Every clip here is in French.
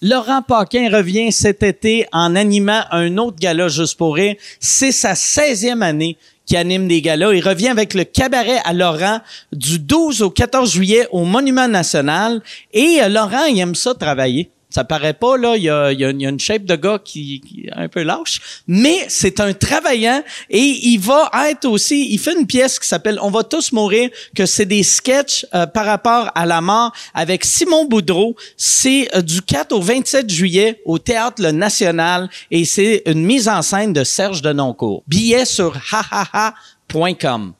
Laurent Paquin revient cet été en animant un autre gala juste pour rire. C'est sa 16e année qui anime des galas. Il revient avec le cabaret à Laurent du 12 au 14 juillet au Monument National. Et euh, Laurent, il aime ça travailler. Ça paraît pas, là, il y a, y a- y a une shape de gars qui, qui est un peu lâche, mais c'est un travaillant et il va être aussi, il fait une pièce qui s'appelle On va tous mourir, que c'est des sketchs euh, par rapport à la mort avec Simon Boudreau. C'est euh, du 4 au 27 juillet au Théâtre Le National et c'est une mise en scène de Serge Denoncourt. Billet sur hahaha.com.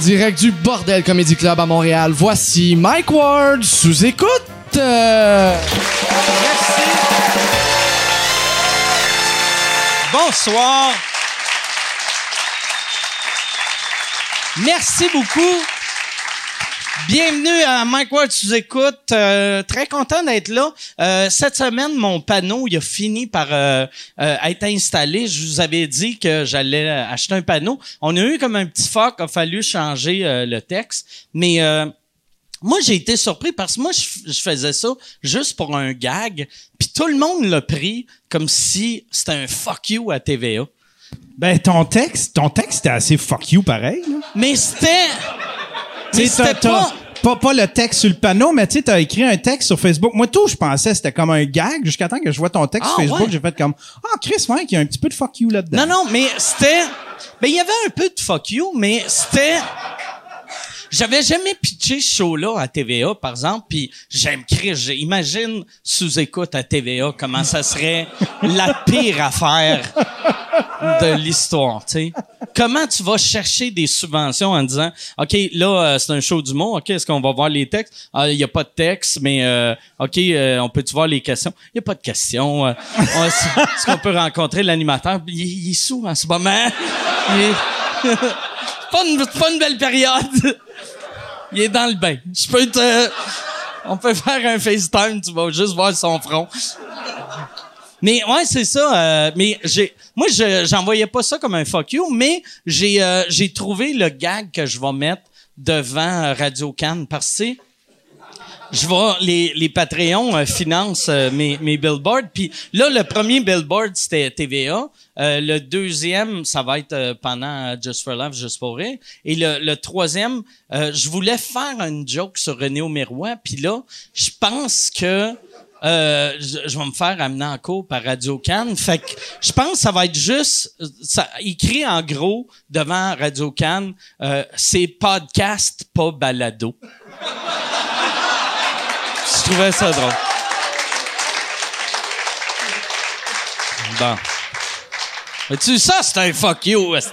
Direct du Bordel Comedy Club à Montréal, voici Mike Ward sous écoute. Euh, Bonsoir. Merci beaucoup. Bienvenue à Mike Ward sous écoute. Euh, très content d'être là. Euh, cette semaine, mon panneau il a fini par euh, euh, être installé. Je vous avais dit que j'allais acheter un panneau. On a eu comme un petit fuck, a fallu changer euh, le texte. Mais euh, moi, j'ai été surpris parce que moi, je, je faisais ça juste pour un gag. Puis tout le monde l'a pris comme si c'était un fuck you à TVA. Ben, ton texte, ton texte était assez fuck you pareil. là. Mais c'était. C'était pas. pas, pas le texte sur le panneau, mais tu sais, t'as écrit un texte sur Facebook. Moi, tout, je pensais c'était comme un gag jusqu'à temps que je vois ton texte Ah, sur Facebook. ouais? J'ai fait comme, ah, Chris, Mike, il y a un petit peu de fuck you là-dedans. Non, non, mais c'était. Ben, il y avait un peu de fuck you, mais c'était. J'avais jamais pitché ce show-là à TVA, par exemple, puis j'aime crier. Imagine sous écoute à TVA comment ça serait la pire affaire de l'histoire, tu sais. Comment tu vas chercher des subventions en disant, OK, là, euh, c'est un show du mot, OK, est-ce qu'on va voir les textes? Ah, Il y a pas de texte, mais euh, OK, euh, on peut-tu voir les questions? Il y a pas de questions. on- est-ce qu'on peut rencontrer l'animateur? Il, est sous en ce moment. Il pas, une, pas une belle période. Il est dans le bain. Je peux te... On peut faire un FaceTime, tu vas juste voir son front. Mais ouais, c'est ça. euh, mais j'ai, moi, je j'envoyais pas ça comme un fuck you, mais j'ai euh, j'ai trouvé le gag que je vais mettre devant Radio Cannes parce que je vais les les Patreons euh, financent euh, mes mes billboards. Puis là, le premier billboard c'était TVA. Euh, le deuxième, ça va être euh, pendant euh, Just for Love, Just for Rire. Et le, le troisième, euh, je voulais faire une joke sur René Aumeroy. Puis là, je pense que je, je vais me faire amener en cours par Radio Cannes. Fait que je pense que ça va être juste ça, écrit en gros devant Radio Cannes, c'est podcast, pas balado. Je trouvais ça drôle. Bon. tu ça, c'est un fuck you.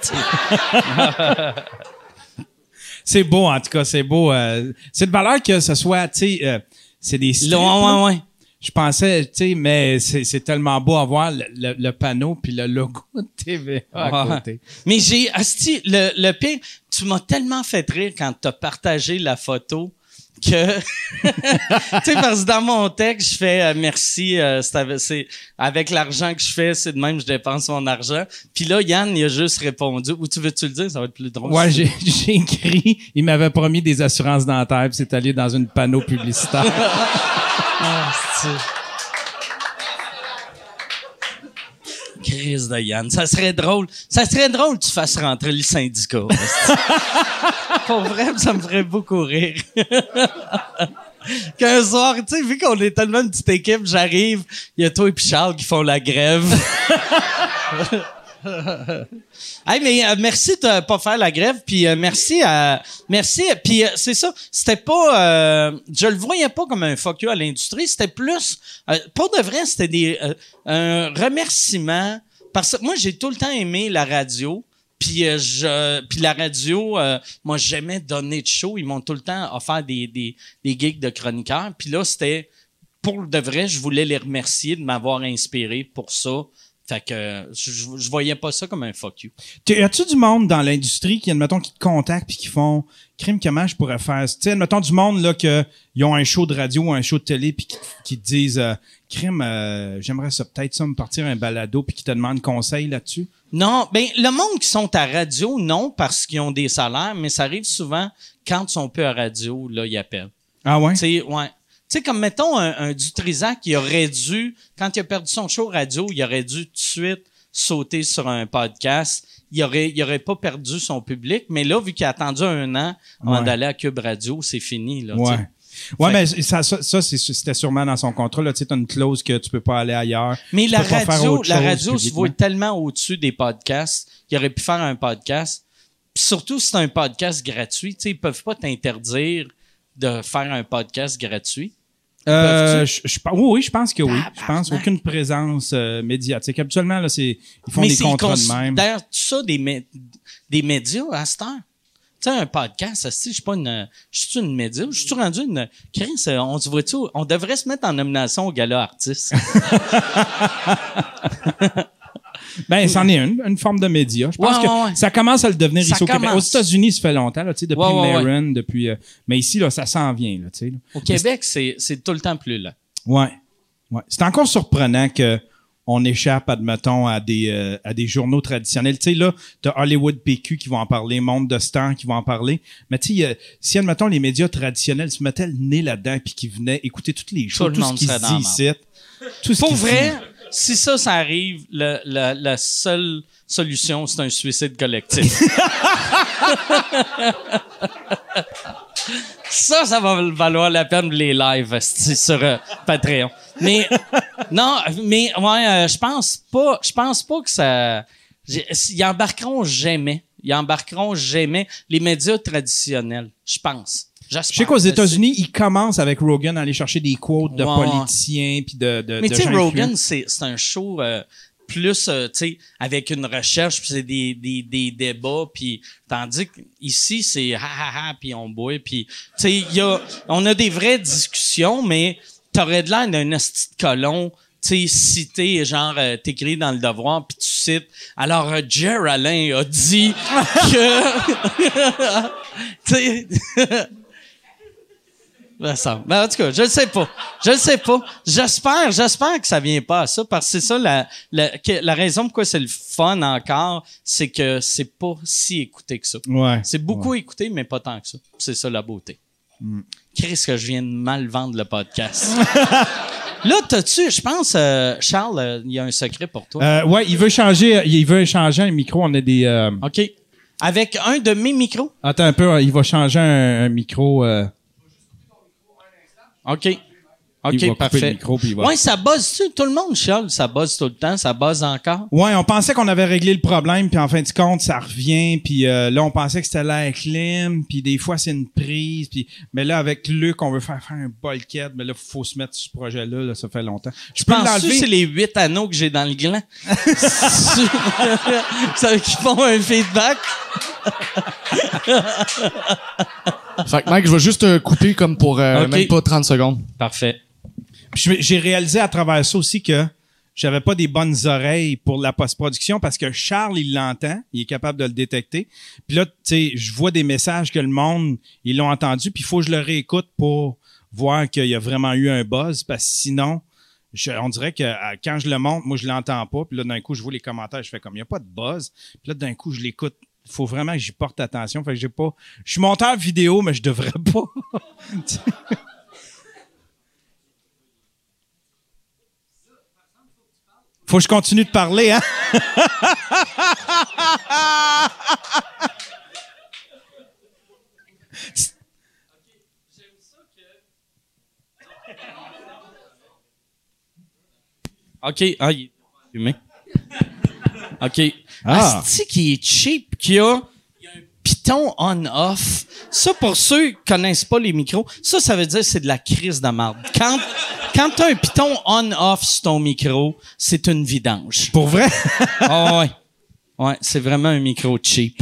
C'est beau, en tout cas, c'est beau. euh, c'est de valeur que ce soit, tu sais, euh, c'est des strips, Ouais, ouais. Je pensais, tu sais, mais c'est c'est tellement beau à voir le, le- le panneau puis le logo de TVA à Ouais. côté. Mais j'ai, asti, le, le pire, tu m'as tellement fait rire quand t'as partagé la photo que, tu sais, parce que dans mon texte, je fais euh, merci, euh, c'est avec, l'argent que je fais, c'est de même je dépense mon argent. Puis là, Yann, il a juste répondu, ou tu veux-tu le dire, ça va être plus drôle. Ouais, j'ai j'ai écrit, il m'avait promis des assurances dentaires, puis c'est allé dans une panneau publicitaire. Crise de Yann. Ça serait drôle. Ça serait drôle que tu fasses rentrer le syndicat. Pour vrai, ça me ferait beaucoup rire. Qu'un soir, tu sais, vu qu'on est tellement une petite équipe, j'arrive, il y a toi et puis Charles qui font la grève. hey, mais euh, merci de pas faire la grève, puis euh, merci à merci. Puis euh, c'est ça, c'était pas, euh, je le voyais pas comme un fuck you à l'industrie, c'était plus, euh, pour de vrai, c'était des euh, un remerciement parce que moi j'ai tout le temps aimé la radio. Puis euh, je, puis la radio, euh, moi j'aimais donner de show. Ils m'ont tout le temps offert des des, des gigs de chroniqueur. Puis là c'était pour de vrai, je voulais les remercier de m'avoir inspiré pour ça. Fait que euh, je, voyais pas ça comme un fuck you. Tu- As-tu du monde dans l'industrie qui, admettons, qui te contactent puis qui font crime comment je pourrais faire? Tu sais, admettons du monde là que ils ont un show de radio ou un show de télé puis qui, qui te disent euh, crime, euh, j'aimerais ça peut-être ça me partir un balado puis qui te demande conseil là-dessus? Non, ben le monde qui sont à radio, non, parce qu'ils ont des salaires, mais ça arrive souvent quand ils sont peu à radio, là, ils appellent. Ah ouais? Tu sais, ouais. Tu sais, comme mettons un, un Dutrisac, il aurait dû, quand il a perdu son show radio, il aurait dû tout de suite sauter sur un podcast. Il aurait, il aurait pas perdu son public, mais là, vu qu'il a attendu un an avant Ouais. d'aller à Cube Radio, c'est fini, là. Ouais. Fait- mais ça, ça, c'était sûrement dans son contrat. Là, tu sais, t'as une clause que tu peux pas aller ailleurs. Mais la radio, la radio se voit tellement au-dessus des podcasts qu'il aurait pu faire un podcast. Puis surtout, si c'est un podcast gratuit, ils peuvent pas t'interdire de faire un podcast gratuit. Euh, je, je oui, oui, je pense que oui. Je pense aucune présence euh, médiatique. Habituellement, là, c'est ils font Mais des contrats de même. D'ailleurs, tout ça, des, mé- des médias à cette heure. Tu sais, un podcast, asti, je suis pas une, je suis une média, je suis rendu une, Chris, euh, on se voit-tu, on devrait se mettre en nomination au gala artiste. Ben, c'en est une, une forme de média. Je pense Ouais, que ouais, ça commence à le devenir Ça ici au Québec. commence. Aux États-Unis, ça fait longtemps, là, tu sais, depuis Ouais. Maron, depuis. euh, mais ici, là, ça s'en vient, là, tu sais. là. Au Québec, c'est, c'est tout le temps plus là. Ouais. ouais. C'est encore surprenant que on échappe, admettons, à des, euh, à des journaux traditionnels. Tu sais, là, t'as Hollywood PQ qui vont en parler, Monde de Star qui vont en parler. Mais tu sais, euh, si, admettons, les médias traditionnels se mettaient le nez là-dedans puis qu'ils venaient écouter toutes les Tout choses, le tout, ce monde qui se dit ici. Tout ce Pour qui vrai. Si ça, ça arrive, la seule solution, c'est un suicide collectif. ça, ça va valoir la peine les lives sur euh, Patreon. Mais non, mais ouais, euh, je pense pas, je pense pas que ça. Ils embarqueront jamais. Ils embarqueront jamais les médias traditionnels. Je pense. Je sais qu'aux États-Unis, ils commencent avec Rogan à aller chercher des quotes de ouais. politiciens puis de, de, Mais tu sais, Rogan, c'est c'est un show euh, plus, euh, tu sais, avec une recherche, puis c'est des, des, des débats, puis tandis qu'ici, c'est ha ha ha, puis on boit, puis tu sais, il y a, on a des vraies discussions, mais t'aurais de l'air d'un asti de colon, tu sais, cité, genre, euh, t'écris dans le devoir, puis tu cites. Alors, euh, Jer Alain a dit que... tu sais... Ben, ça- ben, en tout cas, je ne sais pas. Je ne sais pas. J'espère, j'espère que ça vient pas à ça, parce que c'est ça la, la, la raison pourquoi c'est le fun encore, c'est que c'est pas si écouté que ça. Ouais. C'est beaucoup écouté, mais pas tant que ça. C'est ça la beauté. Chris, que je viens de mal vendre le podcast. Là, t'as-tu, je pense, euh, Charles, euh, il y a un secret pour toi. Euh, ouais, il veut changer, il veut changer un micro. On a des. euh, OK. Avec un de mes micros. Attends un peu, il va changer un, un micro. OK. OK, Il va couper parfait. le micro, puis il va- Ouais, ça buzz-tu? Tout le monde, Charles, ça buzz tout le temps. Ça buzz encore? Ouais, on pensait qu'on avait réglé le problème, puis en fin de compte, ça revient, puis euh, là, on pensait que c'était l'air clim, puis des fois, c'est une prise, puis mais là, avec Luc, on veut faire faire un bulkhead, mais là, faut se mettre sur ce projet-là, là, ça fait longtemps. Je Penses-tu que c'est les huit anneaux que j'ai dans le gland? ça qui font un feedback? Fait que Mike, je vais juste te couper comme pour euh, même pas 30 secondes. Parfait. J'ai réalisé à travers ça aussi que j'avais pas des bonnes oreilles pour la post-production parce que Charles, il l'entend, il est capable de le détecter. Puis là, tu sais, je vois des messages que le monde, ils l'ont entendu, puis il faut que je le réécoute pour voir qu'il y a vraiment eu un buzz, parce que sinon, je- on dirait que euh, quand je le montre, moi, je l'entends pas, puis là, d'un coup, je vois les commentaires, je fais comme, il n'y a pas de buzz. Puis là, d'un coup, je l'écoute. Il faut vraiment que j'y porte attention. Fait j'ai pas... Je suis monteur vidéo, mais je devrais pas. Faut que je continue de parler, hein? OK. Ah. OK. Ah. Asti qui est cheap, qui a, il y a un piton on-off. Ça, pour ceux qui connaissent pas les micros, ça, ça veut dire que c'est de la crise de marde. Quand, quand t'as un piton on-off sur ton micro, c'est une vidange. Pour vrai? Ah ouais. Ouais, c'est vraiment un micro cheap.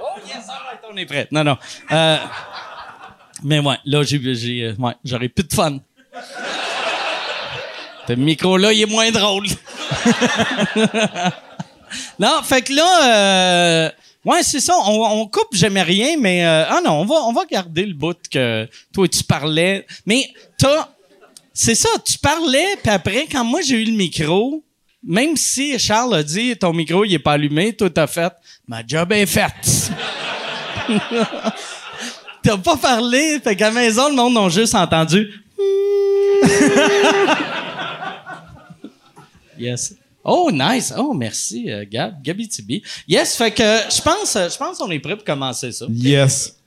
Oh yes, alright, on est prêt. Non, non. Euh, mais ouais, là, j'ai, j'ai, euh, ouais, j'aurais plus de fun. Ce micro-là, il est moins drôle. non, fait que là, euh, Ouais, c'est ça. On, coupe, j'aimais rien, mais euh, ah non, on va, on va garder le bout que toi tu parlais. Mais t'as, c'est ça, tu parlais, puis après quand moi j'ai eu le micro, même si Charles a dit ton micro il est pas allumé, toi t'as fait ma job est faite. t'as pas parlé, fait qu'à maison le monde a juste entendu. yes. Oh, nice. Oh, merci, euh, Gab. Gabi Tibi. Yes, fait que je pense, euh, je pense qu'on est prêt pour commencer ça. Yes.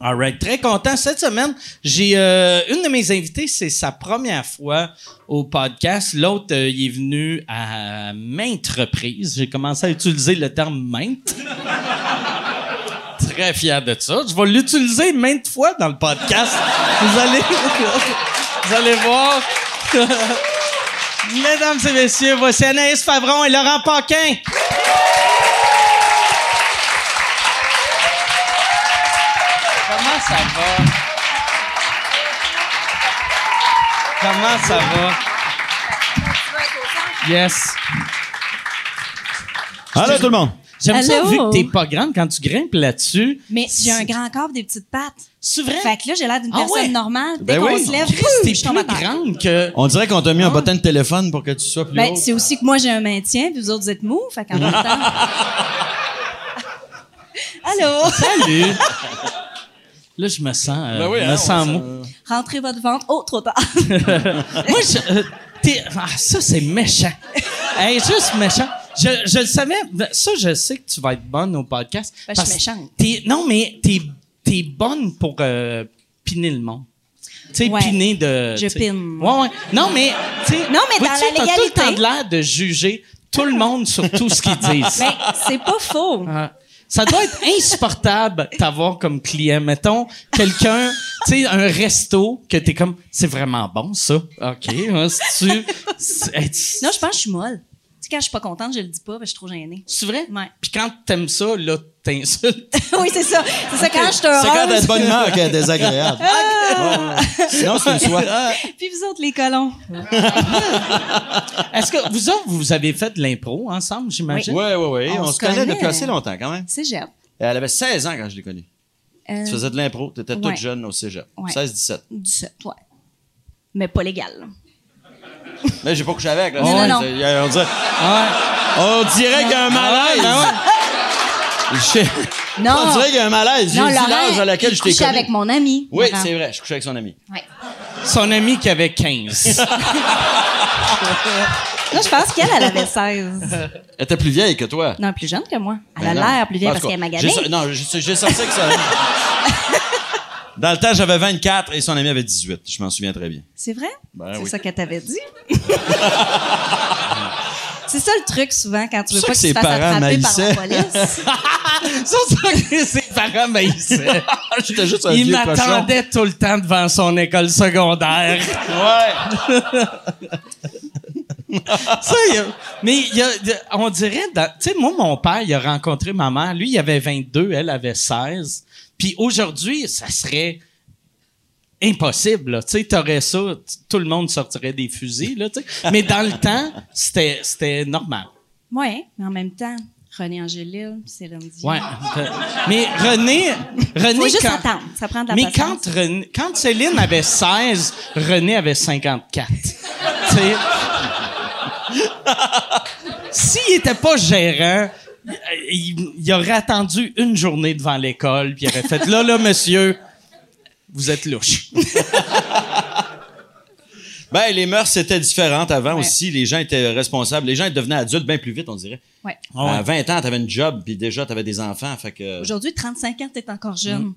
All right. Très content. Cette semaine, j'ai euh, une de mes invitées, c'est sa première fois au podcast. L'autre, euh, il est venu à maintes reprises. J'ai commencé à utiliser le terme maintes. Très fier de ça. Je vais l'utiliser maintes fois dans le podcast. Vous allez, vous allez voir. Mesdames et messieurs, voici Anaïs Favron et Laurent Paquin. Comment ça va? Comment ça va? Yes. Allô, tout le monde. J'aime ça, vu que t'es pas grande, quand tu grimpes là-dessus. Mais j'ai un grand corps, des petites pattes. C'est vrai? Fait que là, j'ai l'air d'une Ah personne ouais? normale. Dès Ben qu'on oui. se lève, t'es plus grande que... On dirait qu'on t'a mis un bottin de téléphone pour que tu sois plus Ben, haut. c'est aussi que moi, j'ai un maintien, puis vous autres, vous êtes mous. Fait qu'en même temps... Allô? Salut! Là, je me sens, euh, Ben oui, je hein, me sens mou. Rentrez votre ventre. Oh, trop tard. Moi, je, euh, t'es- ah, ça, c'est méchant. hey, juste méchant. Je, je le savais. Ça, je sais que tu vas être bonne au podcast. Ben, je suis parce méchante. t'es- non, mais t'es es bonne pour euh, piner le monde. Tu sais, Ouais. piner de. Je tu sais. pine. Ouais, ouais. Non, mais. Non, mais dans la t'as tout le temps légalité. de l'air de juger tout le monde sur tout ce qu'ils disent. Ben, c'est pas faux. Ah. Ça doit être insupportable t'avoir comme client. Mettons, quelqu'un, tu sais, un resto que t'es comme, c'est vraiment bon, ça. OK, hein, si tu... c'est- hey, tu- Non, je pense que je suis molle. Quand je suis pas contente, je le dis pas, parce que je suis trop gênée. C'est vrai? Ouais. Puis quand t'aimes ça, là, t'insultes. oui, c'est ça. C'est ça, quand je suis C'est quand t'as heureuse. de bonne humeur qu'elle est désagréable. Ouais. Sinon, c'est une soie. Puis vous autres, les colons. Est-ce que vous autres, vous avez fait de l'impro ensemble, j'imagine? Oui, oui, oui. On On, se connaît connaît. depuis assez longtemps, quand même. Cégep. Elle avait 16 ans quand je l'ai connue. Euh, Tu faisais de l'impro. T'étais ouais. toute jeune au cégep. Ouais. 16-17. 17, ouais. Mais pas légal. Mais j'ai pas couché avec. Là. Non, C'est- non, non. c'est- On dirait, Ah on dirait qu'il y a un malaise. Je- Non. On dirait qu'il y a un malaise. J'ai l'âge à laquelle je t'ai connu. avec mon ami. Oui, c'est vrai. Je couchais avec son ami. Ouais. Son ami qui avait 15. Là, je pense qu'elle, elle avait 16. Elle était plus vieille que toi. Non, plus jeune que moi. Elle Ben a l'air plus vieille parce qu'elle j'ai so- Non, j'ai j'ai sorti que ça. Dans le temps, j'avais 24 et son ami avait 18. Je m'en souviens très bien. C'est vrai? Ben c'est oui. ça qu'elle t'avait dit? c'est ça le truc souvent quand tu veux C'est pas que tu que te fasses attraper par la maïssaient. police. C'est ça que ses parents m'haïssaient. J'étais juste un Il m'attendait tout le temps devant son école secondaire. Ouais. Ça, il y a- mais il y a- il y a- on dirait, tu sais, moi, mon père, il a rencontré ma mère. Lui, il avait 22, elle avait 16. Puis aujourd'hui, ça serait impossible. Tu sais, t'aurais ça, tout le monde sortirait des fusils. Là, mais dans le temps, c'était c'était normal. ouais, mais en même temps, René Angélil, Céline Dion. Ouais. mais René, René Faut juste quand- attendre. Ça prend de la Mais patience. quand, René- quand Céline avait 16, René avait 54. tu sais. S'il était pas gérant, il, il aurait attendu une journée devant l'école, puis il aurait fait là, là, monsieur, vous êtes louche. Ben, les mœurs étaient différentes avant Ouais. aussi. Les gens étaient responsables. Les gens devenaient adultes bien plus vite, on dirait. Ouais. À 20 ans, t'avais une job, puis déjà, t'avais des enfants. Fait que. Aujourd'hui, 35 ans, t'es encore jeune.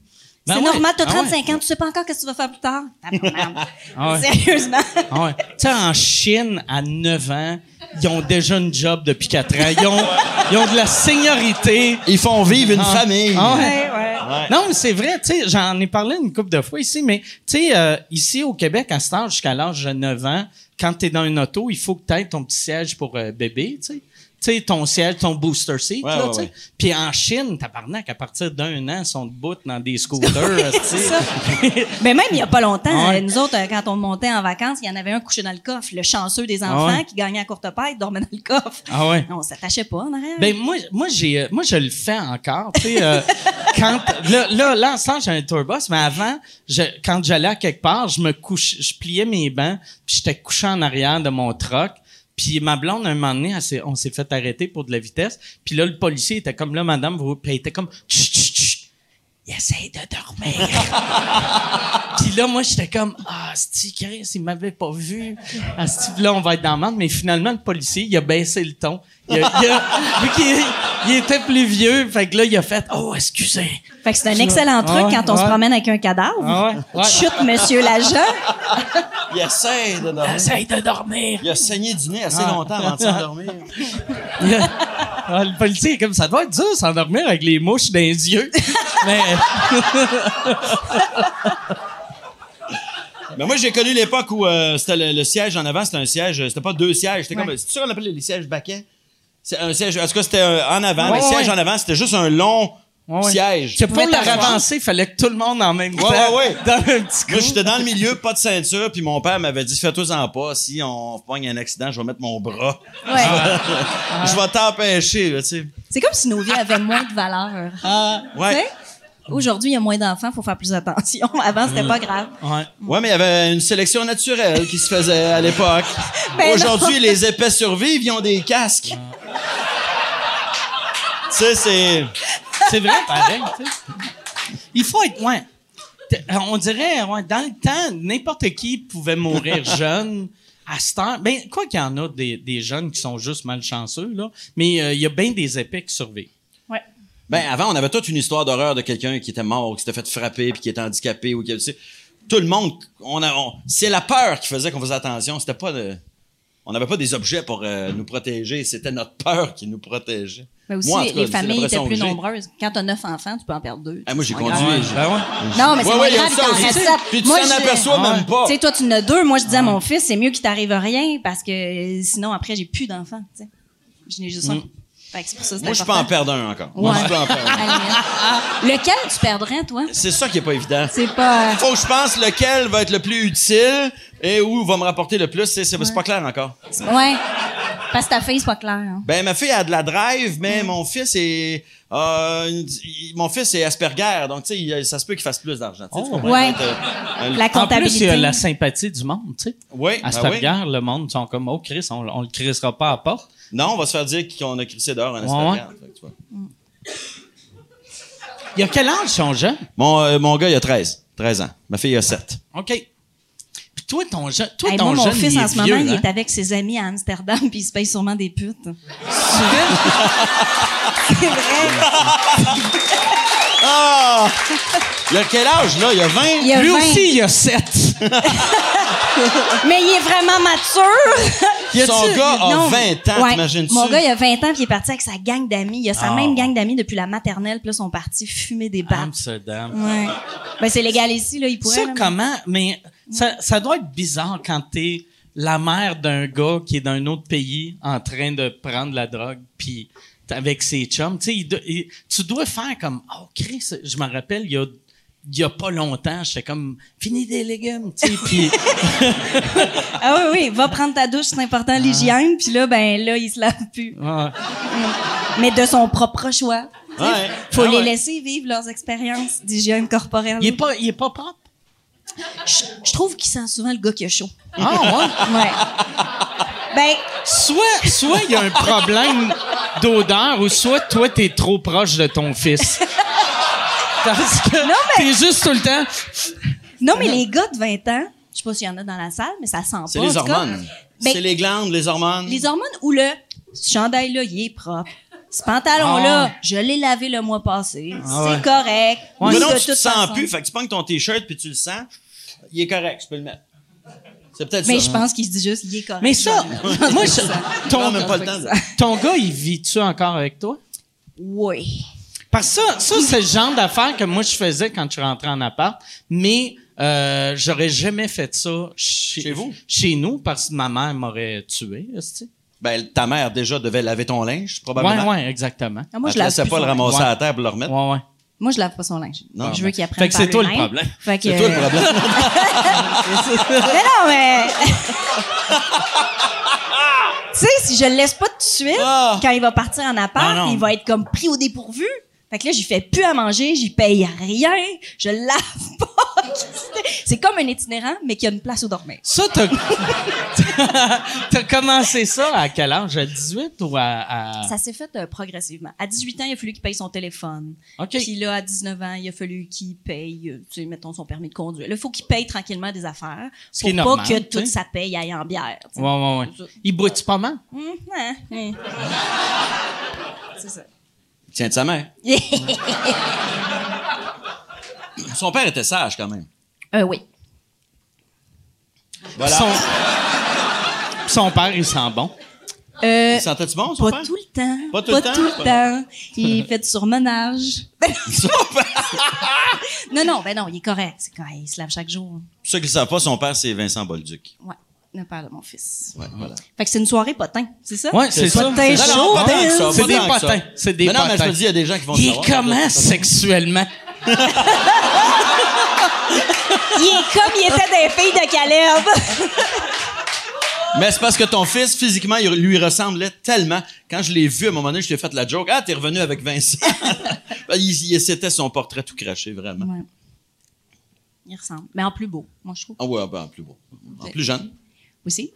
Ben c'est ouais. normal, t'as Ah 35 ans, tu sais pas encore qu'est-ce que tu vas faire plus tard. Tabarnak. Ah ouais. Sérieusement. Ah ouais. Tu sais, en Chine, à 9 ans, ils ont déjà une job depuis 4 ans. Ils ont, ils ont de la seniorité. Ils font vivre une Ah. famille. Ah ouais. Ouais, ouais. Ouais. Non, mais c'est vrai, tu sais, j'en ai parlé une couple de fois ici, mais tu sais, euh, ici au Québec, à cet âge, jusqu'à l'âge de 9 ans, quand tu es dans une auto, il faut que tu aies ton petit siège pour euh, bébé, tu sais. Tu sais, ton siège, ton booster seat, Ouais, là, ouais, ouais. Puis en Chine, tabarnak, à partir d'un an, ils sont debout dans des scooters, tu sais. Mais même il y a pas longtemps, nous autres, euh, quand on montait en vacances, il y en avait un couché dans le coffre. Le chanceux des enfants Ah qui gagnait à courte paille dormait dans le coffre. Ah ouais? On s'attachait pas en arrière. Ben moi, moi j'ai, euh, moi je le fais encore. Tu sais, euh, quand là, là, là, en ce temps, j'ai un tourbus, mais avant, je, quand j'allais à quelque part, je me couche, je pliais mes bancs, puis j'étais couché en arrière de mon truck. Puis ma blonde, un moment donné, on s'est fait arrêter pour de la vitesse. Puis là, le policier était comme là, madame, vous, elle était comme, chut, chut, chut. Il essaie de dormir. Puis là, moi, j'étais comme, ah, Sti, Chris, il m'avait pas vu. Ah, Sti, là, on va être dans la merde. Mais finalement, le policier, il a baissé le ton. Il a, il a- vu qu'il il était plus vieux, fait que là, il a fait, oh, excusez. Fait que c'est un excellent truc Ah ouais, quand on se promène avec un cadavre. Ah ouais, ouais. Chute, monsieur l'agent. Il essaie de dormir. Essaye de dormir. Il a saigné du nez assez Ah. longtemps avant de s'endormir. Il Ah, le policier est comme, ça doit être dur s'endormir avec les mouches dans les yeux. Mais, Mais moi, j'ai connu l'époque où euh, c'était le, le siège en avant, c'était un siège, euh, c'était pas deux sièges, c'était Ouais. comme, c'est sûr qu'on appelait les sièges baquets? C'est un siège, en tout cas, c'était en avant, Ouais, le siège en avant, c'était juste un long Ouais, siège. c'est pour t'asseoir. avancer, il fallait que tout le monde en même Ouais, temps. ouais, ouais. Dans un petit Moi, coup. j'étais dans le milieu, pas de ceinture, puis mon père m'avait dit, fais-toi-en pas, si on pogne un accident, je vais mettre mon bras. Ouais. Je vais t'empêcher, là, tu sais. C'est comme si nos vies avaient moins de valeur. Ouais. Sais? Aujourd'hui, il y a moins d'enfants, faut faire plus attention. Avant, c'était pas grave. Ouais. Ouais, mais il y avait une sélection naturelle qui se faisait à l'époque. Ben Aujourd'hui, les épais survivent, ils ont des casques. tu sais, c'est. C'est vrai, pareil. tu sais. Il faut être. Ouais. T- On dirait, ouais, dans le temps, n'importe qui pouvait mourir jeune. À cette heure, ben, quoi qu'il y en a des, des jeunes qui sont juste malchanceux, là, mais euh, il y a bien des épais qui survivent. Ben, avant, on avait toute une histoire d'horreur de quelqu'un qui était mort, qui s'était fait frapper, puis qui était handicapé, ou qui, tu sais, tout le monde, on c'est la peur qui faisait qu'on faisait attention. C'était pas de, on n'avait pas des objets pour euh, nous protéger, c'était notre peur qui nous protégeait. Mais aussi, Moi, cas, les familles étaient plus nombreuses. Quand t'as neuf enfants, tu peux en perdre deux. Ah, moi, j'ai conduit. Ben ouais. Non, mais c'est Ouais, pas ouais, il y a grave, ça t'en aussi. restes sept. Puis tu Moi, t'en aperçois Ah même pas. Tu sais, toi, tu en as deux. Moi, je disais à mon fils, c'est mieux qu'il t'arrive rien parce que euh, sinon, après, j'ai plus d'enfants. tu sais. Je n'ai juste un. Fait que c'est pour ça Moi, je peux en perdre un encore. Moi, je peux en perdre un. Limite. Lequel tu perdrais, toi? C'est ça qui est pas évident. C'est pas. Faut que je pense lequel va être le plus utile et où va me rapporter le plus. C'est, pas clair encore. Ouais. Parce que ta fille, c'est pas clair. hein. Ben, ma fille a de la drive, mais mon fils est, euh, il- mon fils est Asperger, donc tu sais, ça se peut qu'il fasse plus d'argent. comprends? Ouais. Euh, euh, La En plus, il y comptabilité. a la sympathie du monde, tu sais. oui, ben oui. guerre, le monde sont comme, oh Chris, on, on le crissera pas à la porte. Non, on va se faire dire qu'on a crissé dehors un Ouais, Asperger. Fait que tu vois. Il y a quel âge sont jeunes? Mon, euh, mon gars, il a 13. 13 ans. Ma fille, il a 7. OK. Puis toi, ton, je- toi, Hey, ton moi, mon jeune, fils, il est en ce moment, il hein? est avec ses amis à Amsterdam, puis il se paye sûrement des putes. C'est vrai. Ah! Il a quel âge, là? Il a 20? Il a Lui 20. aussi, il a 7. Mais il est vraiment mature. Son gars a Non. 20 ans, Ouais. t'imagines-tu? Mon gars, il a 20 ans, puis il est parti avec sa gang d'amis. Il a sa Ah. même gang d'amis depuis la maternelle, puis là, ils sont partis fumer des battes. Amsterdam. Ouais. Ben, c'est légal ici, là, il pourrait. Ça, là, comment? Mais ça, ça doit être bizarre quand t'es la mère d'un gars qui est d'un autre pays en train de prendre la drogue, puis avec ses chums. Tu sais, tu dois faire comme, oh, Chris, je me rappelle, il y a, il y a pas longtemps, j'étais comme, fini des légumes, tu sais, puis Ah oui, oui, va prendre ta douche, c'est important, l'hygiène. Puis là, ben là, il se lave plus. ouais. Mais de son propre choix. Ouais. Faut Ah les ouais. laisser vivre leurs expériences d'hygiène corporelle. il est pas, il est pas propre? Je, je trouve qu'il sent souvent le gars qui a chaud. Ah, ouais? Ouais. Ben, Soit, soit il y a un problème d'odeur, ou soit toi, t'es trop proche de ton fils. Parce que Non, mais- t'es juste tout le temps. non, mais les gars de 20 ans, je sais pas s'il y en a dans la salle, mais ça sent pas. C'est les hormones. Ben, c'est les glandes, les hormones. Les hormones ou le ce chandail-là, il est propre. Ce pantalon-là, Ah. je l'ai lavé le mois passé. Ah c'est ouais. correct. Mais non, de tu te sens façon. plus. Fait que tu pognes ton t-shirt puis tu le sens. Il est correct, je peux le mettre. C'est peut-être Mais ça. je pense qu'il se dit juste, il est correct. Mais ça, moi, je- Non, ton, même pas le temps. de- ton gars, il vit-tu encore avec toi? Oui. Parce que ça, ça c'est le genre d'affaire que moi, je faisais quand je rentrais en appart, mais euh, j'aurais jamais fait ça chez, Chez vous? Chez nous, parce que ma mère m'aurait tué, esti. Ben, ta mère, déjà, devait laver ton linge, probablement. ouais, exactement. Ah, moi, Elle je te lave pas le ramasser à la terre pour le remettre. Ouais, ouais. Moi, je lave pas son linge. Non. je veux qu'il apprenne Fait que c'est toi le problème. Fait que, C'est toi le problème. mais non, mais. tu sais, si je le laisse pas tout de suite, Ah. quand il va partir en appart, Non, non. il va être comme pris au dépourvu. Fait que là, j'y fais plus à manger, j'y paye rien, je lave pas. C'est comme un itinérant, mais qui a une place où dormir. Ça, t'as... t'as commencé ça à quel âge? À 18 ou à... à- Ça s'est fait euh, progressivement. À 18 ans, il a fallu qu'il paye son téléphone. OK. Puis là, à 19 ans, il a fallu qu'il paye, euh, tu sais, mettons, son permis de conduire. Là, il faut qu'il paye tranquillement des affaires Ce pour qui est pas normal, que tu sais. toute sa paye aille en bière. Ouais, ouais, ouais. Il boit-tu pas mal? Hum, hein, hein. C'est ça. Tiens de sa mère. Son père était sage, quand même. Euh, oui. Voilà. Son... Son père, il sent bon. Euh, Il sentait-tu bon, son pas père? tout le temps. Pas tout le temps? temps. Il fait du surmenage. non, non, ben non, il est correct. C'est correct. Il se lave chaque jour. Pour ceux qui ne savent pas, son père, c'est Vincent Bolduc. Ouais, le père de mon fils. Ouais, voilà. Fait que c'est une soirée potin, c'est ça? Ouais, c'est ça. Potin chaud, Vince. C'est des potins. C'est des mais non, mais je te dis, il y a des gens qui vont Il est comment sexuellement? Il est comme il était des filles de Caleb. Mais c'est parce que ton fils, physiquement, il lui ressemblait tellement. Quand je l'ai vu, à un moment donné, je t'ai fait la joke. Ah, t'es revenu avec Vincent. Ben, il, il- c'était son portrait tout craché, vraiment. Ouais. Il ressemble. Mais en plus beau, moi, je trouve. Ah ouais, ben, en plus beau. En plus jeune. Aussi?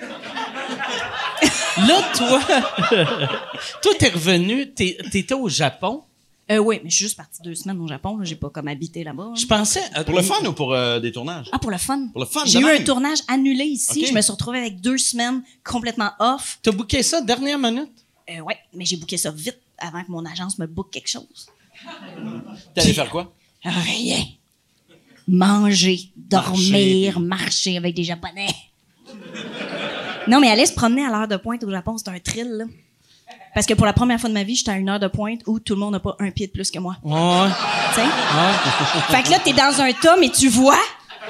Là, toi, toi, t'es revenu, t'es- t'étais au Japon. Euh, oui, mais je suis juste partie deux semaines au Japon. J'ai pas comme habité là-bas. hein. Je pensais. euh, Pour le fun ou pour euh, des tournages? Ah, pour le fun. Pour le fun, J'ai eu même. un tournage annulé ici. Je me suis retrouvée avec deux semaines complètement off. T'as booké ça dernière minute? Euh, ouais, mais j'ai booké ça vite avant que mon agence me book quelque chose. T'es allé faire quoi? Rien. Manger, dormir, marcher avec des Japonais. Non, mais aller se promener à l'heure de pointe au Japon, c'est un thrill, là. Parce que pour la première fois de ma vie, j'étais à une heure de pointe où tout le monde n'a pas un pied de plus que moi. Ouais. Tu sais? Fait que là, t'es dans un tas, mais tu vois?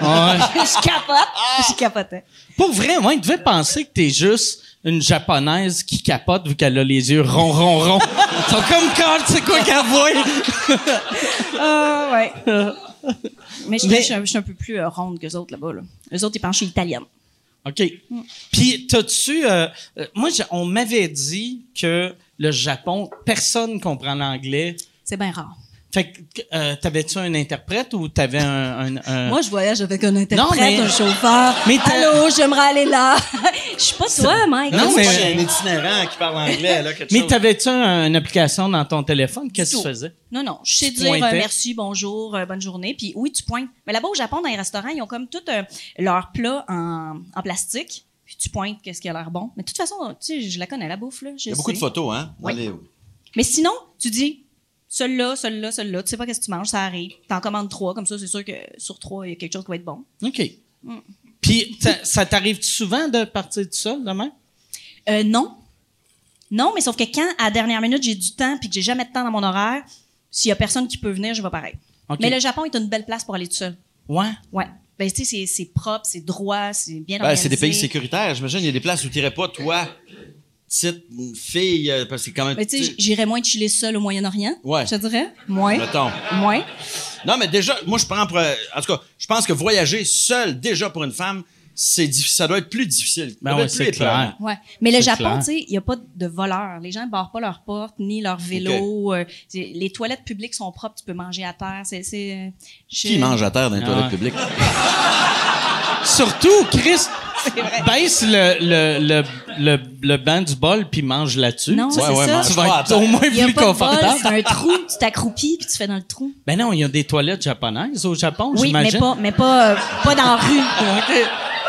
Ouais. je capote. Je capotais. Pour vrai, moi, il devait penser que t'es juste une japonaise qui capote vu qu'elle a les yeux ronds, ronds, ronds. Ils sont comme quand, c'est quoi qu'elle voit? Ah, ouais. Mais je Mais- je suis un- je suis un peu plus euh, ronde que les autres là-bas. Là. Eux autres, ils pensent que je suis italienne. OK. Puis, t'as-tu... euh, euh, moi, on m'avait dit que le Japon, personne comprend l'anglais. C'est bien rare. Fait que, euh, t'avais-tu un interprète ou t'avais un... un- un- Moi, je voyage avec un interprète, mais- un chauffeur. mais t'as- Allô, j'aimerais aller là. Je suis pas toi, Mike. Non, Non, mais- mais un itinérant qui parle anglais, là, quelque Mais chose. t'avais-tu un- une application dans ton téléphone? Qu'est-ce que tu faisais? Non, non. Je sais dire euh, merci, bonjour, euh, bonne journée. Puis oui, tu pointes. Mais là-bas, au Japon, dans les restaurants, ils ont comme tout euh, leur plat en, en plastique. Puis tu pointes qu'est-ce qui a l'air bon. Mais de toute façon, tu sais, je la connais, la bouffe, là. Il y a beaucoup de photos, hein? Oui. les- Mais sinon, tu dis, celui-là, celui-là, celui-là. Tu sais pas qu'est-ce que tu manges, ça arrive. T'en commandes trois, comme ça, c'est sûr que sur trois, il y a quelque chose qui va être bon. OK. Puis, ça, ça t'arrive souvent de partir tout seul demain? Euh, non. Non, mais sauf que quand, à la dernière minute, j'ai du temps puis que j'ai jamais de temps dans mon horaire, s'il y a personne qui peut venir, je vais pareil. OK. Mais le Japon est une belle place pour aller tout seul. Ouais. Ouais. Ben, tu sais, c'est- c'est propre, c'est droit, c'est bien Ben, organisé. c'est des pays sécuritaires. J'imagine, il y a des places où tu n'irais pas, toi, petite fille, euh, parce que c'est quand même. Mais tu sais, j'irais moins chiller seul au Moyen-Orient. Ouais. Je te dirais. Moins. Mettons. Moins. Non, mais déjà, moi, je prends pour. euh, En tout cas, je pense que voyager seul, déjà pour une femme, c'est ça doit être plus difficile. Ben ouais, c'est clair. Ouais. Mais le Japon, tu sais, il n'y a pas de voleurs. Les gens ne barrent pas leurs portes ni leurs vélos. euh, les toilettes publiques sont propres, tu peux manger à terre. C'est, Qui mange à terre dans les Ah toilettes ouais. publiques? Surtout, Chris, baisse le, le, le, le, le banc du bol puis mange là-dessus. Non, c'est ouais, ça. mange Tu vas être au moins Il a plus pas confortable. c'est un trou, tu t'accroupis puis tu fais dans le trou. Ben non, il y a des toilettes japonaises au Japon, Oui, mais pas, mais pas, euh, pas dans la rue,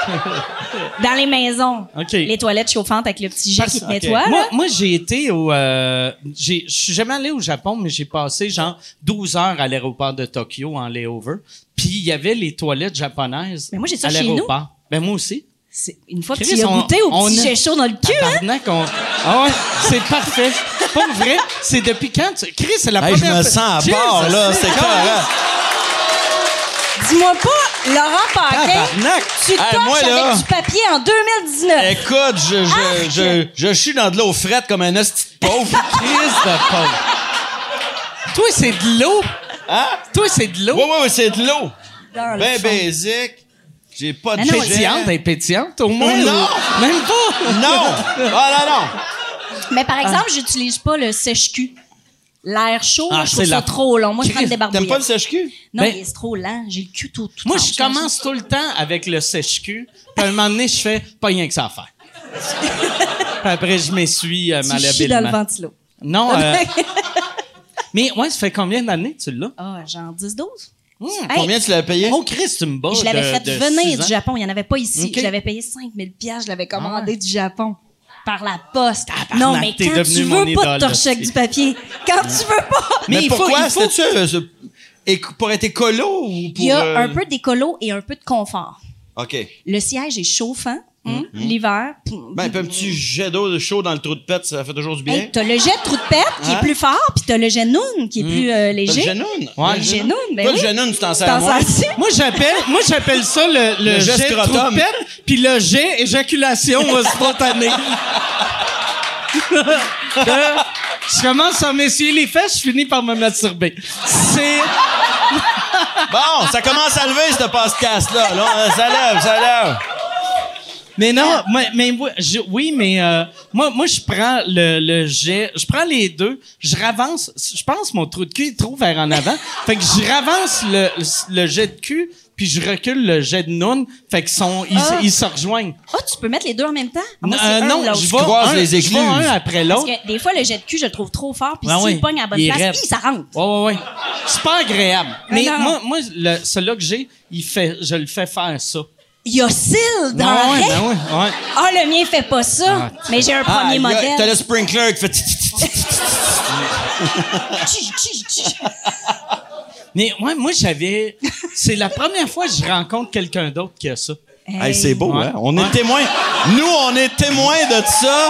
dans les maisons. OK. Les toilettes chauffantes avec le petit jet qui te nettoie. Moi, j'ai été au. euh, j'ai- Je suis jamais allé au Japon, mais j'ai passé genre 12 heures à l'aéroport de Tokyo en layover. Puis il y avait les toilettes japonaises. Mais moi, j'ai ça à chez l'aéroport. Ben moi aussi. C'est une fois que Chris, tu y as on- goûté au on petit a- chaud dans le cul, hein? Tabarnak, on- Ah ouais, c'est parfait. Pas vrai. C'est depuis quand tu. Chris, c'est la Hey, je première me sens à Cheers, part, là. c'est carré. Dis-moi pas Laurent Paquin, Tabarnak. tu Hey, touches moi, là- avec du papier en 2019. Écoute, je, je, je, je suis dans de l'eau frette comme un esti de pauvre. Crise de pauvre. Toi, c'est de l'eau. Hein? Toi, c'est de l'eau. Ouais, ouais, ouais, c'est de l'eau. Dans le Ben fond. basic. J'ai pas de non. Pétillante, elle est pétillante, au moins. Non. ou- Même pas. Non! Ah, non, non! Mais par exemple, j'utilise pas le sèche-cul. L'air chaud, Ah, je trouve c'est ça la- trop long. Moi, je prends le Chris, T'aimes pas le sèche-cul? Non, Ben- mais c'est trop lent. J'ai le cul tout, tout Moi, je commence tout le temps avec le sèche-cul. Puis à un moment donné, je fais pas rien que ça à faire. Puis après, je m'essuie euh, Tu chies dans le malhabilement. ventilo. Non, euh, mais ouais, ça fait combien d'années que tu l'as? Ah, genre 10-12. Hey, Combien tu l'as payé? Oh, Chris, tu me bats je l'avais de- fait de venir du. Japon. Il n'y en avait pas ici. Ok. Je l'avais payé 5000 pièces. Je l'avais commandé Ah ouais. du Japon. Par la poste. Non, mais quand tu veux pas avec là, du papier. Quand tu veux pas. Mais, Mais il faut- pourquoi? il faut- C'était-tu euh, éco- pour être écolo ou pour... Il y a euh, un peu d'écolo et un peu de confort. OK. Le siège est chauffant. Hum, hein, L'hiver. Ben, puis un petit jet d'eau chaud dans le trou de pète, ça fait toujours du bien. Hey, t'as le jet de trou de pète qui Hein? est plus fort, puis t'as le jet noun qui est plus euh, T'as le léger. genoun? Ouais, Le le genoun, ben Toi, oui. le genoun, tu t'en sers sers-tu? Moi, j'appelle, moi, j'appelle ça le, le, Le jet jet de trou de pète, puis le jet éjaculation spontanée. Euh, je commence à m'essuyer les fesses, je finis par me masturber. C'est... Bon, ça commence à lever, ce podcast-là. Là, ça lève, ça lève. Mais non, mais, mais moi, je- oui, mais euh, moi, moi, je prends le, le jet, je prends les deux, je ravance, je pense mon trou de cul est trop vers en avant, fait que je ravance le, le jet de cul, puis je recule le jet de noun, fait qu'ils sont, ils, Ah. ils se rejoignent. Ah, tu peux mettre les deux en même temps? Ah, moi, Euh, un non, je vais un, les je écluses. un après Parce l'autre. que des fois, le jet de cul, je le trouve trop fort, puis Ah s'il oui, pogne à la bonne place, hi, ça rentre. Ouais, ouais, ouais. C'est pas agréable. Mais non, non. moi, moi, le, celui-là que j'ai, il fait, je le fais faire ça. Il y a cils dans Ah ouais, le ben ouais, ouais. Ah, le mien fait pas ça. mais j'ai un Ah, premier il y a- modèle. T'as le sprinkler qui fait... Tchi, tchi, tchi. Mais ouais, moi, j'avais, c'est la première fois que je rencontre quelqu'un d'autre qui a ça. Hey, c'est beau, Ouais. hein? On Ouais. est témoins. Nous, on est témoins de ça.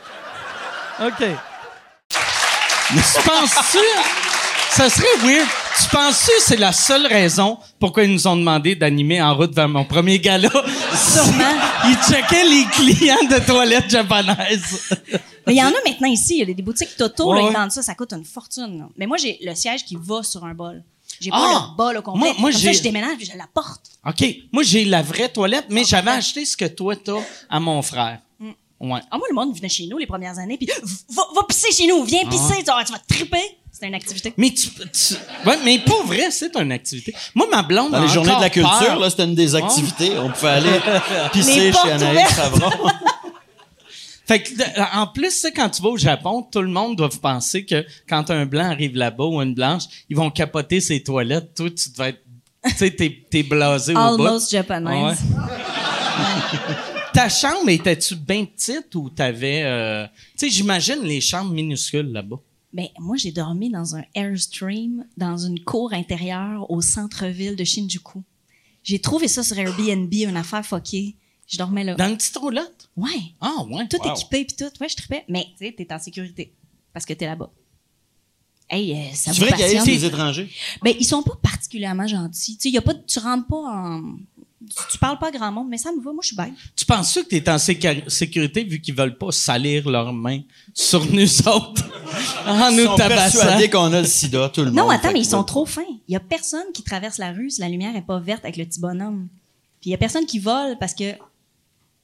OK. Tu penses-tu? Ça serait weird. Tu penses-tu que c'est la seule raison pourquoi ils nous ont demandé d'animer en route vers mon premier gala? Sûrement. Ils checkaient les clients de toilettes japonaises. Mais il y en a maintenant ici. Il y a des, boutiques Toto, Ouais, là, ils vendent ça, ça coûte une fortune. là. Mais moi, j'ai le siège qui va sur un bol. J'ai pas Ah! le bol au complet. Moi- moi, Comme j'ai- ça, je déménage je la porte. OK. Moi, j'ai la vraie toilette, mais j'avais acheté ce que toi, t'as à mon frère. Ouais. Ah, moi, le monde venait chez nous les premières années, puis va, va pisser chez nous, viens pisser, tu vas, tu vas triper. C'était une activité. Mais tu, tu- ouais, mais pour vrai, c'est une activité. Moi, ma blonde Dans a les journées de la culture, peur. là, c'était une des activités. On pouvait aller pisser chez Anaïs. Savron. Fait que, de- en plus, tu sais, quand tu vas au Japon, tout le monde doit penser que quand un blanc arrive là-bas ou une blanche, ils vont capoter ses toilettes. Toi, tu devais être, tu sais, t'es, t'es blasé au bout. Almost Japanese. Ta chambre, étais-tu bien petite ou t'avais, euh, tu sais, j'imagine les chambres minuscules là-bas. Ben, moi, j'ai dormi dans un Airstream, dans une cour intérieure au centre-ville de Shinjuku. J'ai trouvé ça sur Airbnb, une affaire fuckée. Je dormais là. Dans une petite roulotte? Ouais. Ah, ouais. Tout Wow. équipé puis tout. Ouais, je tripais. Mais, tu sais, t'es en sécurité. Parce que t'es là-bas. Hey, euh, ça vous vrai qu'il y a passionne? des étrangers. Ben, ils sont pas particulièrement gentils. Tu sais, y a pas, de- tu rentres pas en, tu, tu parles pas grand monde, mais ça me va. Moi, je suis bête. Tu penses-tu que t'es en sécu- sécurité vu qu'ils veulent pas salir leurs mains sur nous autres? En Ils nous sont tabassant? persuadés qu'on a le sida, tout le monde. Non, attends, mais ils sont trop fins. Il y a personne qui traverse la rue si la lumière est pas verte avec le petit bonhomme. Puis il y a personne qui vole parce que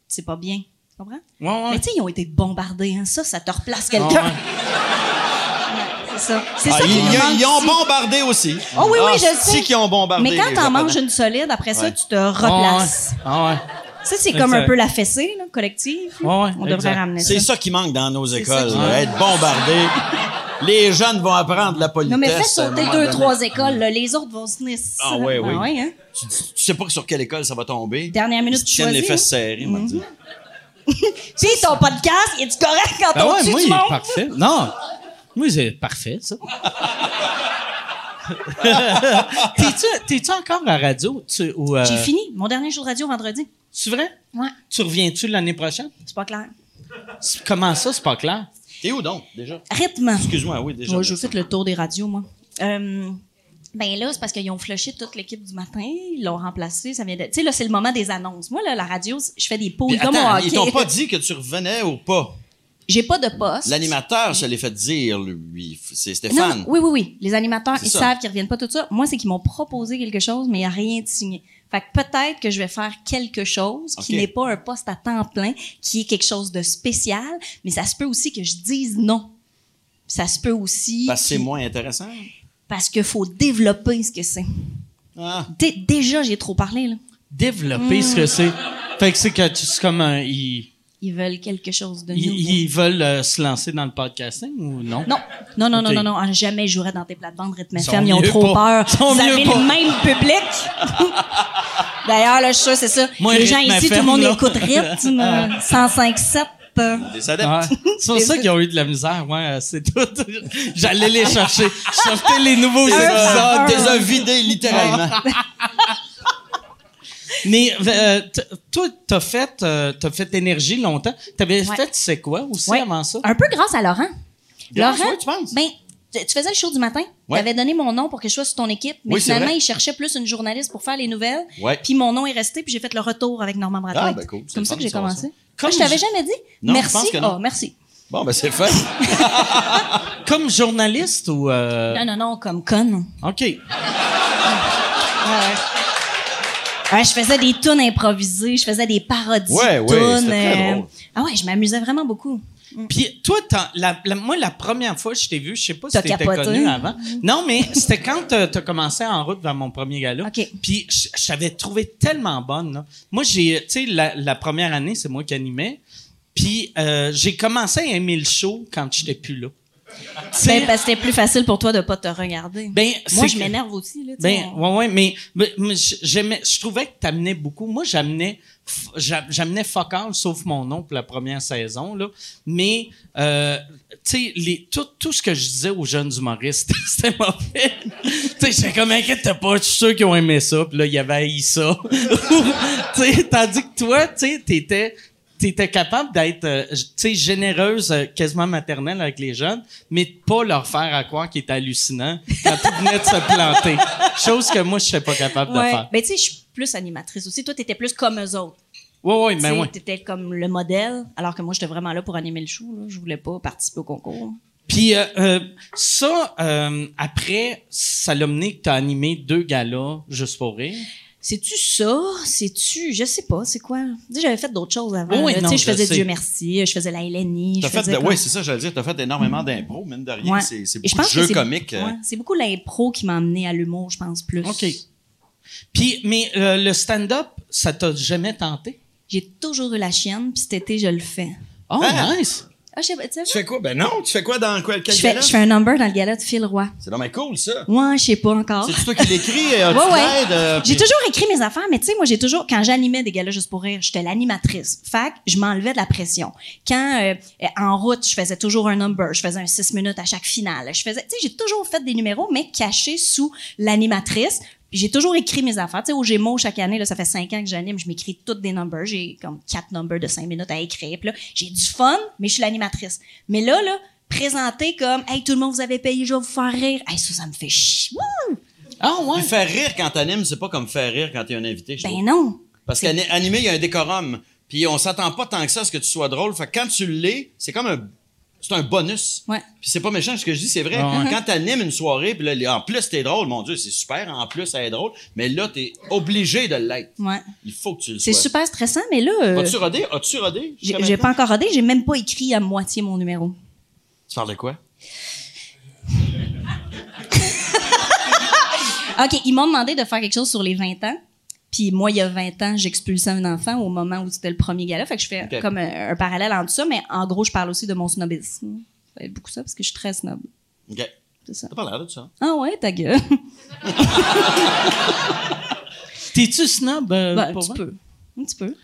c'est pas bien. Tu comprends? Ouais, ouais. Mais tu sais, ils ont été bombardés. Hein. Ça, ça te replace Ah, quelqu'un. ouais. C'est ça. C'est Ah, ça qui ils, ont bombardé aussi. Oh oui, oui, Ah, je sais. c'est qui ont bombardé. Mais quand t'en manges une solide, après ça, Ouais. tu te replaces. Ah, ouais. Ça, c'est comme un peu la fessée, là, collective. là. Ouais, ouais, On devrait exact. ramener ça. C'est ça qui manque dans nos écoles. là. Être bombardé. Les jeunes vont apprendre la politesse. Non, mais fais sauter deux, donné. trois écoles, là. Les autres vont se ça. Ah oui. ouais, hein? Tu, tu sais pas sur quelle école ça va tomber. Dernière minute, tu tiennent les choisis, fesses serrées, on va te dire. Puis ton podcast, il est-tu correct quand Ben on ouais, tue moi, du il est parfait. Non. Moi, c'est parfait, ça. T'es-tu, t'es-tu encore à radio? Tu, ou, euh, J'ai fini. Mon dernier show de radio vendredi. C'est vrai? Ouais. Tu reviens-tu l'année prochaine? C'est pas clair. C'est- Comment ça, c'est pas clair? T'es où donc, déjà? Rythme. Excuse-moi, oui, déjà. Moi, je fait le tour des radios, moi. Euh, ben là, c'est parce qu'ils ont flushé toute l'équipe du matin. Ils l'ont remplacé. Ça vient de... Tu sais, là, c'est le moment des annonces. Moi, là, la radio, je fais des pauses comme au hockey. ils t'ont pas dit que tu revenais ou pas? J'ai pas de poste. L'animateur se l'est fait dire, lui. C'est Non, Stéphane. oui, oui, oui. Les animateurs, ils ça. savent qu'ils reviennent pas tout ça. Moi, c'est qu'ils m'ont proposé quelque chose, mais il n'y a rien de signé. Fait que peut-être que je vais faire quelque chose qui n'est pas un poste à temps plein, qui est quelque chose de spécial, mais ça se peut aussi que je dise non. Ça se peut aussi. Parce que c'est moins intéressant? Parce qu'il faut développer ce que c'est. Ah. Dé- déjà, j'ai trop parlé, là. Développer ce que c'est. Fait que c'est que c'est comme un. Ils, Ils veulent quelque chose de ils- nouveau. ils veulent euh, se lancer dans le podcasting ou non? Non, non, non, non, non, non, jamais je jouerais dans tes plates-bandes Rythme Ils FM. Ils ont trop pas. peur. Ils sont Vous mieux avez pas. le même public. D'ailleurs, là, je suis sûre, c'est ça. Moi, Les gens ici, tout le monde là. écoute Rythme. 105.7. euh, Des adeptes. Ouais. C'est pour ça qu'ils ont eu de la misère. Ouais, euh, c'est tout. J'allais les chercher. Je sortais les nouveaux épisodes. un. T'es un vidé, littéralement. Mais euh, toi, t'as fait, euh, t'as fait énergie longtemps. T'avais Ouais. fait, tu sais quoi, aussi Ouais. avant ça? Un peu grâce à Laurent. Grâce, Laurent, tu penses? ben, tu faisais le show du matin. Ouais. Tu avais donné mon nom pour que je sois sur ton équipe, mais Oui, finalement, vrai. il cherchait plus une journaliste pour faire les nouvelles. Ouais. Puis mon nom est resté, puis j'ai fait le retour avec Normand Brathwaite. Ah, ben cool. C'est Comme ça fun que j'ai commencé. Comme Ah, je t'avais je- jamais dit? Non, je merci. que non. Oh, merci. Bon, ben c'est fait. Comme journaliste ou... euh, Non, non, non, comme conne. OK. Ouais, je faisais des tunes improvisées, je faisais des parodies Ouais, de tunes. très drôle. Ah ouais, je m'amusais vraiment beaucoup. Puis toi, la, la- moi, la première fois que je t'ai vu, je sais pas si t'étais connu avant. Non, mais c'était quand t'as as commencé en route vers mon premier gala. OK. Puis je, je t'avais trouvé tellement bonne. là. Moi, j'ai, tu sais, la, la première année, c'est moi qui animais. Puis euh, j'ai commencé à aimer le show quand j'étais plus là. Ben, parce que c'était plus facile pour toi de pas te regarder. Ben, Moi, je que- m'énerve aussi. Là, Ben, ouais, ouais, mais, mais, mais j'aimais, je trouvais que t'amenais beaucoup. Moi, j'amenais, j'amenais fuck all, sauf mon nom pour la première saison, là. Mais, euh, tu sais, tout, tout ce que je disais aux jeunes humoristes, c'était mauvais. tu sais, j'étais comme, inquiète pas, je suis sûr qu'ils ont aimé ça, puis là, ils avaient haï ça. tandis que toi, tu sais, t'étais, t'étais capable d'être, euh, tu sais, généreuse, euh, quasiment maternelle avec les jeunes, mais de pas leur faire à croire qu'ils étaient hallucinants quand ils venaient de se planter. Chose que moi, je serais pas capable de faire. Ben, tu sais, je suis plus animatrice aussi. Toi, t'étais plus comme eux autres. Ouais, ouais, Tu ben ouais. T'étais comme le modèle, alors que moi, j'étais vraiment là pour animer le show. Là. Je voulais pas participer au concours. Puis euh, euh, ça, euh, après, ça l'a mené que t'as animé deux galas juste pour rire. C'est-tu ça? C'est-tu... Je sais pas, c'est quoi? Tu j'avais fait d'autres choses avant. Oui. Tu non, sais, je faisais sais. Dieu merci, je faisais la LNI. T'as je fait faisais de, comme- oui, c'est ça, j'allais dire. T'as fait énormément d'impro, mine de rien. Ouais. C'est c'est beaucoup de jeux c'est- comiques. euh. ouais, c'est beaucoup l'impro qui m'a amené à l'humour, je pense, plus. OK. Puis, mais euh, le stand-up, ça t'a jamais tenté? J'ai toujours eu la chienne, puis cet été, je le fais. Oh, Ah! nice! Ah, je sais pas, tu sais Tu fais quoi? Ben non, tu fais quoi dans quoi? Quel je fais, gala? je fais un number dans le gala de Phil Roy. C'est dommage cool, ça. Ouais, je sais pas encore. C'est toi qui l'écris, euh, Ouais, ouais. euh, J'ai puis- toujours écrit mes affaires, mais tu sais, moi, j'ai toujours, quand j'animais des galas juste pour rire, j'étais l'animatrice. Fait que je m'enlevais de la pression. Quand, euh, euh, en route, je faisais toujours un number, je faisais un six minutes à chaque finale. Je faisais, tu sais, j'ai toujours fait des numéros, mais cachés sous l'animatrice. Puis j'ai toujours écrit mes affaires. Tu sais, au Gémeaux, chaque année, là, ça fait cinq ans que j'anime, je m'écris toutes des numbers. J'ai comme quatre numbers de cinq minutes à écrire. Puis là, j'ai du fun, mais je suis l'animatrice. Mais là, là, présenter comme, hey, tout le monde vous avez payé, je vais vous faire rire. Hey, ça, ça me fait chier. Ah, ouais. Puis faire rire quand t'animes, c'est pas comme faire rire quand t'es un invité, je trouve. Ben non. Parce qu'animer, il y a un décorum. Puis on s'attend pas tant que ça à ce que tu sois drôle. Fait que quand tu l'es, c'est comme un. C'est un bonus. Ouais. Puis c'est pas méchant ce que je dis, c'est vrai. Ah ouais. Quand t'animes une soirée, puis là, en plus t'es drôle, mon Dieu, c'est super. En plus, ça est drôle. Mais là, t'es obligé de l'être. Ouais. Il faut que tu le C'est sois. super stressant, mais là, euh, As-tu rodé? As-tu rodé? j'ai pas encore rodé, j'ai même pas écrit à moitié mon numéro. Tu parles de quoi? OK, ils m'ont demandé de faire quelque chose sur les 20 ans. Puis moi, il y a 20 ans, j'expulsais un enfant au moment où c'était le premier gala. Fait que je fais comme un, un parallèle entre ça, mais en gros, je parle aussi de mon snobisme. Ça va être beaucoup ça, parce que je suis très snob. OK. C'est ça. T'as pas l'air de ça. Ah ouais, ta gueule. T'es-tu snob euh, Ben, un pour petit vrai? peu. Un petit peu.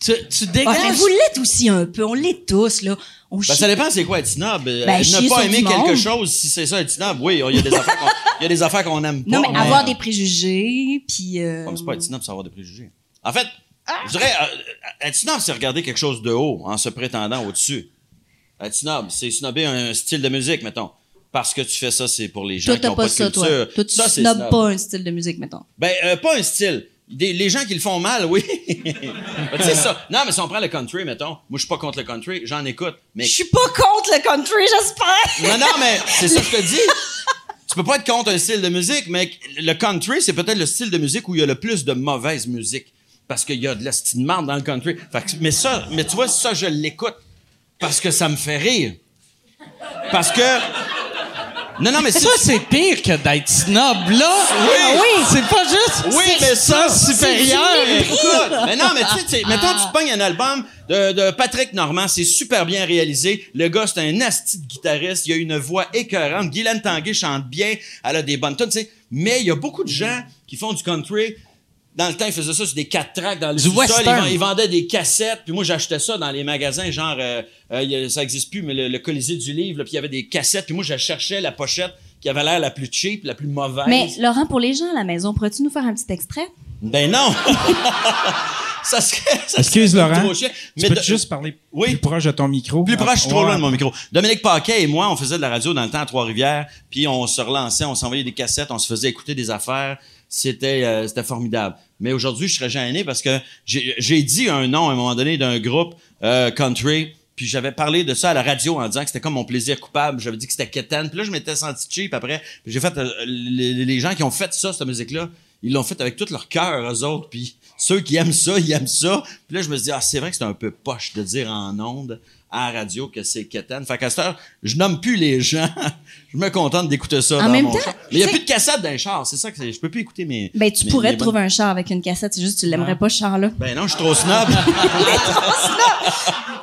Tu, tu Ah, dégages... mais vous l'êtes aussi un peu. On l'est tous, là. On Ben, chie- ça dépend c'est quoi être snob. Euh, Ben, ne chier pas aimer quelque chose, si c'est ça être snob, oui, il y a des affaires il y a des affaires qu'on aime pas. Non, mais avoir des préjugés, puis... euh, Comme c'est pas être snob, c'est avoir des préjugés. En fait, je dirais, euh, être snob, c'est regarder quelque chose de haut en se prétendant au-dessus. Être snob, c'est snobber un style de musique, mettons. Parce que tu fais ça, c'est pour les gens Toi, qui n'ont pas pas de ça, toi. culture. Toi, tu ça, c'est snobs snob. pas un style de musique, mettons. Ben, euh, pas un style. Des- les gens qui le font mal, oui. Ben, tu sais ça. Non, mais si on prend le country, mettons. Moi, je suis pas contre le country, j'en écoute. Mais Je suis pas contre le country, j'espère! non, non, mais c'est ça que je te dis. Tu peux pas être contre un style de musique, mais le country, c'est peut-être le style de musique où il y a le plus de mauvaise musique. Parce qu'il y a de la dans le country. Mais ça, mais tu vois, ça, je l'écoute. Parce que ça me fait rire. Parce que. Non, non, mais c'est. Ça, c'est pire que d'être snob, là. Oui. oui. C'est pas juste. Oui, mais ça, supérieur. Mais non, mais tu sais, tu sais, mettons, tu pognes un album de, de Patrick Normand, c'est super bien réalisé. Le gars, c'est un asti de guitariste, il a une voix écœurante. Guylaine Tanguay chante bien, elle a des bonnes tunes, tu sais. Mais il y a beaucoup de gens qui font du country. Dans le temps, ils faisaient ça sur des quatre tracks dans le Du sous-sol. Ils, western. vend- ils vendaient des cassettes. Puis moi, j'achetais ça dans les magasins, genre, euh, euh, ça existe plus, mais le, le Colisée du livre, là, puis il y avait des cassettes. Puis moi, je cherchais la pochette qui avait l'air la plus cheap, la plus mauvaise. Mais Laurent, pour les gens à la maison, pourrais-tu nous faire un petit extrait? Ben non! ça serait. ça Excuse, serait Laurent. trop chiant. Tu Mais peux de- juste parler Oui. plus proche de ton micro? Plus proche, je suis trop Ouais. loin de mon micro. Dominique Paquet et moi, on faisait de la radio dans le temps à Trois-Rivières, puis on se relançait, on s'envoyait des cassettes, on se faisait écouter des affaires. C'était euh, c'était formidable. Mais aujourd'hui, je serais gêné parce que j'ai dit un nom à un moment donné d'un groupe euh, country, puis j'avais parlé de ça à la radio en disant que c'était comme mon plaisir coupable. J'avais dit que c'était quétaine. Puis là, je m'étais senti cheap après. J'ai fait... euh, les, gens qui ont fait ça, cette musique-là, ils l'ont fait avec tout leur cœur, eux autres. Puis ceux qui aiment ça, ils aiment ça. Puis là, je me dit, ah, c'est vrai que c'est un peu poche de dire en ondes à la radio que c'est quétaine. Fait qu'à cette heure, je nomme plus les gens. je me contente d'écouter ça En dans même mon temps, char. Mais il y a plus de cassette dans les chars. C'est ça que je peux plus écouter mes... Ben, tu mes- pourrais mes te bonnes- trouver un char avec une cassette, c'est juste que tu l'aimerais pas, ce char-là. Ben non, je suis trop snob.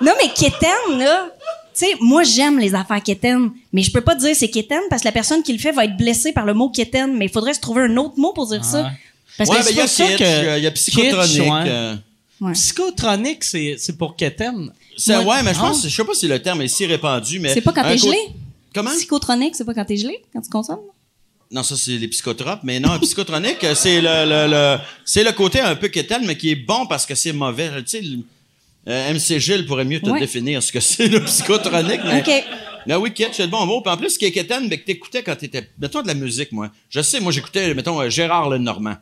Non, mais Kéten, là, tu sais, moi, j'aime les affaires Kéten, mais je peux pas dire c'est Kéten parce que la personne qui le fait va être blessée par le mot Kéten, mais il faudrait se trouver un autre mot pour dire ça. Parce ouais, que ben il y a Kitsch, que- il y a. Kitsch, ouais. euh, Ouais. Psychotronique, c'est, c'est pour Keten. C'est- ouais, mais je pense, je sais pas si le terme est si répandu, mais... c'est pas quand t'es gelé? Comment? Psychotronique, c'est pas quand t'es gelé, quand tu consommes? Non, ça, c'est les psychotropes. Mais non, un psychotronique, c'est le, le, le- c'est le côté un peu quétaine, mais qui est bon parce que c'est mauvais. Tu sais, euh, MC Gilles pourrait mieux te Ouais. définir ce que c'est le psychotronique. Mais, OK. Non, oui, Kitsch, c'est le bon mot. Puis en plus, ce qui est quétaine, mais que t'écoutais quand t'étais... Mettons de la musique, moi. Je sais, moi, j'écoutais, mettons, euh, Gérard Lenormand.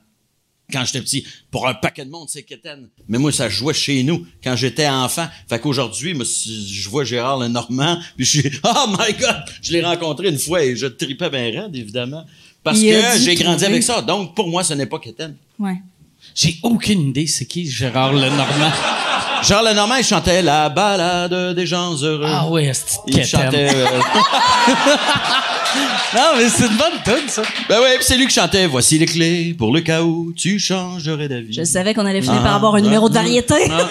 Quand j'étais petit, pour un paquet de monde, c'est quétaine. Mais moi, ça jouait chez nous, quand j'étais enfant. Fait qu'aujourd'hui, je vois Gérard Lenormand, puis je suis, oh my God! Je l'ai rencontré une fois et je tripais bien raide, évidemment. Parce Il que j'ai grandi trouver. avec ça. Donc, pour moi, ce n'est pas quétaine. Ouais. J'ai aucune idée c'est qui Gérard Lenormand. Gérard Lenormand, il chantait la balade des gens heureux. Ah oui, c'est Il chantait. euh, Non, mais c'est une bonne tune, ça. ben puis c'est lui qui chantait Voici les clés pour le cas où tu changerais d'avis. Je savais qu'on allait finir Ah, par avoir un ah, numéro de variété. ah.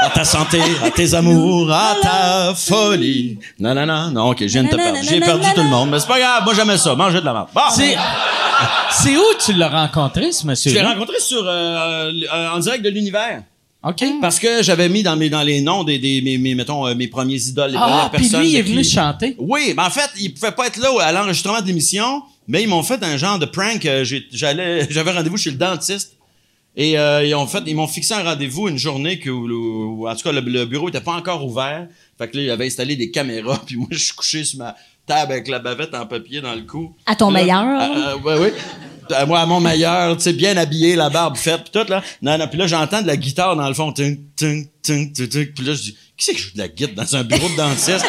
À ta santé, à tes amours, à ta folie. Non, non, non, non, ok, je viens de te perdre. J'ai perdu tout le monde, mais c'est pas grave, moi j'aimais ça, manger de la merde. Bon, C'est, où tu l'as rencontré, ce je l'ai rencontré sur euh, euh, en direct de l'univers. OK. Parce que j'avais mis dans mes dans les noms des, des mes, mes, mettons euh, mes premiers idoles, les Ah, premières puis personnes. lui, il est venu qui- chanter. Oui, mais en fait, ils pouvaient pas être là à l'enregistrement de l'émission, mais ils m'ont fait un genre de prank. euh, j'ai- J'allais, j'avais rendez-vous chez le dentiste. Et euh, ils ont fait, ils m'ont fixé un rendez-vous une journée que, où- où- en tout cas, le, le bureau était pas encore ouvert. Fait que là, ils avaient installé des caméras, puis moi, je suis couché sur ma table avec la bavette en papier dans le cou. À ton Là, meilleur. euh, euh, ouais, oui. À moi, à mon meilleur, tu sais, bien habillé, la barbe faite, puis tout, là. Non, non, puis là, j'entends de la guitare dans le fond. Tung, tung, tung, tung. Puis là, je dis, qui c'est que joue de la guitare dans un bureau de dentiste?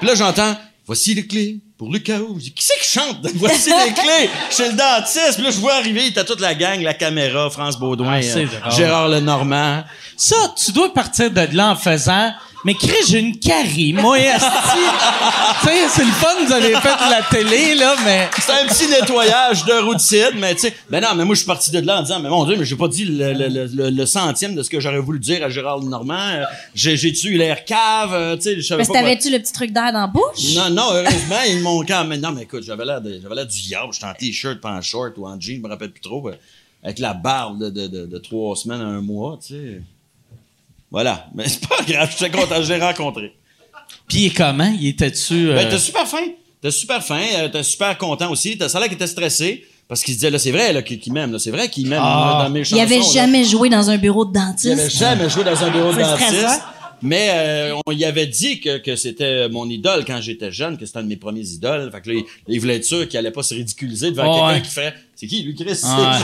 puis là, j'entends, voici les clés pour le chaos. Je dis, qui c'est qui chante? Voici les clés chez le dentiste. Puis là, je vois arriver, t'as toute la gang, la caméra, France Baudouin, Ah, euh. Gérard Lenormand. Ça, tu dois partir de là en faisant Mais Chris, j'ai une carie. Moi, tu sais, c'est le fun, vous avez fait de la télé, là, mais. C'est un petit nettoyage de routine, mais tu sais, ben non, mais moi je suis parti de là en disant, mais mon Dieu, mais j'ai pas dit le, le, le, le centième de ce que j'aurais voulu dire à Gérard Normand. J'ai, j'ai-tu eu l'air cave, euh, tu sais, je savais Parce pas. que quoi- t'avais-tu le petit truc d'air dans la bouche? Non, non, heureusement, ils m'ont quand même. Non, mais écoute, j'avais l'air, de, j'avais l'air du diable. J'étais en t-shirt, pas en short ou en jean, je me rappelle plus trop. euh, avec la barbe de, de, de, de trois semaines à un mois, tu sais. Voilà. Mais c'est pas grave, j'étais content, je l'ai rencontré. Puis il est comment? Il était-tu. euh, Ben, t'es super fin. T'es super fin. euh, T'es super content aussi. T'as ça là qu'il était stressé. Parce qu'il se disait, là, c'est vrai, là, qu'il m'aime, là. C'est vrai qu'il m'aime Ah. euh, dans mes Il chansons. avait là. jamais joué dans un bureau de Il avait dentiste. jamais joué dans un bureau de dentiste. stressant. Mais euh, on y avait dit que, que c'était mon idole quand j'étais jeune, que c'était un de mes premiers idoles. Fait que là, il, il voulait être sûr qu'il allait pas se ridiculiser devant Oh, quelqu'un ouais. qui ferait C'est qui, lui, Chris? Ouais.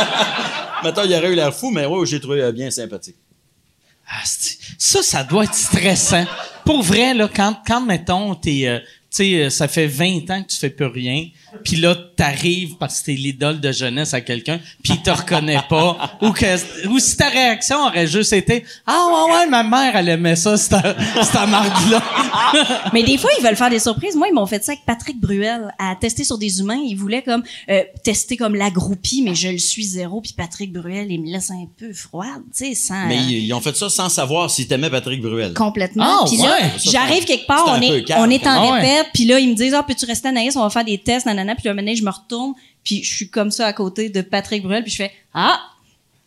Maintenant, il aurait eu l'air fou, mais ouais, j'ai trouvé bien sympathique. Ah, ça, ça doit être stressant. Pour vrai, là, quand, quand mettons, t'es, euh, sais, euh, ça fait 20 ans que tu fais plus rien, puis là, t'arrives parce que t'es l'idole de jeunesse à quelqu'un, puis il te reconnaît pas, ou que, ou si ta réaction aurait juste été, ah ouais, ouais, ma mère, elle aimait ça, cette, cette marde-là. Mais des fois, ils veulent faire des surprises. Moi, ils m'ont fait ça avec Patrick Bruel à tester sur des humains. Ils voulaient comme euh, tester comme la groupie, mais je le suis zéro. Puis Patrick Bruel, il me laisse un peu froide, tu sais, sans Mais euh, ils, ils ont fait ça sans savoir si t'aimais Patrick Bruel. complètement. Ah, puis là, ouais. j'arrive quelque part, C'est un on est, calme. on est en Ah, répète, puis là, ils me disent, ah, peux-tu rester Anaïs, on va faire des tests, nanana. Puis là, maintenant, je me retourne, puis je suis comme ça à côté de Patrick Bruel, puis je fais, ah.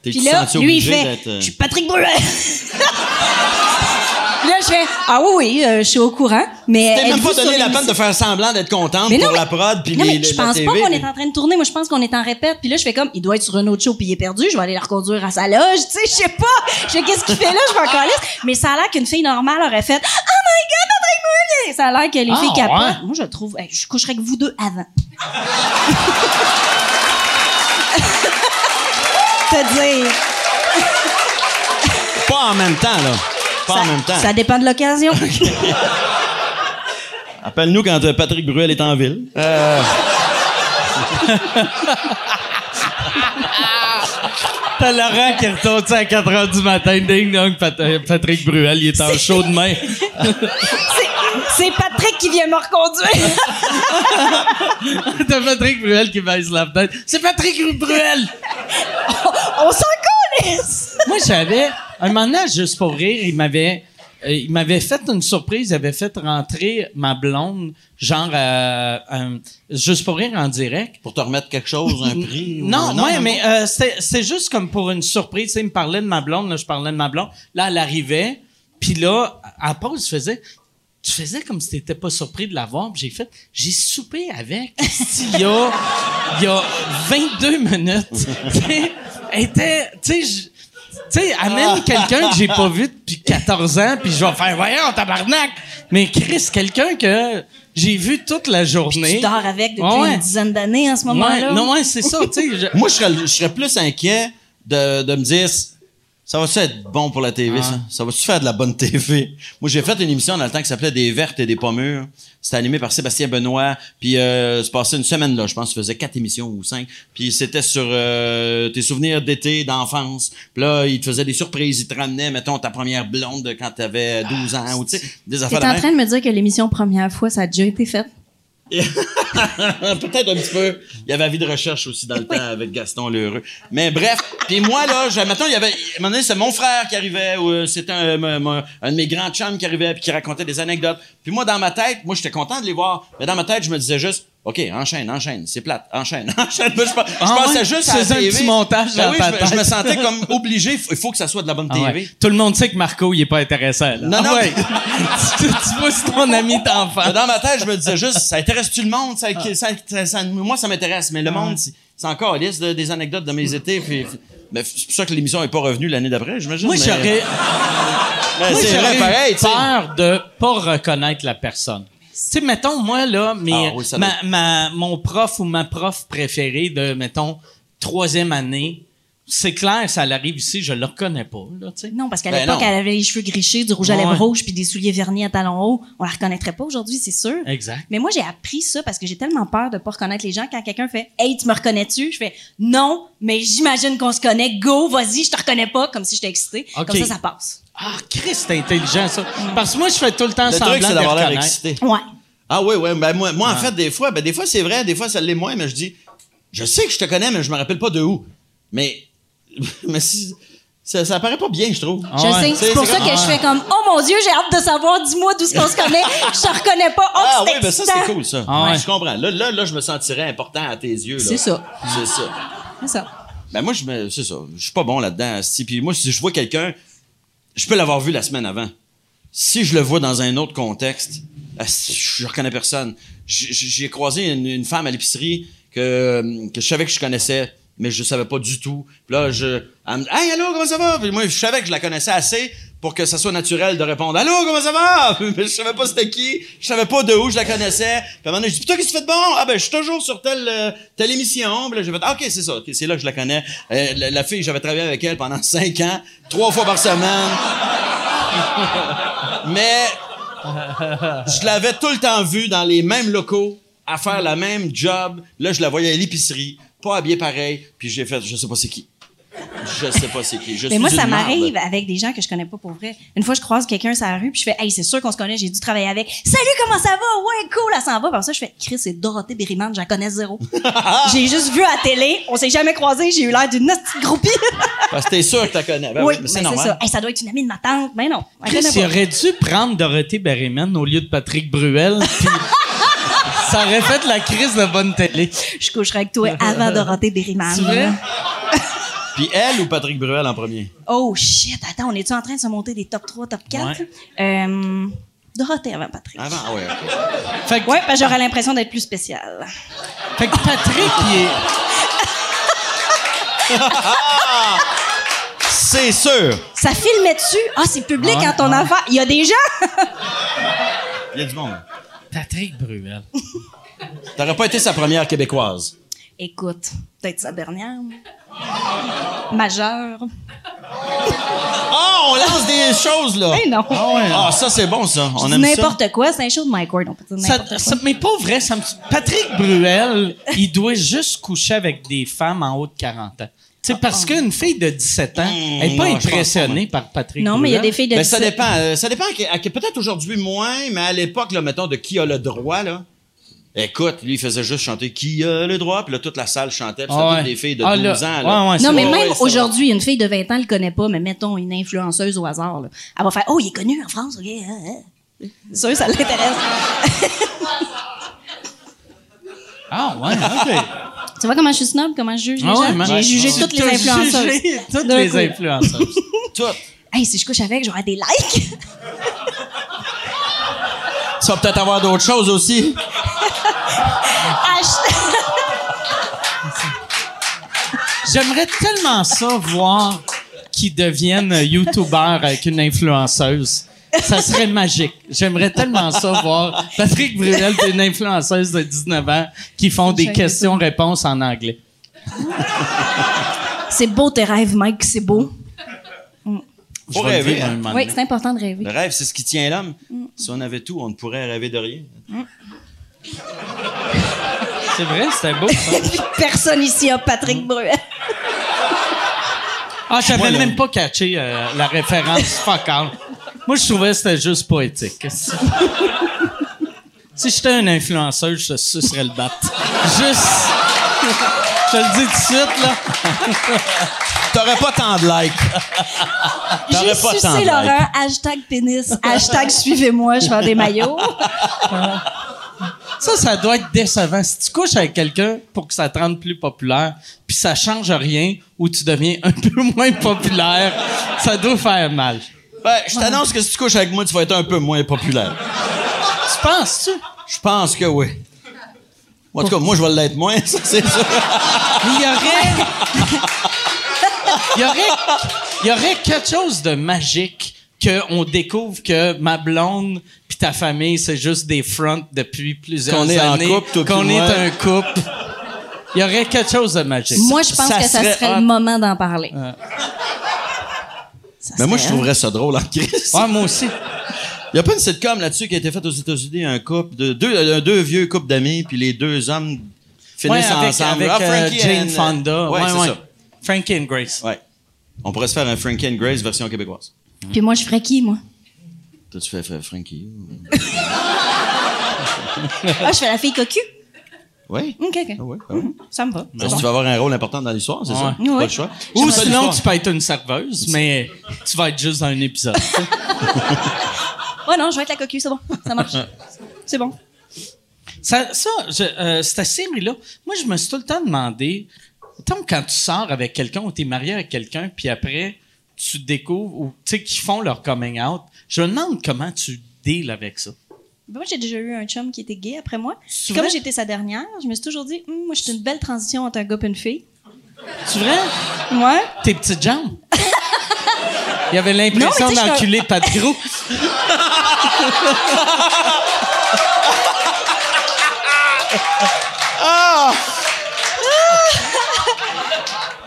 Puis là, lui, il fait, euh, je suis Patrick Bruel. Puis là, je fais, ah oui, oui, euh, je suis au courant, mais T'es même pas donné la peine de faire semblant d'être contente Mais non, pour mais- la prod puis non, les, mais je pense TV, pas qu'on puis- est en train de tourner. Moi, je pense qu'on est en répète. Puis là, je fais comme, il doit être sur un autre show puis il est perdu. Je vais aller le reconduire à sa loge. Tu sais, je sais pas. Je sais qu'est-ce qu'il fait là? Je vais encore Mais ça a l'air qu'une fille normale aurait fait, oh my god, Patrick Bruel! Ça a l'air que les Ah, filles capotent. ouais? Moi, je trouve, hey, je coucherais avec vous deux avant. Te dire. Pas en même temps, là. Pas ça, en même temps. Ça dépend de l'occasion. Appelle-nous quand euh, Patrick Bruel est en ville. Euh, T'as Laurent qui retourne à 4 heures du matin, ding dong, Pat- euh, Patrick Bruel, il est en chaud de main. C'est- Patrick qui vient me reconduire. T'as Patrick Bruel qui baisse la fenêtre. C'est Patrick Bruel! On s'en connaisse. Moi, j'avais. Un moment donné, juste pour rire, il m'avait. euh, il m'avait fait une surprise, il avait fait rentrer ma blonde, genre, euh, juste pour rire en direct. pour te remettre quelque chose, un prix. ou- Non, ouais, mais euh, c'était juste comme pour une surprise. Tu sais, il me parlait de ma blonde, là, je parlais de ma blonde. Là, elle arrivait, puis là, à la pause, je faisais... Tu faisais comme si t'étais pas surpris de la voir. puis J'ai fait... J'ai soupé avec, esti, il y a... Il y a 22 minutes. Tu sais, elle était... Tu sais, je- tu sais, amène quelqu'un que j'ai pas vu depuis 14 ans, puis je vais faire, voyons, tabarnak! Mais Chris, quelqu'un que j'ai vu toute la journée. Tu dors avec depuis Ouais. une dizaine d'années en ce Ouais, moment-là. non, ouais, c'est ça, tu sais. je- Moi, je serais, je serais plus inquiet de, de me dire, ça va-tu être bon pour la TV, ça? Ça va-tu faire de la bonne TV? Moi, j'ai fait une émission dans le temps qui s'appelait Des vertes et des pommures. C'était animé par Sébastien Benoît. Puis, euh, c'est passé une semaine là. Je pense que faisait quatre émissions ou cinq. Puis, c'était sur euh, tes souvenirs d'été, d'enfance. Puis là, il te faisait des surprises. Il te ramenait, mettons, ta première blonde quand t'avais 12 ans ou, tu sais, des T'es affaires en de train de me dire que l'émission première fois, ça a déjà été fait? Peut-être un petit peu. Il y avait avis de recherche aussi dans le temps avec Gaston Lheureux. Mais bref, puis moi là, je, mettons, il y avait, un moment donné, c'est mon frère qui arrivait ou euh, c'était un, un de mes grands chums qui arrivait puis qui racontait des anecdotes. Puis moi dans ma tête, moi j'étais content de les voir, mais dans ma tête, je me disais juste OK, enchaîne, enchaîne, c'est plate, enchaîne, enchaîne. Je, Ah pensais ouais? juste à la un TV. petit montage Ben dans oui, ta je, me- je me tête. sentais comme obligé, il faut- que ça soit de la bonne Ah TV. ouais. Tout le monde sait que Marco, il est pas intéressant. Là. Non, Ah non. ouais. tu, tu vois, c'est ton ami d'enfance. Mais dans ma tête, je me disais juste, ça intéresse-tu le monde? Ça, ça- ça- ça- moi, ça m'intéresse, mais le monde, c'est encore liste de- des anecdotes de mes étés. Puis, mais c'est pour ça que l'émission n'est pas revenue l'année d'après, j'imagine. Moi, j'aurais, c'est j'aurais vrai, pareil, peur de pas reconnaître la personne. Tu sais, mettons, moi, là, mais, Ah oui, ma- mon prof ou ma prof préférée de, mettons, troisième année, c'est clair, ça l'arrive ici, je le reconnais pas, là, tu sais. Non, parce qu'à Ben l'époque, elle avait les cheveux grichés, du rouge à lèvres rouge, puis des souliers vernis à talons hauts. On la reconnaîtrait pas aujourd'hui, c'est sûr. Exact. Mais moi, j'ai appris ça parce que j'ai tellement peur de pas reconnaître les gens. Quand quelqu'un fait Hey, tu me reconnais-tu? Je fais Non, mais j'imagine qu'on se connaît. Go, vas-y, je te reconnais pas, comme si j'étais excitée. Ok. Comme ça, ça passe. Ah, Chris, c'est intelligent, ça. Parce que moi, je fais tout le temps Le semblant truc, c'est de d'avoir l'air excité. Ouais. Ah oui, oui. Ben moi, moi en fait, des fois, ben des fois c'est vrai, des fois ça l'est moins, mais je dis, je sais que je te connais, mais je me rappelle pas de où. Mais, mais si, ça, ça paraît pas bien, je trouve. Ah Je ouais. sais. C'est- C'est pour c'est ça que je fais comme Oh mon Dieu, j'ai hâte de savoir, dis-moi d'où est-ce qu'on se connaît. Je te reconnais pas. Oh, Ah c'est oui, ben ça c'est cool ça. Ah ouais. Je comprends. Là, là, là, je me sentirais important à tes yeux. là. C'est ça. C'est ça. C'est ça. Ben moi, je me, c'est ça. Je suis pas bon là-dedans. Si, puis moi, si je vois quelqu'un, je peux l'avoir vu la semaine avant. Si je le vois dans un autre contexte, asti, je reconnais personne. J'ai croisé une, une femme à l'épicerie que, que je savais que je connaissais, mais je savais pas du tout. Puis là, je, elle me dit, hey, allô, comment ça va? Puis moi, je savais que je la connaissais assez pour que ça soit naturel de répondre, allô, comment ça va? Mais je savais pas c'était qui. Je savais pas de où je la connaissais. Puis à un moment je dis, putain, qu'est-ce que tu fais de bon? Ah, ben, je suis toujours sur telle, euh, telle émission. Puis là, j'ai fait, ah, ok, c'est ça. C'est là que je la connais. Euh, la, la fille, j'avais travaillé avec elle pendant cinq ans, trois fois par semaine. Mais je l'avais tout le temps vue dans les mêmes locaux, à faire la même job. Là, je la voyais à l'épicerie, pas habillée pareil. Puis j'ai fait, je sais pas c'est qui. Je sais pas c'est qui. Je Mais suis moi, ça m'arrive avec des gens que je connais pas pour vrai. Une fois, je croise quelqu'un sur la rue, puis je fais, hey, c'est sûr qu'on se connaît, j'ai dû travailler avec. Salut, comment ça va? Ouais, cool, elle s'en va. Par ça, je fais, Chris, c'est Dorothée Berryman, je la connais zéro. j'ai juste vu à la télé, on s'est jamais croisés, j'ai eu l'air d'une petite groupie. Parce que t'es sûr que tu connais. Ben oui, oui, mais mais c'est c'est normal. ça. Hey, ça doit être une amie de ma tante. Mais non, elle Chris, il aurait dû prendre Dorothée Berryman au lieu de Patrick Bruel, puis ça aurait fait la crise de bonne télé. Je coucherais avec toi avant Dorothée Berryman. C'est vrai? Puis elle ou Patrick Bruel en premier? Oh shit, attends, on est-tu en train de se monter des top 3, top 4? Ouais. Euh, Dorothée avant Patrick. Avant, ah ouais, ok. Fait que, Ouais, ben j'aurais l'impression d'être plus spécial. fait que Patrick, il est... C'est sûr! Ça filmait dessus? Ah, c'est public Ouais, en ton ouais. affaire. Il y a des gens? Il y a du monde. Patrick Bruel. T'aurais pas été sa première québécoise. Écoute, peut-être sa dernière. Majeure. Ah, on lance des choses, là! Eh non. Ah, ça, c'est bon, ça. On aime ça. n'importe quoi, c'est un show de Mike Ward, on peut dire Ça, n'importe quoi. ça- mais pas vrai, ça me... Patrick Bruel, il doit juste coucher avec des femmes en haut de 40 ans. Sais, parce qu'une fille de 17 ans, elle n'est pas non, impressionnée par Patrick non, Bruel. mais il y a des filles de Ben, ça 17. dépend. euh, ça dépend. à à que- Peut-être aujourd'hui moins, mais à l'époque, là, mettons, de qui a le droit, là. Écoute, lui, il faisait juste chanter qui a le droit, puis là, toute la salle chantait, puis c'était Ah ouais. toutes des filles de Ah, 12 là. ans, là. Ouais, ouais, Non, c'est mais vrai. même ouais, ça aujourd'hui, une fille de 20 ans ne le connaît pas, mais mettons une influenceuse au hasard. là. Elle va faire Oh, il est connu en France, ok. hein, hein. C'est sûr, ça l'intéresse. Ah, ouais, OK. Tu vois comment je suis snob, comment je juge les Ah ouais, gens? man. J'ai jugé toutes les influenceuses. jugé toutes les influenceuses. Tout. Hey, si je couche avec, j'aurai des likes. Tu vas peut-être avoir d'autres choses aussi. J'aimerais tellement ça voir qu'ils deviennent youtubeurs avec une influenceuse. Ça serait magique. J'aimerais tellement ça voir Patrick Bruel et une influenceuse de 19 ans qui font des questions-réponses en anglais. C'est beau tes rêves, Mike, c'est beau. Je Faut rêver, hein. Oui, c'est important de rêver. Le rêve, c'est ce qui tient l'homme. Si on avait tout, on ne pourrait rêver de rien. C'est vrai, c'était beau. ça. Personne ici a Patrick Bruel. Ah, j'avais même pas catché euh, la référence fuck all. Moi, je trouvais que c'était juste poétique. si j'étais un influenceur, je te sucerais le bat. Juste. Je te le dis tout de suite, là. T'aurais pas tant de likes. J'ai T'aurais pas tant sucé de Laurent, hashtag pénis, hashtag suivez-moi, je vends des maillots. Ça, ça doit être décevant. Si tu couches avec quelqu'un pour que ça te rende plus populaire, puis ça change rien, ou tu deviens un peu moins populaire, ça doit faire mal. Ben, je t'annonce que si tu couches avec moi, tu vas être un peu moins populaire. Tu penses-tu? Je pense que oui. En tout cas, moi, je vais l'être moins, ça, c'est sûr. Il y aurait. Il y aurait. Il y aurait quelque chose de magique qu'on découvre que ma blonde puis ta famille, c'est juste des fronts depuis plusieurs Qu'on est en années. couple, Qu'on est un couple. Il y aurait quelque chose de magique. Moi, je pense Ça que ça serait le moment d'en parler. Mais moi, je trouverais ça drôle en crise. Ouais, moi aussi. Il y a pas une sitcom là-dessus qui a été faite aux États-Unis, un couple de deux, euh, deux vieux couples d'amis, puis les deux hommes finissent Ouais, avec, ensemble. avec Ah, euh, Frankie Jane and- Fonda. Ouais, Ouais, ça. Frankie and Grace. Ouais. On pourrait se faire un Frankie and Grace version québécoise. Puis moi, je ferais qui, moi? Toi, tu fais, fais Frankie. Ah, je fais la fille cocu? Oui. OK, OK. Ah ouais, ah ouais. Ça me va. Parce que tu vas avoir un rôle important dans l'histoire, c'est ça? Pas le choix. Ou ça, sinon, tu peux être une serveuse, mais tu vas être juste dans un épisode. Ouais, non, je vais être la cocu, c'est bon. Ça marche. C'est bon. ça, ça je, euh, cette série-là, moi, je me suis tout le temps demandé, tant quand tu sors avec quelqu'un ou tu es marié avec quelqu'un, puis après, tu découvres, ou tu sais, qu'ils font leur coming out, je me demande comment tu deals avec ça. Moi, j'ai déjà eu un chum qui était gay après moi. Comme j'étais sa dernière, je me suis toujours dit, Hum, moi, je suis une belle transition entre un gars et une fille. C'est vrai? Ouais. Tes petites jambes? Il avait l'impression d'enculer Pat Gros.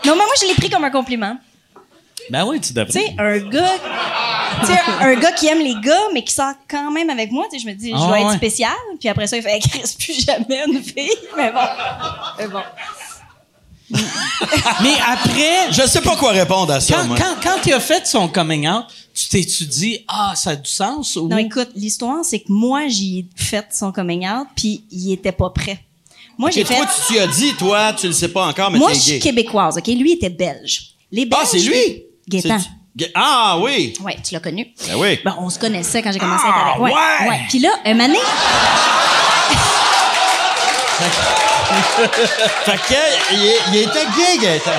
Non, mais moi, je l'ai pris comme un compliment. Ben oui, tu devrais. Tu sais, un gars. Tu sais, un, gars qui aime les gars, mais qui sort quand même avec moi, tu sais, je me dis, je Ah, dois être ouais. spécial. Puis après ça, il fait, Hey, Chris, plus jamais une fille. Mais bon. Mais bon. Mais après, Je sais pas quoi répondre à ça, quand, moi. quand, quand il a fait son coming out, tu t'es-tu dit, ah, ça a du sens? Ou... Non, écoute, l'histoire, c'est que moi, j'y ai fait son coming out, puis il était pas prêt. Moi, j'ai fait. toi, tu, tu as dit, toi, tu le sais pas encore, mais Moi, t'es je suis québécoise, OK? Lui était belge. Les Belges. Ah, c'est lui? Gaétan. Ah, oui. Ouais, tu l'as connu. Ben oui. Ben, on se connaissait quand j'ai commencé à Ah, être avec. ouais! Puis là, un année, Fait que, il, était gay, Gaëtan.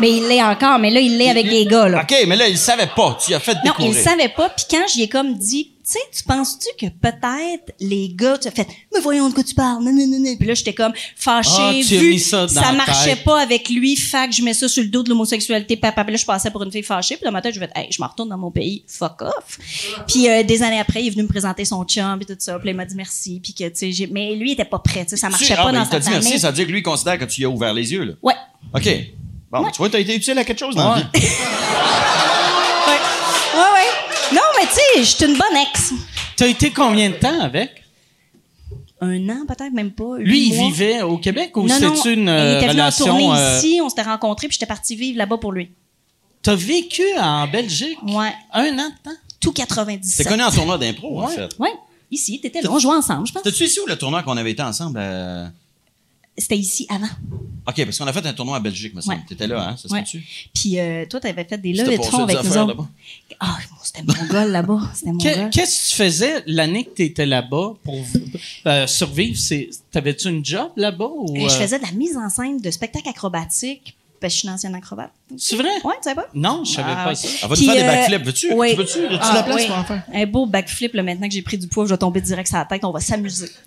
Mais il l'est encore, mais là, il l'est avec des gars, là. OK, mais là, il savait pas. Tu as fait Non, découvrir. il le savait pas. Puis quand j'y ai comme dit, tu sais, tu penses-tu que peut-être les gars, tu as fait, mais voyons de quoi tu parles, non, non, non, non. Puis là, j'étais comme fâchée, Ah, tu as vu mis ça dans la marchait tête. pas avec lui, que je mets ça sur le dos de l'homosexualité, papa. Puis là, je passais pour une fille fâchée. Puis dans ma tête, je vais hey, je me retourne dans mon pays, fuck off. Puis euh, des années après, il est venu me présenter son chum et tout ça. Puis là, il m'a dit merci. Puis que, tu sais, mais lui, il était pas prêt, tu sais, ça Tu- marchait ah, pas ben, dans il sa dit merci, ça veut dire que lui, il considère que tu y as ouvert les yeux, là. Ouais. OK. Bon, tu vois, t'as été utile à quelque chose dans la Ouais. vie. Ouais. Ouais, ouais. Non, mais tu sais, je suis une bonne ex. T'as été combien de temps avec? Un an, peut-être, même pas. Lui, il vivait au Québec ou Non, non, c'était une il euh, était venu en relation... tournée euh, ici, on s'était rencontrés, puis j'étais partie vivre là-bas pour lui. T'as vécu en Belgique? Ouais. Un an de temps? Tout T'es 97. connu en tournoi d'impro, en fait. Ouais. Ici, t'étais là. On jouait ensemble, je pense. T'as-tu ici ou le tournoi qu'on avait été ensemble? euh? C'était ici avant. OK, parce qu'on a fait un tournoi en Belgique, me semble. Ouais. T'étais là, hein? Ça se Ouais. Puis euh, toi, t'avais fait des levées de avec nous autres. Ah, bon, c'était mon gars là-bas. C'était mon. Qu'est-ce que tu faisais l'année que tu étais là-bas pour euh, survivre? C'est- T'avais-tu une job là-bas? Ou, Euh, Je euh, faisais de la mise en scène de spectacles acrobatiques, parce que je suis une ancienne acrobate. C'est vrai? Ouais, tu savais pas? Non, je savais Ah, pas ça. On va te Puis, faire des backflips. Veux-tu? oui. Tu veux-tu? Ah, la place oui. pour en faire? Un beau backflip, là, maintenant que j'ai pris du poids, je vais tomber direct sur la tête, on va s'amuser.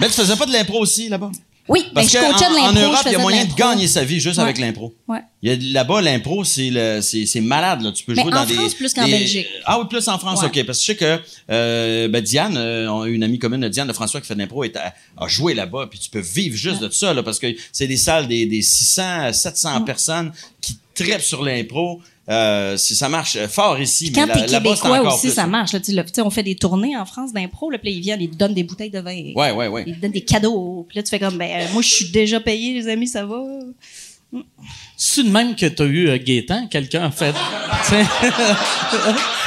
Mais tu faisais pas de l'impro aussi, là-bas? Oui, ben, Parce je coachais de qu'en en l'impro, Europe, il y a moyen de l'impro. gagner sa vie juste Ouais. avec l'impro. Ouais. Là-bas, l'impro, c'est le- c'est c'est malade. Là. Tu peux Mais jouer en dans des. France, plus qu'en des- Belgique. Ah oui, plus en France, Ouais. OK. Parce que je sais que euh, ben, Diane, euh, une amie commune de Diane de François qui fait de l'impro, a joué là-bas. Puis tu peux vivre juste de ça, là, parce que c'est des salles des, des 600 à Mm. 700 personnes qui traitent sur l'impro. Euh, si ça marche euh, fort ici, Quand mais t'es là- là-bas, c'est québécois encore aussi, plus. ça marche. Là, tu sais, tu sais, on fait des tournées en France d'impro, là, puis là, ils viennent, ils te donnent des bouteilles de vin. Ouais, ouais, ouais. Ils te donnent des cadeaux. Puis là, tu fais comme, ben, euh, moi, je suis déjà payé, les amis, ça va. C'est de même que t'as eu euh, Gaétan, quelqu'un a fait.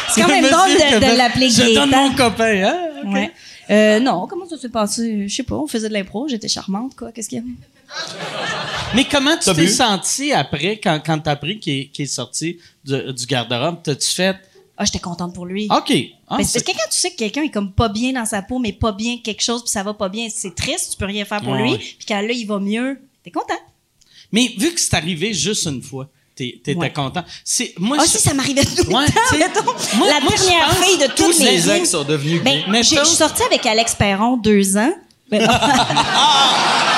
C'est quand même drôle de- de l'appeler Je donne Gaétan. mon copain, hein? Ouais. Euh, non, comment ça s'est passé? Je sais pas, on faisait de l'impro, j'étais charmante, quoi. Qu'est-ce qu'il y avait? Mais comment tu t'es senti après, quand, quand t'as appris qu'il est, est sorti du, du garde-robe? T'as-tu fait? Ah, j'étais contente pour lui. OK. Ah, parce que quand tu sais que quelqu'un est comme pas bien dans sa peau, mais pas bien quelque chose, puis ça va pas bien, c'est triste, tu peux rien faire pour Ouais, lui. ouais. Puis quand là, il va mieux, t'es content. Mais vu que c'est arrivé juste une fois, t'es- t'étais Ouais. content. C'est, moi, Ah, je- si, ça m'arrivait tout le Ouais, temps, moi- La moi, je dernière pense fille de Tous mes les ex sont devenus Ben, je suis sortie avec Alex Perron deux ans. Non.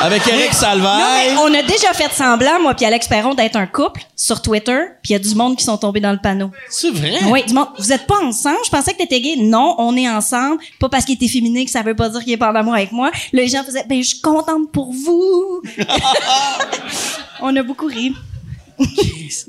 Avec Eric Non, mais on a déjà fait semblant, moi puis Alex Perron, d'être un couple sur Twitter, puis il y a du monde qui sont tombés dans le panneau. C'est vrai? Oui, du monde. Vous êtes pas ensemble? Je pensais que t'étais gay. Non, on est ensemble. Pas parce qu'il était féminin que ça veut pas dire qu'il est pas en amour avec moi. Les gens faisaient, ben, je suis contente pour vous. on a beaucoup ri.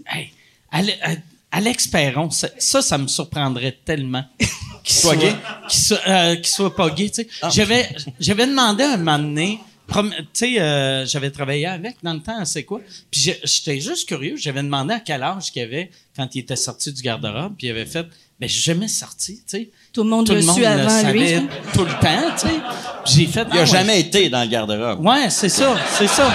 Hey, euh, Alex Perron, ça, ça, ça me surprendrait tellement. Qu'il Soit gay? Qu'il soit, euh, soit pas gay, tu sais. J'avais, j'avais demandé un moment donné, tu sais, euh, j'avais travaillé avec dans le temps, c'est quoi? Puis j'étais juste curieux, j'avais demandé à quel âge qu'il avait quand il était sorti du garde-robe, puis il avait fait, ben, j'ai jamais sorti, tu sais. Tout le monde Tout le le monde su le avant lui. tout le temps, tu sais. J'ai fait, Il a ah ouais. jamais été dans le garde-robe. Ouais, c'est ça, c'est ça.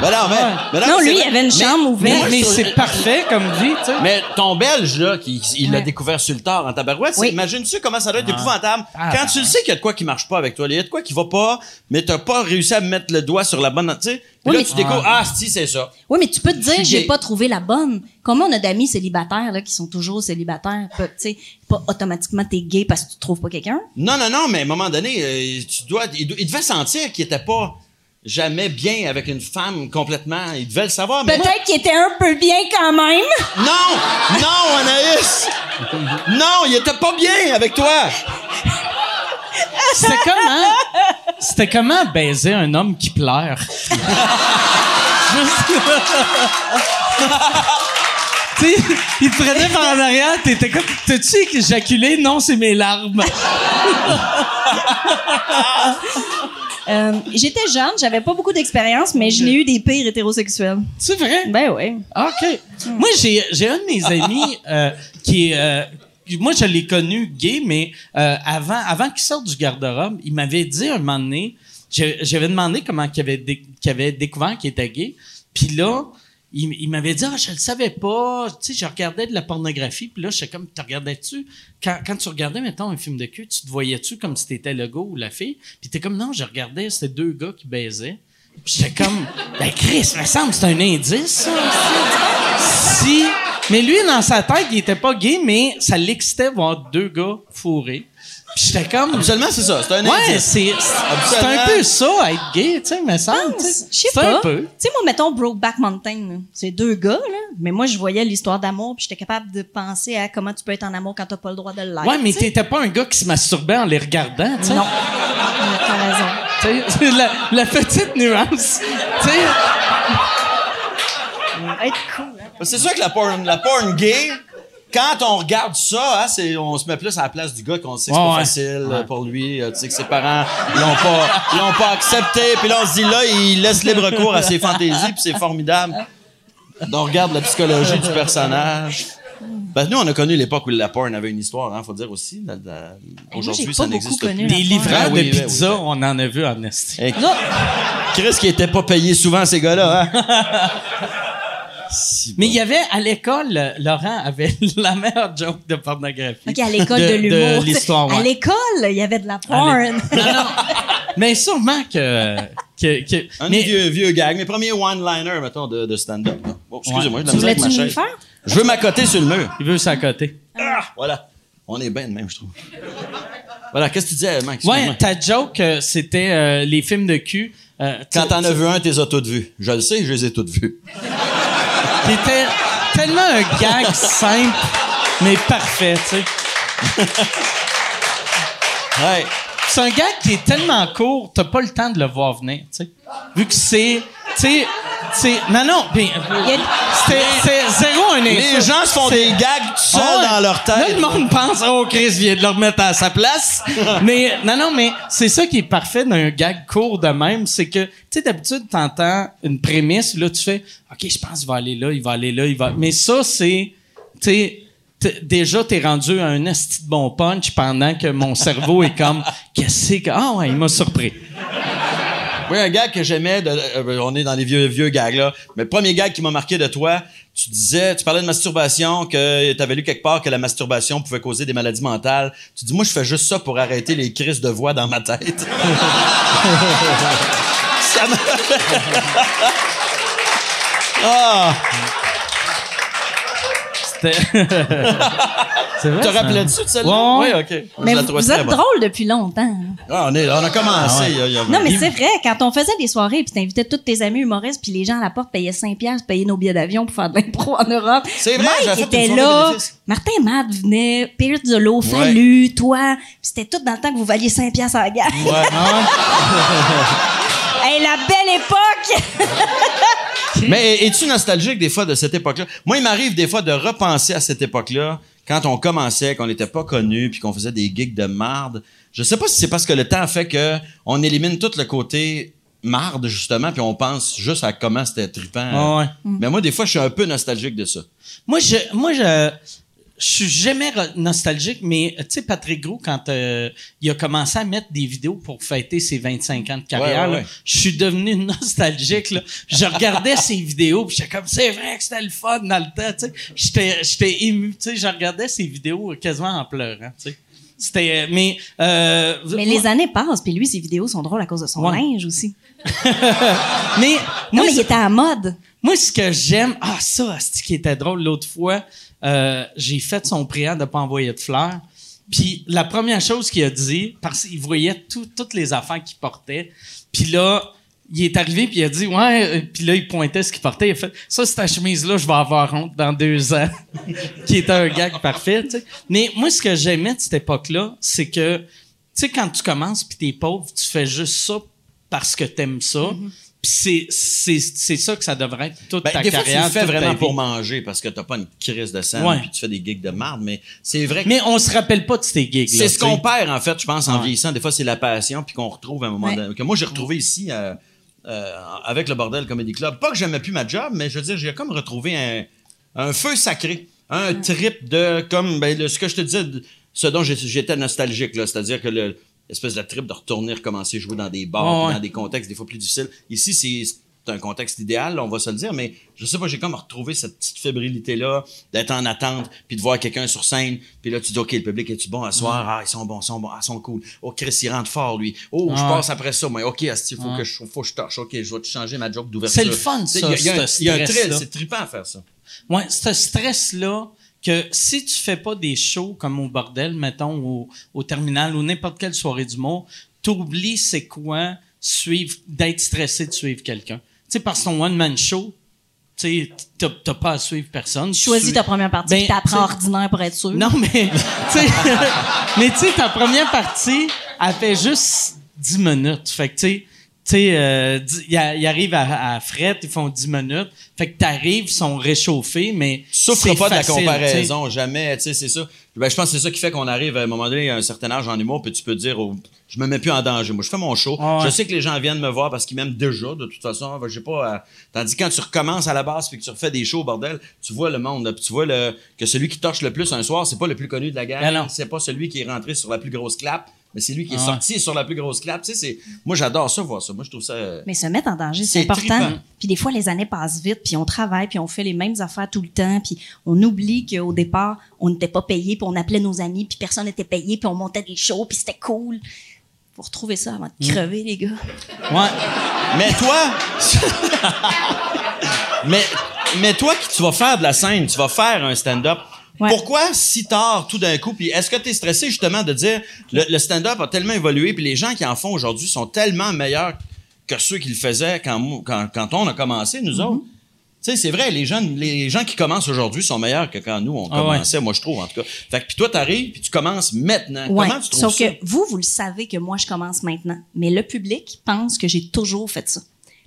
Ben non, mais, Non, lui, il avait une chambre Mais, ouverte. mais c'est parfait comme vie, tu sais. Mais ton Belge, là, qui, il l'a Ouais. découvert sur le tard en tabarouette, Oui. imagine-tu comment ça doit être épouvantable? Ah, Quand ben tu le sais qu'il y a de quoi qui marche pas avec toi, il y a de quoi qui va pas, mais t'as pas réussi à mettre le doigt sur la bonne, tu sais. Oui, là, mais- tu découvres, ah, si, c'est ça. Oui, mais tu peux te dire, j'ai pas trouvé la bonne. Combien on a d'amis célibataires, là, qui sont toujours célibataires? Tu sais, pas automatiquement t'es gay parce que tu trouves pas quelqu'un? Non, non, non, mais à un moment donné, euh, tu dois, il, devait sentir qu'il était pas jamais bien avec une femme complètement. Il devait le savoir, mais. Peut-être qu'il était un peu bien quand même. Non! Non, Anaïs! Non, il était pas bien avec toi! C'était comment? C'était comment baiser un homme qui pleure? Juste- sais, il te prenait par en arrière, t'étais comme, t'as-tu éjaculé? Non, c'est mes larmes. Euh, J'étais jeune, j'avais pas beaucoup d'expérience, mais je l'ai eu des pires hétérosexuels. C'est vrai? Ben ouais. OK. Moi, j'ai, un de mes amis euh, qui est... euh, moi, je l'ai connu gay, mais avant, avant qu'il sorte du garde-robe, il m'avait dit un moment donné... J'avais demandé comment qu'il avait, dé- avait découvert qu'il était gay. Puis là, il, il m'avait dit « Ah, je le savais pas. » Tu sais, je regardais de la pornographie. Puis là, je sais comme, « Tu regardais-tu? Quand, quand tu regardais, mettons, un film de cul, tu te voyais-tu comme si t'étais le gars ou la fille? Puis t'es comme, « Non, je regardais, c'était deux gars qui baisaient. » Puis j'étais comme, « Ben Chris, me semble, c'est un indice, ça. Si... Mais lui, dans sa tête, il était pas gay, mais ça l'excitait voir deux gars fourrés. J'étais comme... Absolument, c'est ça. C'est un Ouais, indice. c'est c'est un peu ça, être gay, tu sais, me semble. tu sais. Je sais C'est pas. un peu. Tu sais, moi, mettons Brokeback Mountain, là. c'est deux gars, là. Mais moi, je voyais l'histoire d'amour, puis j'étais capable de penser à comment tu peux être en amour quand t'as pas le droit de l'être. Ouais, mais tu sais. t'étais pas un gars qui se masturbait en les regardant, tu sais. Non. T'as raison. Tu sais, c'est la, la petite nuance. tu sais, Être cool, hein. C'est sûr que la porn, la porn gay, quand on regarde ça, hein, c'est, on se met plus à la place du gars qu'on sait que c'est pas ouais. facile euh, pour lui. euh, Tu sais que ses parents l'ont pas, l'ont pas accepté. Puis là, on se dit là, il laisse libre cours à ses fantaisies, puis c'est formidable. Donc, on regarde la psychologie du personnage. Ben, nous, on a connu l'époque où la porn avait une histoire, hein, faut dire aussi. La- la- j'ai Aujourd'hui, ça n'existe plus. porn. livreurs Ah oui, de oui, pizza, oui. on en a vu en Chris qui était pas payé souvent, ces gars-là, hein? Si Mais il y avait, à l'école, Laurent avait la meilleure joke de pornographie. OK, à l'école de, l'humour. De l'histoire, À l'école, il y avait de la porn. Non, non. Mais sûrement que... que, que- Un mais, vieux, vieux gag, mes premiers one-liners, mettons, de, de stand-up. Oh, excusez-moi, Ouais. misère avec ma chaise. faire? Je veux m'accoter sur le mur. il veut s'à côté. Voilà. On est bien de même, je trouve. Voilà, qu'est-ce que tu disais, Max? Ouais, ta joke, euh, c'était euh, les films de cul. euh, Quand t'en as vu un, t'es as toutes vues. Je le sais, je les ai toutes vues. Qui était tellement un gag simple, mais parfait, tu sais. Ouais. C'est un gag qui est tellement court, t'as pas le temps de le voir venir, tu sais. Vu que c'est, tu sais, c'est, non, non, c'est zéro un Les gens se font des gags tout seuls Ah dans leur Là, tête. le monde pense, oh, Chris vient de le remettre à sa place. mais, non, non, mais c'est ça qui est parfait d'un gag court de même, c'est que, tu sais, d'habitude, t'entends une prémisse, là, tu fais, OK, je pense qu'il va aller là, il va aller là, il va. Mais ça, c'est, tu sais, déjà, t'es rendu à un esti de bon punch pendant que mon cerveau est comme, qu'est-ce que, ah ouais, il m'a surpris. Oui, un gag que j'aimais, de- euh, on est dans les vieux, vieux gags, là. Mais le premier gag qui m'a marqué de toi, tu disais, tu parlais de masturbation, que tu avais lu quelque part que la masturbation pouvait causer des maladies mentales. Tu dis, moi, je fais juste ça pour arrêter les crises de voix dans ma tête. ça m'a Ah! C'était. c'est vrai. Tu te ça? rappelais de celle-là? Ouais. Oui, OK. Mais je la vous, trouvais vous très êtes bonne. drôle depuis longtemps. Ah, on, est, on a commencé. Ah ouais. il y a- il y a- Non, mais c'est vrai, quand on faisait des soirées, puis t'invitais tous tes amis humoristes, puis les gens à la porte payaient 5 piastres, payaient nos billets d'avion pour faire de l'impro en Europe. C'est vrai, Mike était une soirée là, bénéfice. Martin Matt venait, Pierre Zolo, Fallu, toi, puis c'était tout dans le temps que vous valiez 5 piastres à la gare. hey, la belle époque! Mais es-tu nostalgique des fois de cette époque-là? Moi, il m'arrive des fois de repenser à cette époque-là, quand on commençait, qu'on n'était pas connu, puis qu'on faisait des gigs de marde. Je sais pas si c'est parce que le temps fait que on élimine tout le côté marde, justement, puis on pense juste à comment c'était trippant. Ah ouais. Mais moi, des fois, je suis un peu nostalgique de ça. Moi, je, moi, je, je suis jamais nostalgique, mais tu sais, Patrick Gros, quand euh, il a commencé à mettre des vidéos pour fêter ses 25 ans de carrière, Ouais, ouais, là, ouais. je suis devenu nostalgique. Là. Je regardais ses vidéos, puis j'étais comme, c'est vrai que c'était le fun dans le temps. tu sais. J'étais, j'étais ému. tu sais, Je regardais ses vidéos quasiment en pleurant. tu sais. C'était, mais, euh, Mais moi- les années passent, puis lui, ses vidéos sont drôles à cause de son Ouais. linge aussi. mais, Non, moi, mais il était à la mode. Moi, ce que j'aime, ah ça, c'est qui était drôle l'autre fois, euh, j'ai fait son prière de pas envoyer de fleurs. Puis la première chose qu'il a dit, parce qu'il voyait tout- toutes les affaires qu'il portait, puis là, il est arrivé puis il a dit ouais, euh, puis là il pointait ce qu'il portait, il a fait ça c'est ta chemise là, je vais avoir honte dans deux ans, qui était un gag parfait. Mais moi, ce que j'aimais de cette époque-là, c'est que tu sais quand tu commences puis t'es pauvre, tu fais juste ça parce que t'aimes ça. C'est, c'est, c'est ça que ça devrait être toute Ben, ta des fois, tu le fais vraiment pour manger parce que t'as pas une crise de sang Ouais. puis tu fais des gigs de marde, mais c'est vrai que Mais on se rappelle pas de ces gigs C'est ce qu'on perd, en fait, je pense, en Ouais. vieillissant. Des fois, c'est la passion, puis qu'on retrouve à un moment Ouais. Que moi, j'ai retrouvé ici, euh, euh, avec le Bordel Comedy Club. Pas que j'aimais plus ma job, mais je veux dire, j'ai comme retrouvé un, un feu sacré. Un trip de, comme, ben, le- ce que je te disais, ce dont j'étais nostalgique, là. C'est-à-dire que le, l'espèce de trip de retourner recommencer à jouer dans des bars, ouais. dans des contextes des fois plus difficiles. Ici, c'est, un contexte idéal, on va se le dire, mais je sais pas, j'ai comme retrouvé cette petite fébrilité-là, d'être en attente, puis de voir quelqu'un sur scène, puis là, tu dis, OK, le public, est-tu bon à soir? Ah, ils sont bons, ils sont bons, ah, ils sont cool. Oh, Chris, il rentre fort, lui. Oh, je passe après ça, moi. OK, asti, faut que je, faut que je torche. OK, je vais te changer ma joke d'ouverture. C'est le fun, ça, Il y a, il y a un- il y a un stress-là. c'est trippant à faire ça. Ouais, ce stress-là, que si tu fais pas des shows comme au bordel, mettons, au, au terminal ou n'importe quelle soirée d'humour, t'oublies c'est quoi suivre, d'être stressé de suivre quelqu'un. Tu sais, parce que ton one-man show, tu t'as t'as pas à suivre personne. Choisis suis- ta première partie, Ben, t'apprends ordinaire pour être sûr. Non, mais, tu sais, mais tu sais, ta première partie, elle fait juste 10 minutes. Fait que, tu sais, tu sais, euh, ils arrivent à, à fret, ils font 10 minutes. Fait que t'arrives, ils sont réchauffés, mais. Tu souffres pas de la comparaison, jamais, tu sais, c'est ça. Ben, je pense que c'est ça qui fait qu'on arrive à un moment donné à un certain âge en humour, puis tu peux te dire, oh, je me mets plus en danger. Moi, je fais mon show. Ah ouais. Je sais que les gens viennent me voir parce qu'ils m'aiment déjà, de toute façon. Ben, j'ai pas à- Tandis que quand tu recommences à la base puis que tu refais des shows, bordel, tu vois le monde, là, puis tu vois le... que celui qui torche le plus un soir, c'est pas le plus connu de la Ben gang. non. c'est pas celui qui est rentré sur la plus grosse clap, mais c'est lui qui est Ah sorti sur la plus grosse clap. Tu sais. Moi, j'adore ça, voir ça. Moi, je trouve ça... euh, Mais se mettre en danger, C'est important. trippant. Puis des fois, les années passent vite, puis on travaille, puis on fait les mêmes affaires tout le temps, puis on oublie qu'au départ, on n'était pas payé, puis on appelait nos amis, puis personne n'était payé, puis on montait des shows, puis c'était cool. Faut retrouver ça avant de crever, les gars. Ouais. Mais toi, mais, mais toi qui tu vas faire de la scène, tu vas faire un stand-up. Ouais. Pourquoi si tard tout d'un coup? Puis est-ce que tu es stressé justement de dire le, le stand-up a tellement évolué, puis les gens qui en font aujourd'hui sont tellement meilleurs que ceux qui le faisaient quand, quand, quand on a commencé, nous Mm-hmm. autres? Tu sais, c'est vrai, les gens, les gens qui commencent aujourd'hui sont meilleurs que quand nous, on Ah ouais. commençait, moi, je trouve, en tout cas. Fait que, puis toi, t'arrives, puis tu commences maintenant. Ouais. Comment tu trouves Sauf ça? que vous, vous le savez que moi, je commence maintenant. Mais le public pense que j'ai toujours fait ça.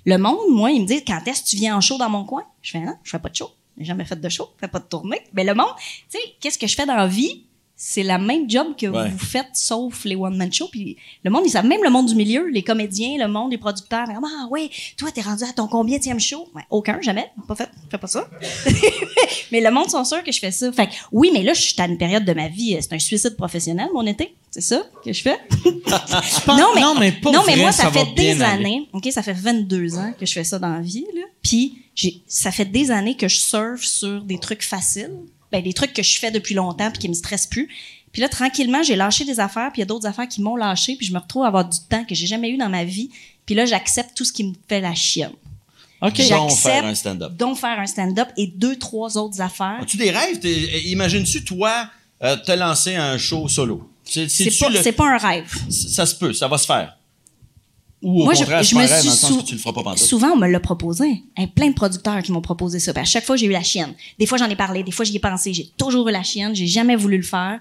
Le monde, moi, il me dit quand est-ce que tu viens en show dans mon coin? Je fais non, je fais pas de show. J'ai jamais fait de show, je fais pas de tournée. Mais le monde, tu sais, qu'est-ce que je fais dans la vie? C'est la même job que Ouais. vous faites, sauf les one-man shows. Puis le monde, ils savent, même le monde du milieu, les comédiens, le monde, les producteurs. Ah ouais, toi, t'es rendu à ton combienième show? Ouais, aucun, jamais. Pas fait, fais pas ça. mais le monde sont sûrs que je fais ça. Fait que, oui, mais là, je suis à une période de ma vie, euh, c'est un suicide professionnel, mon été. C'est ça que je fais? non, mais, non, mais pour non, mais vrai, moi, ça, fait des aller. années, OK, ça fait 22 ans que je fais ça dans la vie, là. Puis, ça fait des années que je surfe sur des trucs faciles. Ben, des trucs que je fais depuis longtemps puis qui me stressent plus. Puis là, tranquillement, j'ai lâché des affaires, puis il y a d'autres affaires qui m'ont lâché, puis je me retrouve à avoir du temps que j'ai jamais eu dans ma vie. Puis là, j'accepte tout ce qui me fait la chienne. OK. Dont J'accepte faire un stand-up. dont faire un stand-up et deux, trois autres affaires. As-tu des rêves? T'es- Imagines-tu, toi, euh, te lancer un show solo? C'est, C'est c'est-tu pas, le- c'est pas un rêve. Ça se peut, ça va se faire. Ou au Moi, je, contraire, je me suis dans le sens que tu le feras pas souvent on me l'a proposé. Il y a plein de producteurs qui m'ont proposé ça. Puis à chaque fois j'ai eu la chienne. Des fois j'en ai parlé, des fois j'y ai pensé. J'ai toujours eu la chienne. J'ai jamais voulu le faire.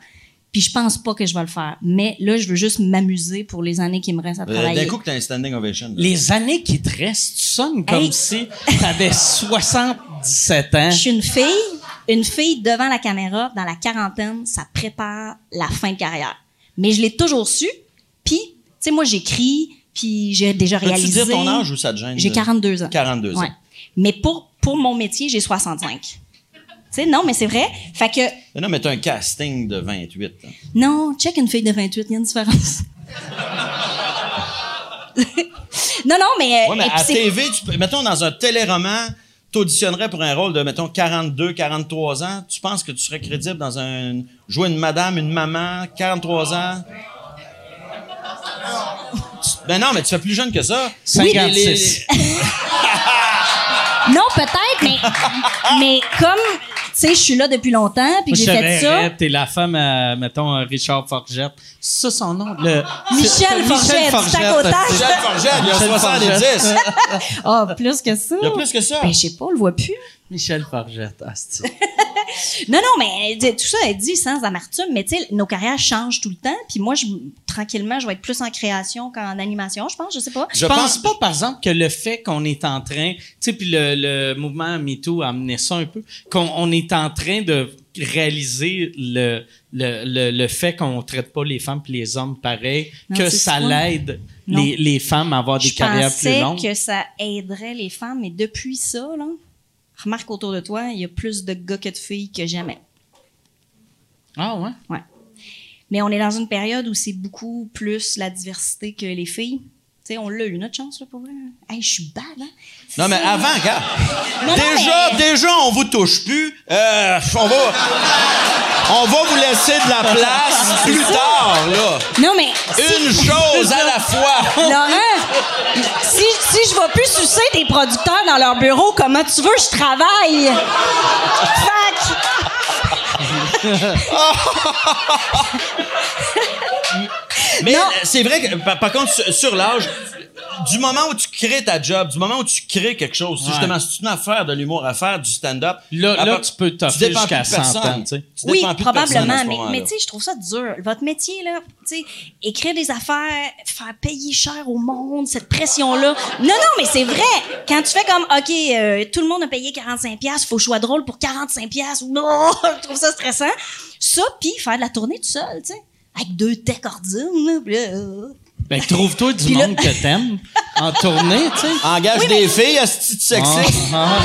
Puis je pense pas que je vais le faire. Mais là je veux juste m'amuser pour les années qui me restent à Euh, travailler. D'un coup que t'as un standing ovation. là. Les années qui te restent, tu sonnes comme Hey. si t'avais 77 ans. Je suis une fille, une fille devant la caméra dans la quarantaine, ça prépare la fin de carrière. Mais je l'ai toujours su. Puis tu sais moi j'écris, puis j'ai déjà Peux-tu réalisé. dire ton âge ou ça te gêne? J'ai de- 42 ans. 42 ans. Ouais. Mais pour, pour mon métier, j'ai 65. Tu sais, non, mais c'est vrai. Fait que, Mais non, mais t'as un casting de 28. hein. non, check une fille de 28, il y a une différence. non, non, mais. euh, Ouais, mais à TV, tu peux, mettons, dans un téléroman, t'auditionnerais pour un rôle de, mettons, 42, 43 ans. Tu penses que tu serais crédible dans un, jouer une madame, une maman, 43 ans? Ben non, mais tu fais plus jeune que ça. 56. Non, peut-être, mais, mais comme, tu sais, je suis là depuis longtemps, puis j'ai fait ça. t'es la femme, à, mettons, euh, Richard Forgette. C'est ça son nom? Le... Michel Forgette, tac au tac. Michel Forget, il y a Michel 70. Ah, plus que ça. Il y a plus que ça. Ben, je sais pas, on le voit plus. Michel Forgette, asti. Non, non, mais tout ça est dit sans amertume, mais tu sais, nos carrières changent tout le temps, puis moi, je, tranquillement, je vais être plus en création qu'en animation, je pense, je sais pas. Je pense pas, par exemple, que le fait qu'on est en train, tu sais, puis le, le mouvement MeToo a amené ça un peu, qu'on on est en train de réaliser le, le, le, le fait qu'on traite pas les femmes puis les hommes pareil, Non, que ça l'aide les, les femmes à avoir des je carrières plus pensais longues. que ça aiderait les femmes, mais depuis ça, là, remarque autour de toi, il y a plus de gars que de filles que jamais. Ah ouais? Ouais. Mais on est dans une période où c'est beaucoup plus la diversité que les filles. Tu sais, on l'a eu notre chance, là, pour vrai. Hey, je suis bad, hein? Non, mais avant, regarde. Non, non, déjà, mais- déjà, on vous touche plus. Euh, on va, on va vous laisser de la place plus tard, là. Non, mais. Une chose à la fois. Laurent, si, si je vais plus sucer des producteurs dans leur bureau, comment tu veux que je travaille? Mais c'est vrai que, par, par contre, sur, sur l'âge, du moment où tu crées ta job, du moment où tu crées quelque chose, Ouais. justement, si tu as une affaire de l'humour à faire, du stand-up. Là, tu peux t'offrir dépends jusqu'à plus de 100 personne. ans, tu sais. Tu Oui, probablement, mais, tu sais, je trouve ça dur. Votre métier, là, tu sais, écrire des affaires, faire payer cher au monde, cette pression-là. Non, non, mais c'est vrai. Quand tu fais comme, OK, euh, tout le monde a payé 45$, piastres, faut que je sois drôle pour 45$, piastres. non, je trouve ça stressant. Ça, puis faire de la tournée tout seul, tu sais, avec deux techs ordines, euh, Ben, trouve-toi du Puis là- monde que t'aimes en tournée, tu sais. Engage des filles à ce petit sexy. Ah,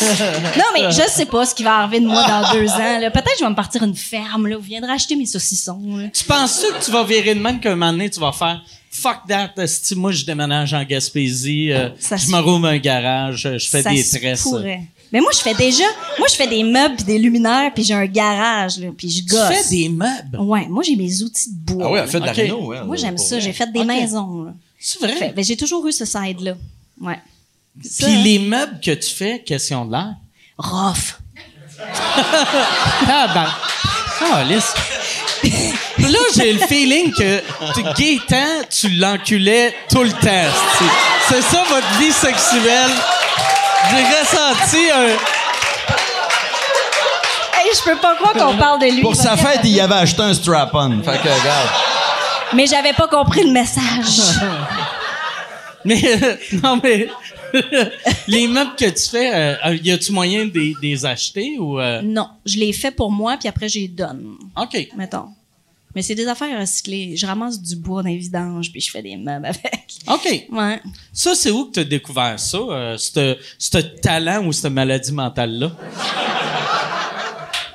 Non, mais je sais pas ce qui va arriver de moi dans deux ans. là. Peut-être que je vais me partir une ferme. Là. Vous viendrez acheter mes saucissons. là. Tu penses-tu que tu vas virer de même qu'un moment donné, tu vas faire fuck that, esti, moi je déménage en Gaspésie, euh, Ça je me roule un garage, je fais Ça des se tresses. pourrait. Mais moi, je fais déjà... Moi, je fais des meubles puis des luminaires puis j'ai un garage, là, puis je Tu gosse. fais des meubles? Ouais, moi, j'ai mes outils de bois. Ah oui, là. elle fait de la réno, elle, Moi, j'aime ça. J'ai fait des maisons. là. C'est vrai? Fait- ben, j'ai toujours eu ce side-là. Ouais. Ça, Puis hein. les meubles que tu fais, question de l'air? Rough. Ah ben. Ah, lisse. Là, j'ai le feeling que tu- Gaétan, tu l'enculais tout le temps. C'est ça votre vie sexuelle. J'ai ressenti un. Hey, je peux pas croire qu'on parle de lui. Pour sa fête, il avait acheté un strap-on. Fait que, regarde. Mais j'avais pas compris le message. Mais euh, non, mais les meubles que tu fais, euh, y a-tu moyen de les- de les acheter ou euh, non, je les fais pour moi, puis après, je les donne. Ok. mettons. Mais c'est des affaires recyclées. Je ramasse du bois dans les vidanges, puis je fais des meubles avec. Ok. Ouais. Ça, c'est où que tu as découvert ça, euh, ce ce talent ou cette maladie mentale là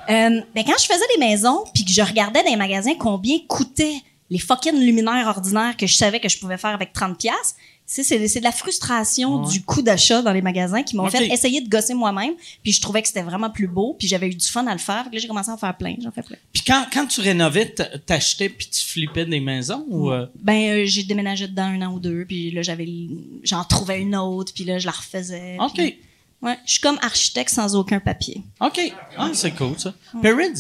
Euh, ben quand je faisais des maisons, puis que je regardais dans les magasins combien coûtaient les fucking luminaires ordinaires que je savais que je pouvais faire avec 30 pièces, C'est, de la frustration du coût d'achat dans les magasins qui m'ont fait essayer de gosser moi-même. Puis je trouvais que c'était vraiment plus beau. Puis j'avais eu du fun à le faire. Que là, j'ai commencé à en faire plein. J'en fais plein. Puis quand, quand tu rénovais, t'achetais puis tu flippais des maisons ou... euh? Ben, euh, j'ai déménagé dedans un an ou deux. Puis là, j'avais, j'en trouvais une autre. Puis là, je la refaisais. OK. puis- Ouais, je suis comme architecte sans aucun papier. OK. Ah, c'est cool, ça.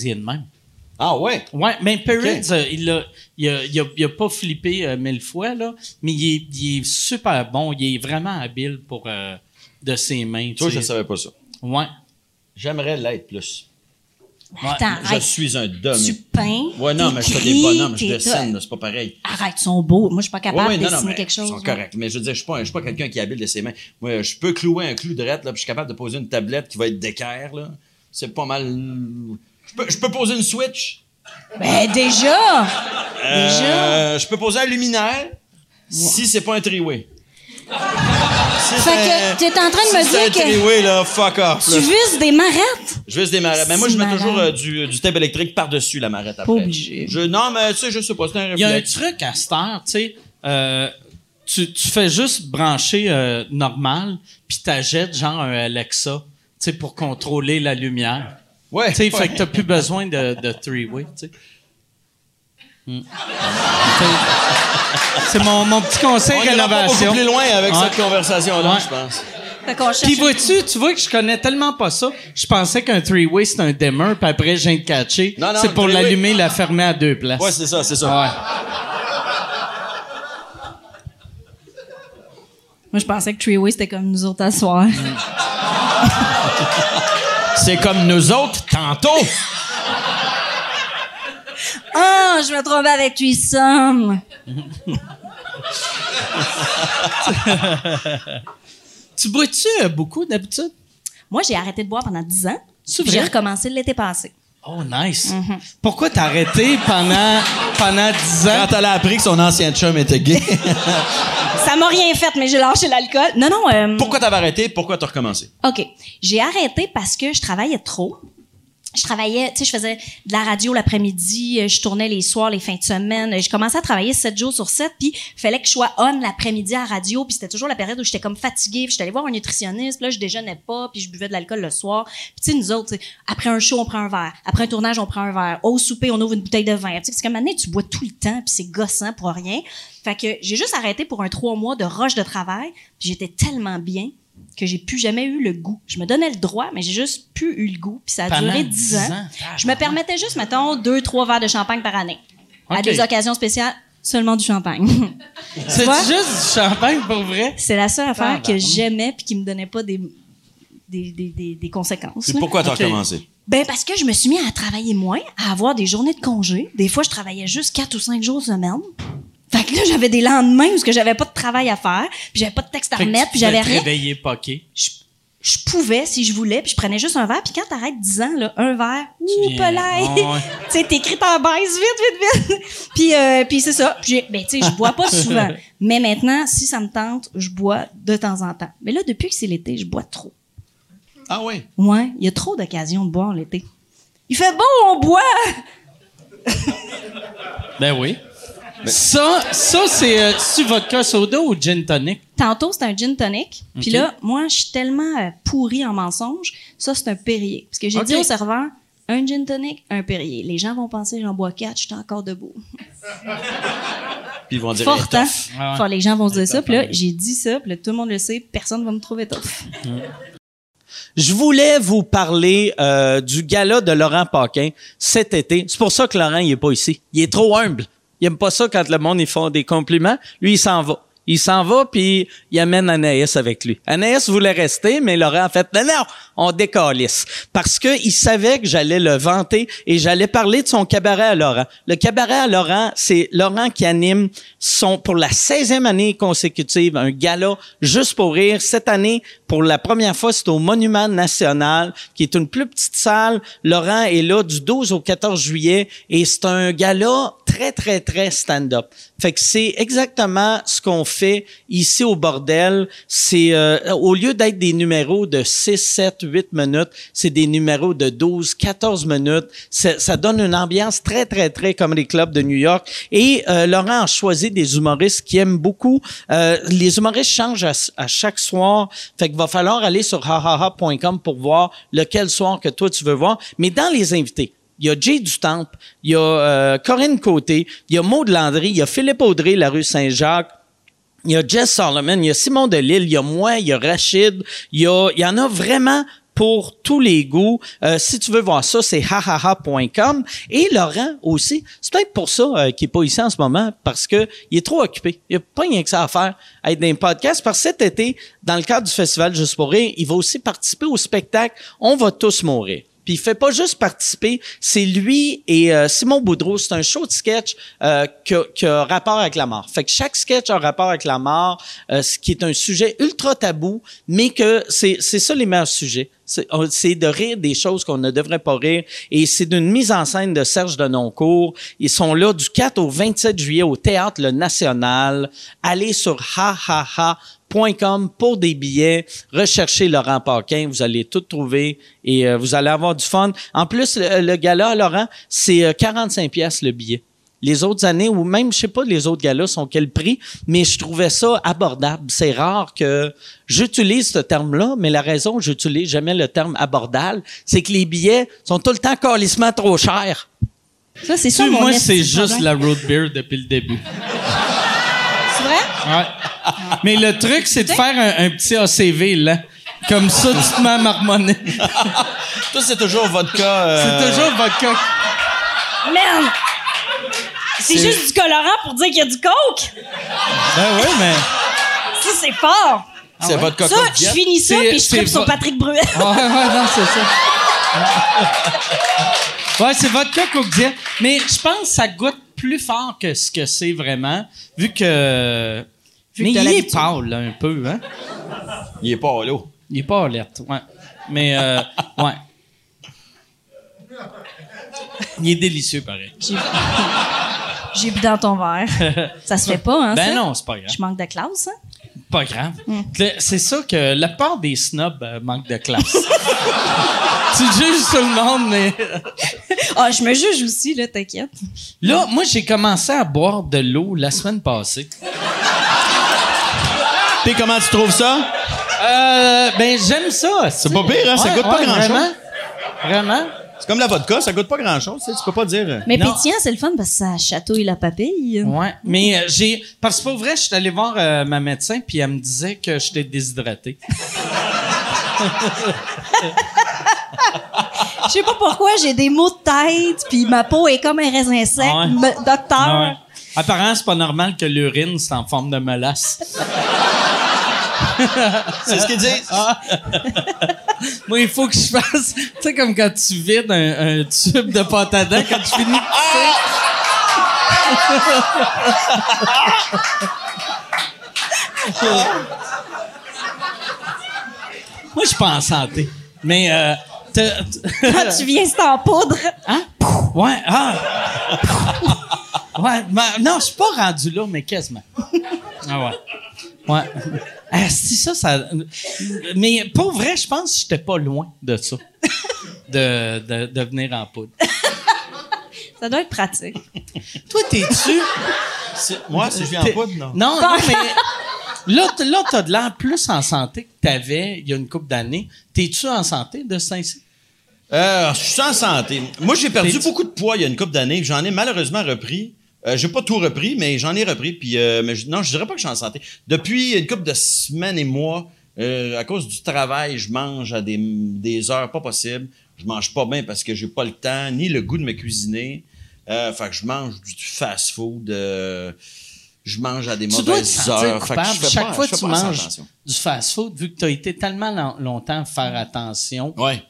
Il est de même. Ah ouais? Ouais, mais Perrids, Ok. euh, il, a, il, a, il, a, il a pas flippé euh, mille fois, là, mais il est, il est super bon. Il est vraiment habile pour euh, de ses mains. Toi, je sais. savais pas ça. Ouais. J'aimerais l'être plus. Attends, Je arrête. suis un dummy. Tu peins. Ouais, non, mais je fais des bonhommes, je dessine, c'est pas pareil. Arrête, ils sont beaux. Moi, je suis pas capable Ouais, ouais, de non, non, dessiner mais quelque chose. Ils sont corrects. Mais je veux dire, je suis pas, je suis pas quelqu'un qui est habile de ses mains. Moi, je peux clouer un clou droit, là, puis je suis capable de poser une tablette qui va être d'équerre, là. C'est pas mal. Je peux, je peux poser une switch? Ben, déjà! Déjà! Euh, je peux poser un luminaire si c'est pas un triway. Si Fait c'est- que t'es en train de me si c'est un dire que triway, là, fuck off. tu vises des marettes? Je vise des marettes. Mais moi, je mets toujours euh, du, du tape électrique par-dessus la marette après. Pas obligé. Je, non, mais tu sais, je sais pas, c'est un Il y a un truc à cette heure, tu sais. euh, tu, tu fais juste brancher euh, normal, puis t'achètes genre un Alexa, tu sais, pour contrôler la lumière. Ouais. Tu sais, ouais. fait que t'as plus besoin de, de three-way, tu sais. Hmm. C'est mon, mon petit conseil On rénovation. plus loin avec Ouais. cette conversation-là, Ouais. je pense. Fait qu'on cherche Puis vois-tu, tu vois que je connais tellement pas ça. Je pensais qu'un three-way c'était un dimmer, puis après je viens de catcher. Non, non, C'est pour three-way- l'allumer, la fermer à deux places. Ouais, c'est ça, c'est ça. Ouais. Moi, je pensais que Treeway, c'était comme nous autres à soir. C'est comme nous autres, tantôt. Ah, je me trouvais avec Threesome. Tu bois-tu euh, beaucoup d'habitude? Moi, j'ai arrêté de boire pendant 10 ans. J'ai recommencé l'été passé. Oh, nice. Mm-hmm. Pourquoi t'as arrêté pendant, pendant 10 ans? Quand elle a appris que son ancien chum était gay. Ça m'a rien fait, mais j'ai lâché l'alcool. Non, non. euh, Pourquoi t'avais arrêté? Pourquoi t'as recommencé? OK. J'ai arrêté parce que je travaillais trop. Je travaillais, tu sais, je faisais de la radio l'après-midi, euh, je tournais les soirs, les fins de semaine. Je commençais à travailler 7 jours sur 7, puis fallait que je sois on l'après-midi à radio, puis c'était toujours la période où j'étais comme fatiguée, puis j'étais allée voir un nutritionniste, là je déjeunais pas, puis je buvais de l'alcool le soir. Puis tu sais nous autres, après un show on prend un verre, après un tournage on prend un verre, au souper on ouvre une bouteille de vin. Tu sais c'est comme année tu bois tout le temps, puis c'est gossant pour rien. Fait que j'ai juste arrêté pour un trois mois de rush de travail, puis j'étais tellement bien que j'ai plus jamais eu le goût. Je me donnais le droit, mais j'ai juste plus eu le goût. Puis ça a Pendant duré 10 10 ans. ans? Je me permettais juste, mettons, deux, trois verres de champagne par année. À des occasions spéciales, seulement du champagne. C'est juste du champagne pour vrai? C'est la seule affaire que j'aimais puis qui me donnait pas des, des, des, des, des conséquences. Pourquoi t'as Ok. recommencé? Ben parce que je me suis mis à travailler moins, à avoir des journées de congé. Des fois, je travaillais juste quatre ou cinq jours semaine. Fait que là, j'avais des lendemains où ce que j'avais pas de travail à faire, puis j'avais pas de texte à Fait remettre, puis j'avais rien. réveiller poqué. je, je pouvais si je voulais, puis je prenais juste un verre, puis quand t'arrêtes 10 ans, là, un verre, ouh! Ouais, ouais. tu sais, t'écris en baisse vite, vite, vite. puis, euh, puis c'est ça. Puis ben, tu sais, je bois pas souvent. Mais maintenant, si ça me tente, je bois de temps en temps. Mais là, depuis que c'est l'été, je bois trop. Ah oui. Ouais, il y a trop d'occasions de boire l'été. Il fait beau, on boit! Ben oui. Ça, ça c'est euh, vodka soda ou gin tonic? Tantôt, c'est un gin tonic. Puis là, moi, je suis tellement euh, pourrie en mensonges. Ça, c'est un Perrier. Parce que j'ai dit au serveur, un gin tonic, un Perrier. Les gens vont penser j'en bois quatre, je suis encore debout. Puis ils vont dire. Fort, hein? Ah ouais. Les gens vont se dire ça. Puis là, j'ai dit ça. Puis là, tout le monde le sait. Personne va me trouver tough. Je voulais vous parler euh, du gala de Laurent Paquin cet été. C'est pour ça que Laurent il est pas ici. Il est trop humble. Il aime pas ça quand le monde ils font des compliments. Lui, il s'en va. Il s'en va puis il amène Anaïs avec lui. Anaïs voulait rester, mais Laurent a fait non, non, on décalisse parce que il savait que j'allais le vanter et j'allais parler de son cabaret à Laurent. Le cabaret à Laurent, c'est Laurent qui anime son pour la 16e année consécutive un gala juste pour rire. Cette année, pour la première fois, c'est au Monument National, qui est une plus petite salle. Laurent est là du 12 au 14 juillet et c'est un gala très, très, très stand-up. Fait que c'est exactement ce qu'on fait ici au bordel. C'est euh, au lieu d'être des numéros de 6, 7, 8 minutes, c'est des numéros de 12, 14 minutes. Ça, donne une ambiance très, très, très comme les clubs de New York. Et euh, Laurent a choisi des humoristes qui aiment beaucoup. Euh, les humoristes changent à, à chaque soir. Fait qu'il va falloir aller sur hahaha.com pour voir lequel soir que toi tu veux voir. Mais dans les invités, il y a Jay Dutemps, il y a euh, Corinne Côté, il y a Maud Landry, il y a Philippe Audrey, la rue Saint-Jacques, il y a Jess Solomon, il y a Simon Delille, il y a moi, il y a Rachid, il y, a, y en a vraiment pour tous les goûts. Euh, si tu veux voir ça, c'est hahaha.com. Et Laurent aussi, c'est peut-être pour ça euh, qu'il est pas ici en ce moment, parce que il est trop occupé. Il n'y a pas rien que ça à faire, à être dans un podcast. Parce cet été, dans le cadre du festival Juste pour rire, il va aussi participer au spectacle On va tous mourir. Puis il fait pas juste participer, c'est lui et euh, Simon Boudreau. C'est un show de sketch euh, qui, a, rapport avec la mort. Fait que chaque sketch a rapport avec la mort, euh, ce qui est un sujet ultra tabou, mais que c'est ça les meilleurs sujets. C'est de rire des choses qu'on ne devrait pas rire. Et c'est d'une mise en scène de Serge Denoncourt. Ils sont là du 4 au 27 juillet au Théâtre Le National. Allez sur pour des billets. Recherchez Laurent Paquin. Vous allez tout trouver et euh, vous allez avoir du fun. En plus, le, le gala, Laurent, c'est euh, 45 pièces le billet. Les autres années, ou même, je sais pas, les autres galas sont quel prix, mais je trouvais ça abordable. C'est rare que j'utilise ce terme-là, mais la raison que j'utilise jamais le terme abordable, c'est que les billets sont tout le temps calissement trop chers. Ça, c'est ça, mon moi, c'est juste la root beer depuis le début. Ouais. Mais le truc, c'est de faire un, un petit ACV, là. Comme ça, tu te mets à marmonner. Toi, c'est toujours vodka. euh, C'est toujours vodka. Merde! C'est juste du colorant pour dire qu'il y a du coke? Ben oui, mais... Ça, c'est fort! C'est vodka Ça, Coke je finis ça, puis je tripe sur Patrick Bruel. Ouais, ouais, non, c'est ça. Ouais, c'est vodka Coke Diet. Mais je pense que ça goûte plus fort que ce que c'est vraiment, vu que... Vu mais que il est pâle, là, un peu, hein? Il est pas là. Il est pas alerte, ouais. Mais, euh, ouais. Il est délicieux, pareil. J'ai- J'ai bu dans ton verre. Ça se fait pas, hein? Ben ça? non, c'est pas grave. Je manque de classe, hein? Pas grave. Le- C'est ça que la part des snobs euh, manquent de classe. tu juges tout le monde, mais... Ah, je me juge aussi, là, t'inquiète. Là, moi, j'ai commencé à boire de l'eau la semaine passée. Puis comment tu trouves ça? Euh, ben, j'aime ça. C'est pas pire, hein? Ça goûte pas grand-chose. Vraiment? Vraiment? C'est comme la vodka, ça goûte pas grand-chose. Tu sais, tu peux pas dire. euh, Mais Non. pétillant, c'est le fun parce que ça chatouille la papille. Ouais. Mais euh, j'ai. Parce que pour vrai, je suis allé voir euh, ma médecin, puis elle me disait que j'étais déshydraté. Je sais pas pourquoi, j'ai des maux de tête, puis ma peau est comme un raisin sec. Ouais. Me- docteur, ouais. Apparemment, c'est pas normal que l'urine, c'est en forme de molasse. C'est ce qu'ils disent. Moi, il faut que je fasse. Tu sais, comme quand tu vides un, un tube de pâte à dents, quand tu finis de pisser. Moi, je suis pas en santé. Mais, euh, quand tu viens, c'est en poudre. Hein? Ouais, ah! Ouais, non, je suis pas rendu là, mais quasiment. Ah ouais. Ouais. Ah, si ça, ça. Mais pour vrai, je pense que j'étais pas loin de ça. De, de, de venir en poudre. Ça doit être pratique. Toi, t'es-tu? Moi, si je viens en poudre, non? Non, non, mais. Là, là, t'as de l'air plus en santé que t'avais il y a une couple d'années. T'es-tu en santé de ce temps-ci? Euh, je suis en santé. Moi, j'ai perdu beaucoup de poids il y a une couple d'années. J'en ai malheureusement repris. Euh, j'ai pas tout repris, mais j'en ai repris. Puis, euh, mais je- non, je dirais pas que je suis en santé. Depuis une couple de semaines et mois, euh, à cause du travail, je mange à des, des heures pas possibles. Je mange pas bien parce que j'ai pas le temps ni le goût de me cuisiner. Euh, fait que je mange du fast-food. euh, je mange à des Tu dois te mauvaises heures. Fait que je fais chaque pas- fois que tu manges attention. du fast-food, vu que tu as été tellement long- longtemps à faire attention. Ouais.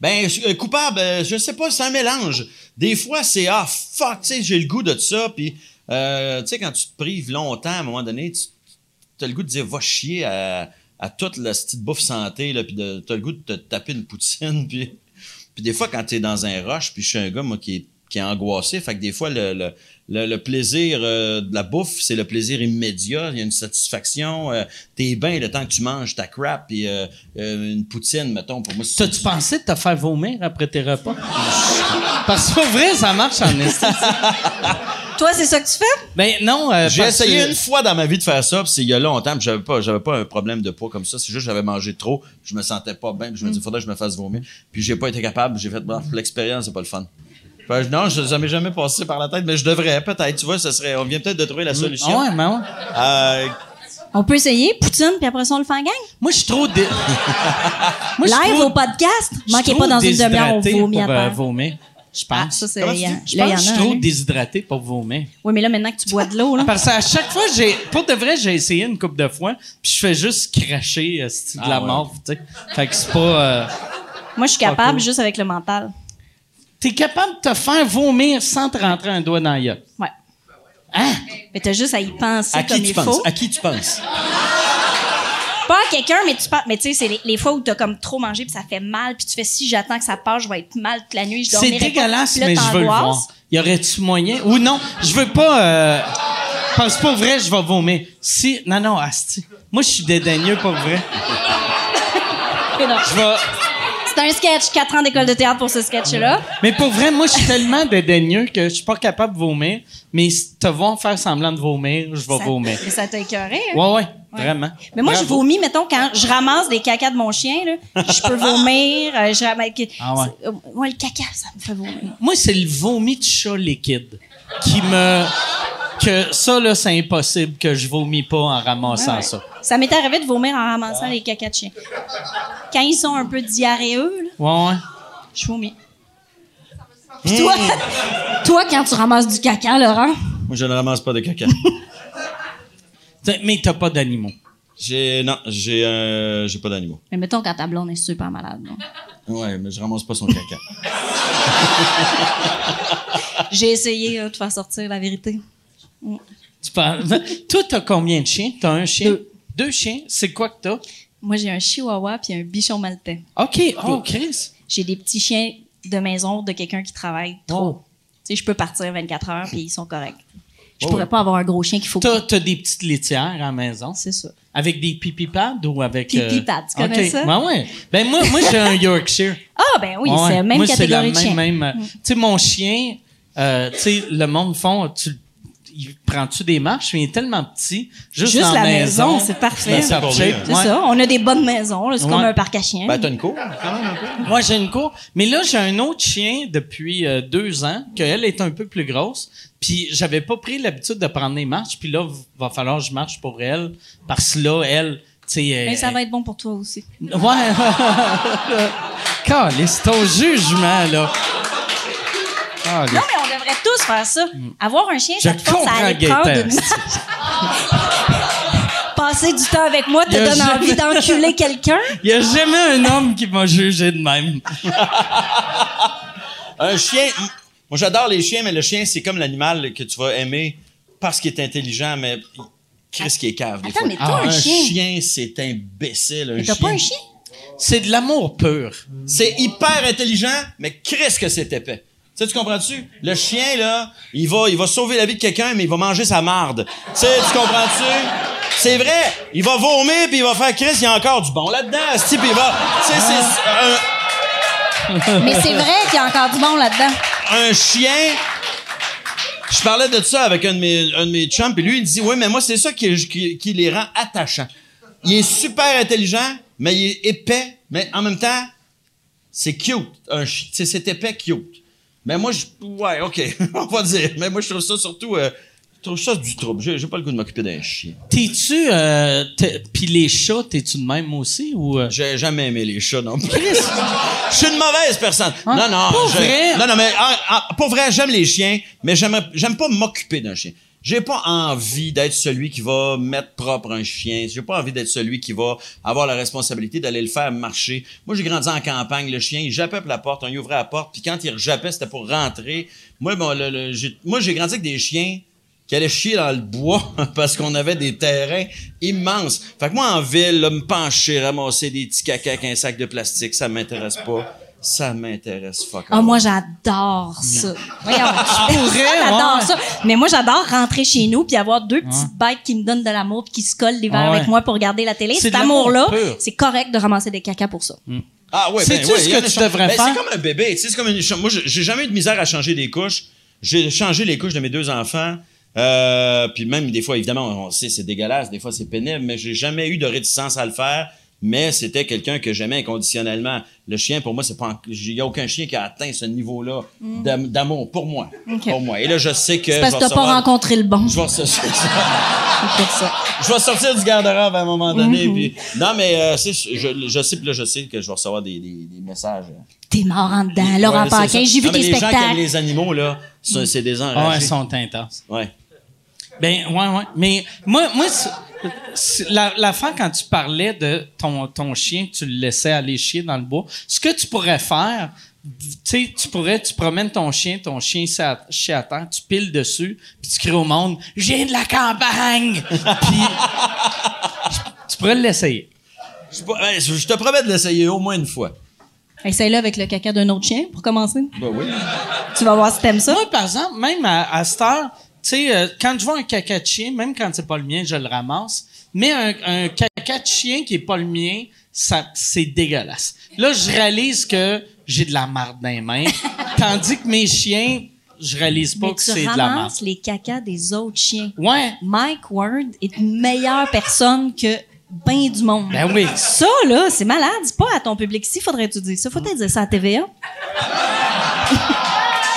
Ben, euh, coupable, euh, je sais pas, c'est un mélange. Des fois, c'est ah fuck, tu sais, j'ai le goût de ça, puis euh, tu sais, quand tu te prives longtemps, à un moment donné, tu as le goût de dire va chier à, à toute la petite bouffe santé, là, puis de- t'as le goût de te taper une poutine, puis, puis des fois, quand t'es dans un rush, puis je suis un gars, moi, qui est qui est angoissé. Fait que des fois, le, le, le, le plaisir euh, de la bouffe, c'est le plaisir immédiat. Il y a une satisfaction. Euh, T'es bien le temps que tu manges ta crap, puis euh, euh, une poutine, mettons, pour moi, c'est... T'as-tu pensé de te faire vomir après tes repas? Parce que vrai, ça marche en esthétique. Toi, c'est ça que tu fais? Ben non, euh, J'ai essayé que- une fois dans ma vie de faire ça, puis c'est il y a longtemps, puis j'avais pas, j'avais pas un problème de poids comme ça. C'est juste que j'avais mangé trop, je me sentais pas bien, puis je me dis, faudrait que je me fasse vomir. Puis j'ai pas été capable, j'ai fait, bon, l'expérience, c'est pas le fun. Que non, je, ça m'est jamais passé par la tête, mais je devrais, peut-être, tu vois, ça serait, on vient peut-être de trouver la solution. Ah ouais, mais ouais. Euh, On peut essayer, Poutine, puis après ça, on le fait en gang? Moi, je suis trop... dé- Moi, Live trop- au podcast? Manquez pas dans une demi-heure, on déshydraté vomit à pour, euh, vomir, je Ah, pense. ça, a- là, je pense je suis trop là. déshydraté pour vomir. Oui, mais là, maintenant que tu bois de l'eau, là. Parce qu'à chaque fois, j'ai, pour de vrai, j'ai essayé une couple de fois, puis je fais juste cracher euh, de Ah la ouais. mort, tu sais. Fait que c'est pas. euh, Moi, je suis capable cool. juste avec le mental. T'es capable de te faire vomir sans te rentrer un doigt dans la gueule. Ouais. Hein? Mais t'as juste à y penser à comme qui tu il penses? À qui tu penses? Pas à quelqu'un, mais tu penses. Mais tu sais, c'est les, les fois où t'as comme trop mangé puis ça fait mal, puis tu fais si j'attends que ça passe, je vais être mal toute la nuit, je C'est dormirai dégueulasse, mais je veux le voir. Y aurait-tu moyen? Ou non, je veux pas. Euh, pense pas vrai, je vais vomir. Si. Non, non, asti. Moi, je suis dédaigneux, pas vrai. Je vais. C'est un sketch, 4 ans d'école de théâtre pour ce sketch-là. Mais pour vrai, moi, je suis tellement dédaigneux que je suis pas capable de vomir. Mais si te voir faire semblant de vomir, je vais vomir. Mais ça t'a écœuré, hein? Ouais, ouais, vraiment. Mais moi, je vomis, mettons, quand je ramasse des cacas de mon chien, là, je peux vomir. euh, je ramasse- Ah ouais. c'est- euh, le caca, ça me fait vomir. Moi, c'est le vomi de chat liquide qui me. Que ça, là, c'est impossible que je vomis pas en ramassant Ouais. ça. Ça m'est arrivé de vomir en ramassant les cacas de chien. Quand ils sont un peu diarrhéeux, là, Ouais, ouais. je vomis. Puis toi, toi, quand tu ramasses du caca, Laurent, Moi, je ne ramasse pas de caca. Mais t'as pas d'animaux. J'ai, non, j'ai, euh, j'ai pas d'animaux. mais mettons quand ta blonde est super malade. là. Ouais, mais je ramasse pas son caca. J'ai essayé euh, de faire sortir la vérité. Tu parles. Toi, t'as combien de chiens? T'as un chien? Deux. Deux chiens? C'est quoi que t'as? Moi, j'ai un chihuahua puis un bichon maltais. OK. Oh, Chris. J'ai des petits chiens de maison de quelqu'un qui travaille trop. Oh. Tu sais, je peux partir 24 heures puis ils sont corrects. Je Oh, pourrais pas avoir un gros chien qu'il faut. T'as, t'as des petites laitières à la maison? C'est ça. Avec des pipi pads ou avec. Pipi pads, tu connais ça? Ben ouais. Ben moi, moi j'ai un Yorkshire. Ah, ben oui, Ouais, c'est la même moi, c'est la catégorie de chien. même, même, euh, Tu sais, mon chien, euh, tu sais, le monde font, tu, il prends-tu des marches, mais il est tellement petit, juste, Juste dans la maison, maison, c'est parfait. c'est Ouais. ça. On a des bonnes maisons. C'est comme un parc à chiens. Ben, t'as une cour. Moi, j'ai une cour. Mais là, j'ai un autre chien depuis euh, deux ans, qu'elle est un peu plus grosse. Puis j'avais pas pris l'habitude de prendre des marches. Puis là, v- va falloir que je marche pour elle. Parce que là, elle, tu sais... Mais ça va être bon pour toi aussi. Ouais. Caliste, ton jugement, là. Caliste. Non, mais on devrait tous faire ça. Avoir un chien, Mm. Je ça te force à aller prendre une Passer du temps avec moi te donne jamais- envie d'enculer quelqu'un? Il y a jamais un homme qui m'a jugé de même. Un chien, moi j'adore les chiens, mais le chien, c'est comme l'animal que tu vas aimer parce qu'il est intelligent, mais Chris qui est cave. Des Attends, fois. mais toi, Ah, un chien. c'est imbécile. Un Mais t'as chien. pas un chien? C'est de l'amour pur. C'est hyper intelligent, mais Chris que c'est épais. Tu sais, tu comprends-tu? Le chien, là, il va, il va sauver la vie de quelqu'un, mais il va manger sa marde. Tu sais, tu comprends-tu? C'est vrai. Il va vomir, puis il va faire Chris, il y a encore du bon là-dedans. Puis il va... Tu sais, c'est un, Mais c'est vrai qu'il y a encore du bon là-dedans. un chien. Je parlais de ça avec un de mes, un de mes chums, puis lui, il dit Oui, mais moi, c'est ça qui, qui, qui les rend attachants. Il est super intelligent, mais il est épais, mais en même temps, c'est cute. Un sais, c'est épais cute. Mais moi, je. Ouais, OK, on va dire. Mais moi, je trouve ça surtout. euh, je trouve ça du trouble. J'ai j'ai pas le goût de m'occuper d'un chien. T'es-tu... Euh, t'es- Puis les chats, t'es-tu de même aussi? ou euh? J'ai jamais aimé les chats non plus. Je suis une mauvaise personne. Hein? Non, non. Pour je- vrai? Non, non, mais en- en- pour vrai, j'aime les chiens, mais j'aime, j'aime pas m'occuper d'un chien. J'ai pas envie d'être celui qui va mettre propre un chien. J'ai pas envie d'être celui qui va avoir la responsabilité d'aller le faire marcher. Moi, j'ai grandi en campagne. Le chien, il jappait la porte, on y ouvrait la porte, puis quand il rejappait, c'était pour rentrer. Moi, bon, le- le- j'ai, moi, j'ai grandi avec des chiens qui allaient chier dans le bois parce qu'on avait des terrains immenses. Fait que moi, en ville, là, me pencher, ramasser des petits caca un sac de plastique, ça m'intéresse pas. Ça m'intéresse fuck Ah, moi, j'adore ça. Voyons, pourrais, j'adore ouais. ça. Mais moi, j'adore rentrer chez nous puis avoir deux petites bêtes qui me donnent de l'amour puis qui se collent l'hiver Ouais. avec moi pour regarder la télé. C'est Cet amour-là, c'est correct de ramasser des cacas pour ça. Ah ouais, ben, ouais, ce il y en que a tu devrais ben, faire? C'est comme un bébé, tu sais, c'est comme une, moi, j'ai j'ai jamais eu de misère à changer des couches. J'ai changé les couches de mes deux enfants. Euh, puis même des fois, évidemment, on sait c'est dégueulasse, des fois c'est pénible, mais j'ai jamais eu de réticence à le faire. Mais c'était quelqu'un que j'aimais inconditionnellement. Le chien, pour moi, c'est pas, il y a aucun chien qui a atteint ce niveau-là d'am- d'amour pour moi, pour moi. Et là, je sais que C'est parce je que vais t'as pas rencontré le bon. je vais, je sortir du garde-robe à un moment donné. puis- non, mais euh, je, je sais, puis là, je sais que je vais recevoir des, des, des messages. T'es mort en dedans. Laurent Ouais, Paquin, j'ai vu Non, tes les gens qui aiment spectacles. les animaux, là, c'est des Ah, enragés. ils sont intenses. Ouais. Ben, ouais, ouais. Mais moi, moi la, la fin, quand tu parlais de ton, ton chien, tu le laissais aller chier dans le bois, ce que tu pourrais faire, tu sais, tu pourrais, tu promènes ton chien, ton chien chie à, chie à terre, tu piles dessus, puis tu cries au monde, « Je viens de la campagne! » Puis, tu pourrais l'essayer. Je, ouais, je- je te promets de l'essayer au moins une fois. Essaye-le avec le caca d'un autre chien pour commencer. Ben oui. Tu vas voir si t'aimes ça. Moi, par exemple, même à, à cette heure, sais, euh, quand je vois un caca de chien, même quand c'est pas le mien, je le ramasse. Mais un, un caca de chien qui est pas le mien, ça, c'est dégueulasse. Là, je réalise que j'ai de la marde dans les mains. tandis que mes chiens, je réalise pas Mais que tu c'est de la marde. ramasses les cacas des autres chiens. Ouais. Mike Ward est une meilleure personne que ben du monde. Ben oui. Ça, là, c'est malade. Dis pas à ton public. Si faudrait tu dises ça, faut peut-être dire ça à TVA.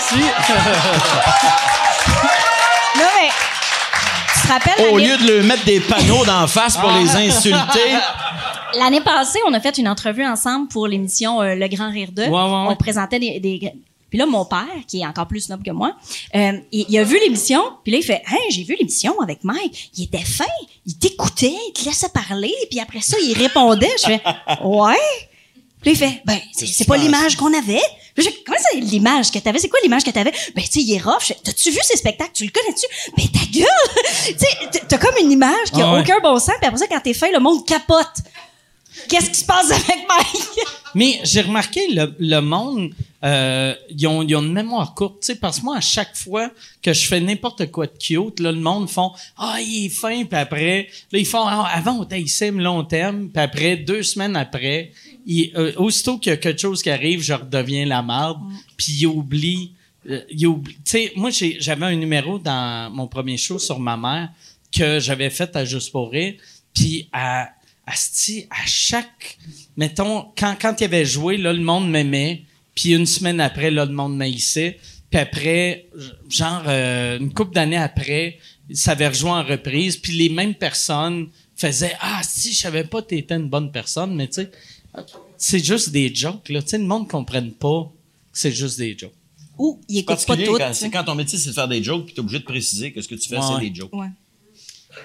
Tu te rappelles Au lieu de le mettre des panneaux d'en face pour les insulter. L'année passée, on a fait une entrevue ensemble pour l'émission euh, Le Grand Rire 2. Ouais, ouais, ouais. On présentait des, des- Puis là, mon père, qui est encore plus snob que moi, euh, il, il a vu l'émission, puis là, il fait « Hein, j'ai vu l'émission avec Mike. Il était fin, il t'écoutait, il te laissait parler, puis après ça, il répondait. » Je fais « Ouais? » Puis il fait « Ben, c'est c'est pas l'image qu'on avait. » Puis je fais, Comment ça, l'image que t'avais? C'est quoi l'image que t'avais? Ben, tu sais, il est rough. T'as-tu vu ces spectacles? Tu le connais-tu? Ben, ta gueule! tu sais, t'as- comme une image qui a Ah ouais. aucun bon sens, puis après ça, quand t'es fin, le monde capote. Qu'est-ce qui se passe avec Mike? Mais j'ai remarqué, le, le monde, euh, ils, ont, ils ont une mémoire courte. Tu sais, parce que moi, à chaque fois que je fais n'importe quoi de cute, là, le monde font « Ah, il est fin », puis après, là, ils font Ah, Avant, on t'haïssait, mais là, on t'aime », puis après, deux semaines après, ils, euh, aussitôt qu'il y a quelque chose qui arrive, je redeviens la marde, puis ils oublient... euh, ils oublient- Tu sais, moi, j'avais un numéro dans mon premier show sur ma mère que j'avais fait à Juste pour rire, puis à à chaque. Mettons, quand, quand il avait joué, là, le monde m'aimait. Puis une semaine après, là, le monde m'haïssait. Puis après, genre, euh, une couple d'années après, ça avait rejoint en reprise. Puis les mêmes personnes faisaient Ah, si, je savais pas que t'étais une bonne personne, mais tu sais, c'est juste des jokes, là. Tu sais, le monde ne comprenne pas que c'est juste des jokes. Ou il écoute pas tout. quand, c'est quand ton métier, c'est de faire des jokes, puis t'es obligé de préciser que ce que tu fais, Ouais. c'est des jokes. Ouais.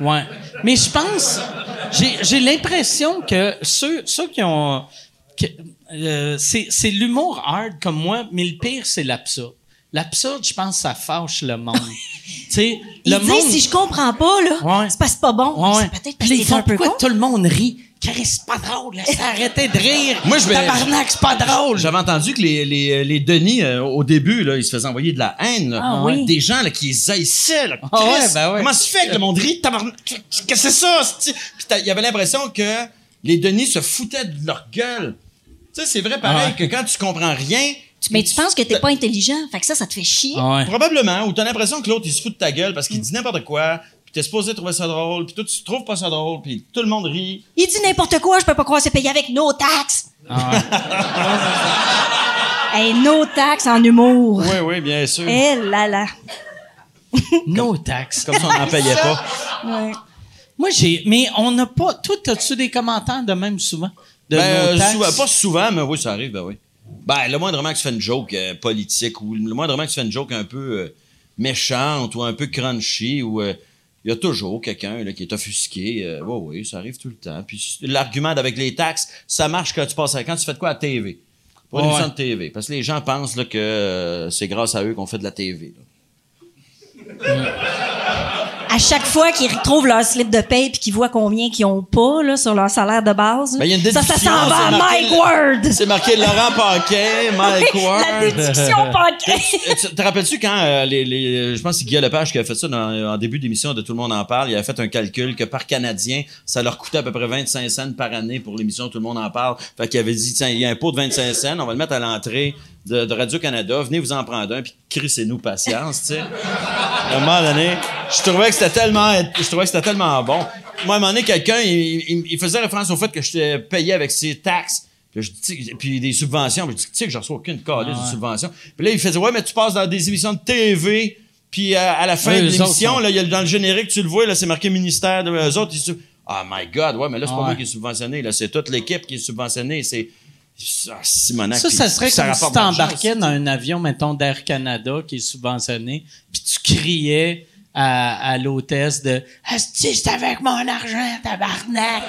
Ouais. Mais je pense, j'ai, l'impression que ceux, ceux qui ont, euh, c'est, l'humour hard comme moi, mais le pire, c'est l'absurde. L'absurde, je pense, ça fâche le monde. tu le dit, monde. si je comprends pas, là, Ouais. c'est c'est pas bon. Ouais. C'est peut-être parce que un peu con. tout le monde rit. C'est pas drôle, laisse arrêter de rire. Moi, je Tabarnak, c'est pas drôle. J'avais entendu que les, les, les Denis, euh, au début, là, ils se faisaient envoyer de la haine. là. Ah oui. Des gens là, qui les haïssaient. Là. Ah ouais, ben ouais. Comment ça se fait que le monde rit? tabarnak? Qu'est-ce que c'est ça? c'est-tu? Puis t'as- il y avait l'impression que les Denis se foutaient de leur gueule. Tu sais, c'est vrai pareil Ah ouais. que quand tu comprends rien... Mais tu penses que t'es pas intelligent. Fait que ça, ça te fait chier. Ah ouais. Probablement, ou t'as l'impression que l'autre, il se fout de ta gueule parce qu'il dit n'importe quoi, t'es supposé trouver ça drôle, puis toi, tu trouves pas ça drôle, puis tout le monde rit. Il dit n'importe quoi, je peux pas croire c'est payé avec nos taxes. Ah ouais. Hey, nos taxes en humour. Oui, oui, bien sûr. Eh là là. No tax. Comme ça, on n'en payait pas. Ouais. Moi, j'ai, mais on n'a pas, toi, as-tu des commentaires de même souvent? De Ben, souvent- pas souvent, mais oui, ça arrive, ben oui. Ben, le moindrement que tu fais une joke euh, politique ou le moindrement que tu fais une joke un peu euh, méchante ou un peu crunchy ou euh, il y a toujours quelqu'un là, qui est offusqué. euh, oui, oui, ça arrive tout le temps. Puis l'argument avec les taxes, ça marche quand tu passes à quand tu fais de quoi à TV. Pas une Ouais. émission de TV. Parce que les gens pensent là, que euh, c'est grâce à eux qu'on fait de la TV. là. À chaque fois qu'ils retrouvent leur slip de paye puis qu'ils voient combien qu'ils ont pas là, sur leur salaire de base, Ben, y a une ça, ça s'en va à Mike Ward. C'est marqué Laurent Paquin, Mike Ward. La déduction paquet. Euh, tu- Te rappelles-tu quand euh, les, les- je pense que c'est Guy Lepage qui a fait ça dans- en début d'émission de Tout le monde en parle. Il avait fait un calcul que par Canadien, ça leur coûtait à peu près 25 cents par année pour l'émission Tout le monde en parle. Fait qu'il avait dit, tiens, il y a un pot de 25 cents, on va le mettre à l'entrée de, de Radio-Canada. Venez vous en prendre un, puis crissez-nous patience, tu sais. À un moment donné, je trouvais que c'était tellement, je trouvais que c'était tellement bon. Moi, à un moment donné, quelqu'un, il, il- il faisait référence au fait que j'étais payé avec ses taxes. Puis, je dis, puis des subventions. Puis je dis, tu sais que je reçois aucune calice de subvention. Puis là, il faisait, ouais, mais tu passes dans des émissions de TV. Puis à la fin Ouais, de l'émission, là, il y a, dans le générique, tu le vois, là, c'est marqué ministère de eux autres. Ils Ah, my God, ouais, mais là, c'est pas Ouais. moi qui est subventionné. Là, c'est toute l'équipe qui est subventionnée. C'est. Ah, Simonac, Ça, ça serait comme si t'embarquais dans un avion, mettons, d'Air Canada, qui est subventionné, puis tu criais à, à l'hôtesse de « Asti, c'est avec mon argent, tabarnak!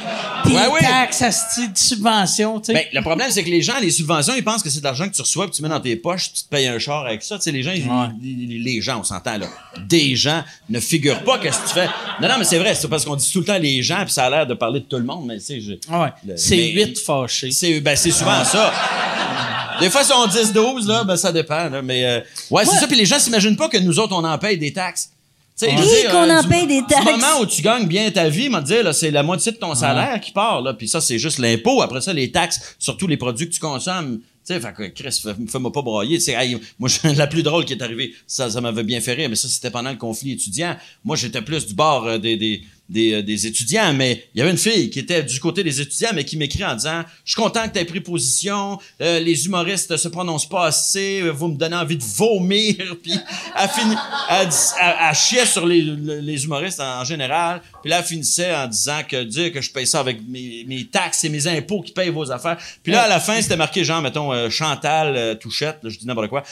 Tes Ouais, oui. taxes, asti, de subvention, tu sais. Ben, le problème, c'est que les gens, les subventions, ils pensent que c'est de l'argent que tu reçois, puis tu mets dans tes poches, tu te payes un char avec ça. Tu sais, les gens, ils- Ouais. les, les gens, on s'entend, là. Des gens ne figurent pas qu'est-ce que tu fais? Non, non, mais c'est vrai, c'est parce qu'on dit tout le temps les gens, puis ça a l'air de parler de tout le monde, mais tu sais, je- ouais. C'est huit fâchés. C'est, ben, c'est souvent ça. Des fois, ils sont 10-12, là, ben, ça dépend, là, mais, euh, ouais, c'est ça, puis les gens s'imaginent pas que nous autres, on en paye des taxes. Sais, Oui, qu'on en du- paye des taxes. Du moment où tu gagnes bien ta vie, m'a dire, là, c'est la moitié de ton salaire qui part, là. Puis ça, c'est juste l'impôt. Après ça, les taxes, surtout les produits que tu consommes. Tu sais, fait que, Chris, fais- fais-moi pas broyer. C'est, hey, moi, la plus drôle qui est arrivée, ça, ça m'avait bien fait rire, mais ça, c'était pendant le conflit étudiant. Moi, j'étais plus du bord euh, des, des, des, euh, des étudiants, mais il y avait une fille qui était du côté des étudiants, mais qui m'écrit en disant, je suis content que tu aies pris position, euh, les humoristes se prononcent pas assez, vous me donnez envie de vomir, puis elle, fini, elle, elle- chiait sur les, le- les humoristes en, général, puis là, elle finissait en disant que dire que je paye ça avec mes, taxes et mes impôts qui payent vos affaires. Puis là, à la fin, c'était marqué genre, mettons, euh, Chantal Touchette, là, je dis n'importe quoi,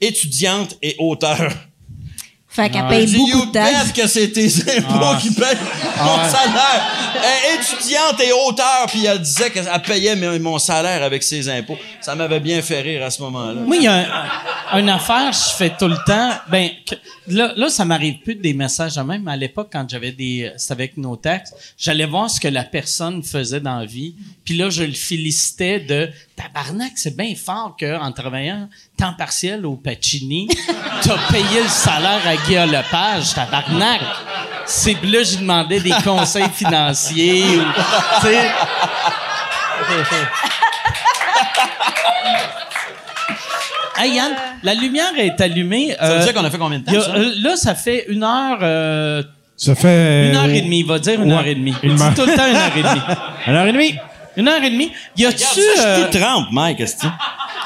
étudiante et auteur. Fait qu'elle Ouais. paye beaucoup you de taxes. que c'est tes impôts qui payent mon salaire. Elle est étudiante et auteur, puis elle disait qu'elle payait mon salaire avec ses impôts. Ça m'avait bien fait rire à ce moment-là. Moi, il y a un- une affaire que je fais tout le temps. Ben, que- là, là, ça m'arrive plus des messages à même. À l'époque, quand j'avais des, c'était avec nos taxes, j'allais voir ce que la personne faisait dans la vie. Puis là, je le félicitais de tabarnak, c'est bien fort que en travaillant temps partiel au Pacini, t'as payé le salaire à Guillaume Lepage, tabarnak. C'est là, j'y demandais des conseils financiers. ou, Hey Yann, la lumière est allumée. Ça veut Euh, dire qu'on a fait combien de temps, y a- ça? euh, là, ça fait une heure, euh, Ça fait. une heure et demie. Il va dire une ouais, heure et demie. Il dit tout le temps une heure et demie. Une heure et demie? Une heure et demie. Y a-tu, euh, je suis tout trempe, Mike, tu-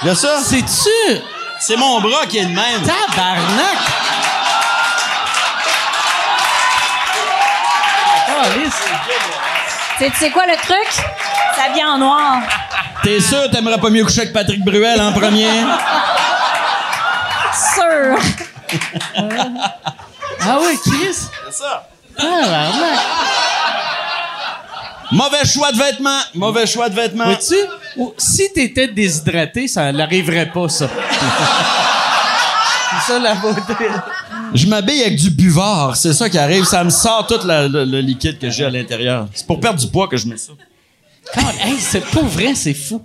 Là, ça, c'est-tu c'est mon bras qui est de même. tabarnak? Tu sais quoi le truc? Ça vient en noir. T'es sûr t'aimerais pas mieux coucher avec Patrick Bruel en premier? Sûr. Ah oui, Chris. C'est ça. Tabarnak. Mauvais choix de vêtements. Mauvais choix de vêtements. Vois-tu? Ou- Si t'étais déshydraté, ça n'arriverait pas, ça. C'est ça la beauté. Je m'habille avec du buvard. C'est ça qui arrive. Ça me sort tout la- le, le liquide que j'ai à l'intérieur. C'est pour perdre du poids que je mets ça. God, hey, c'est pas vrai, c'est fou.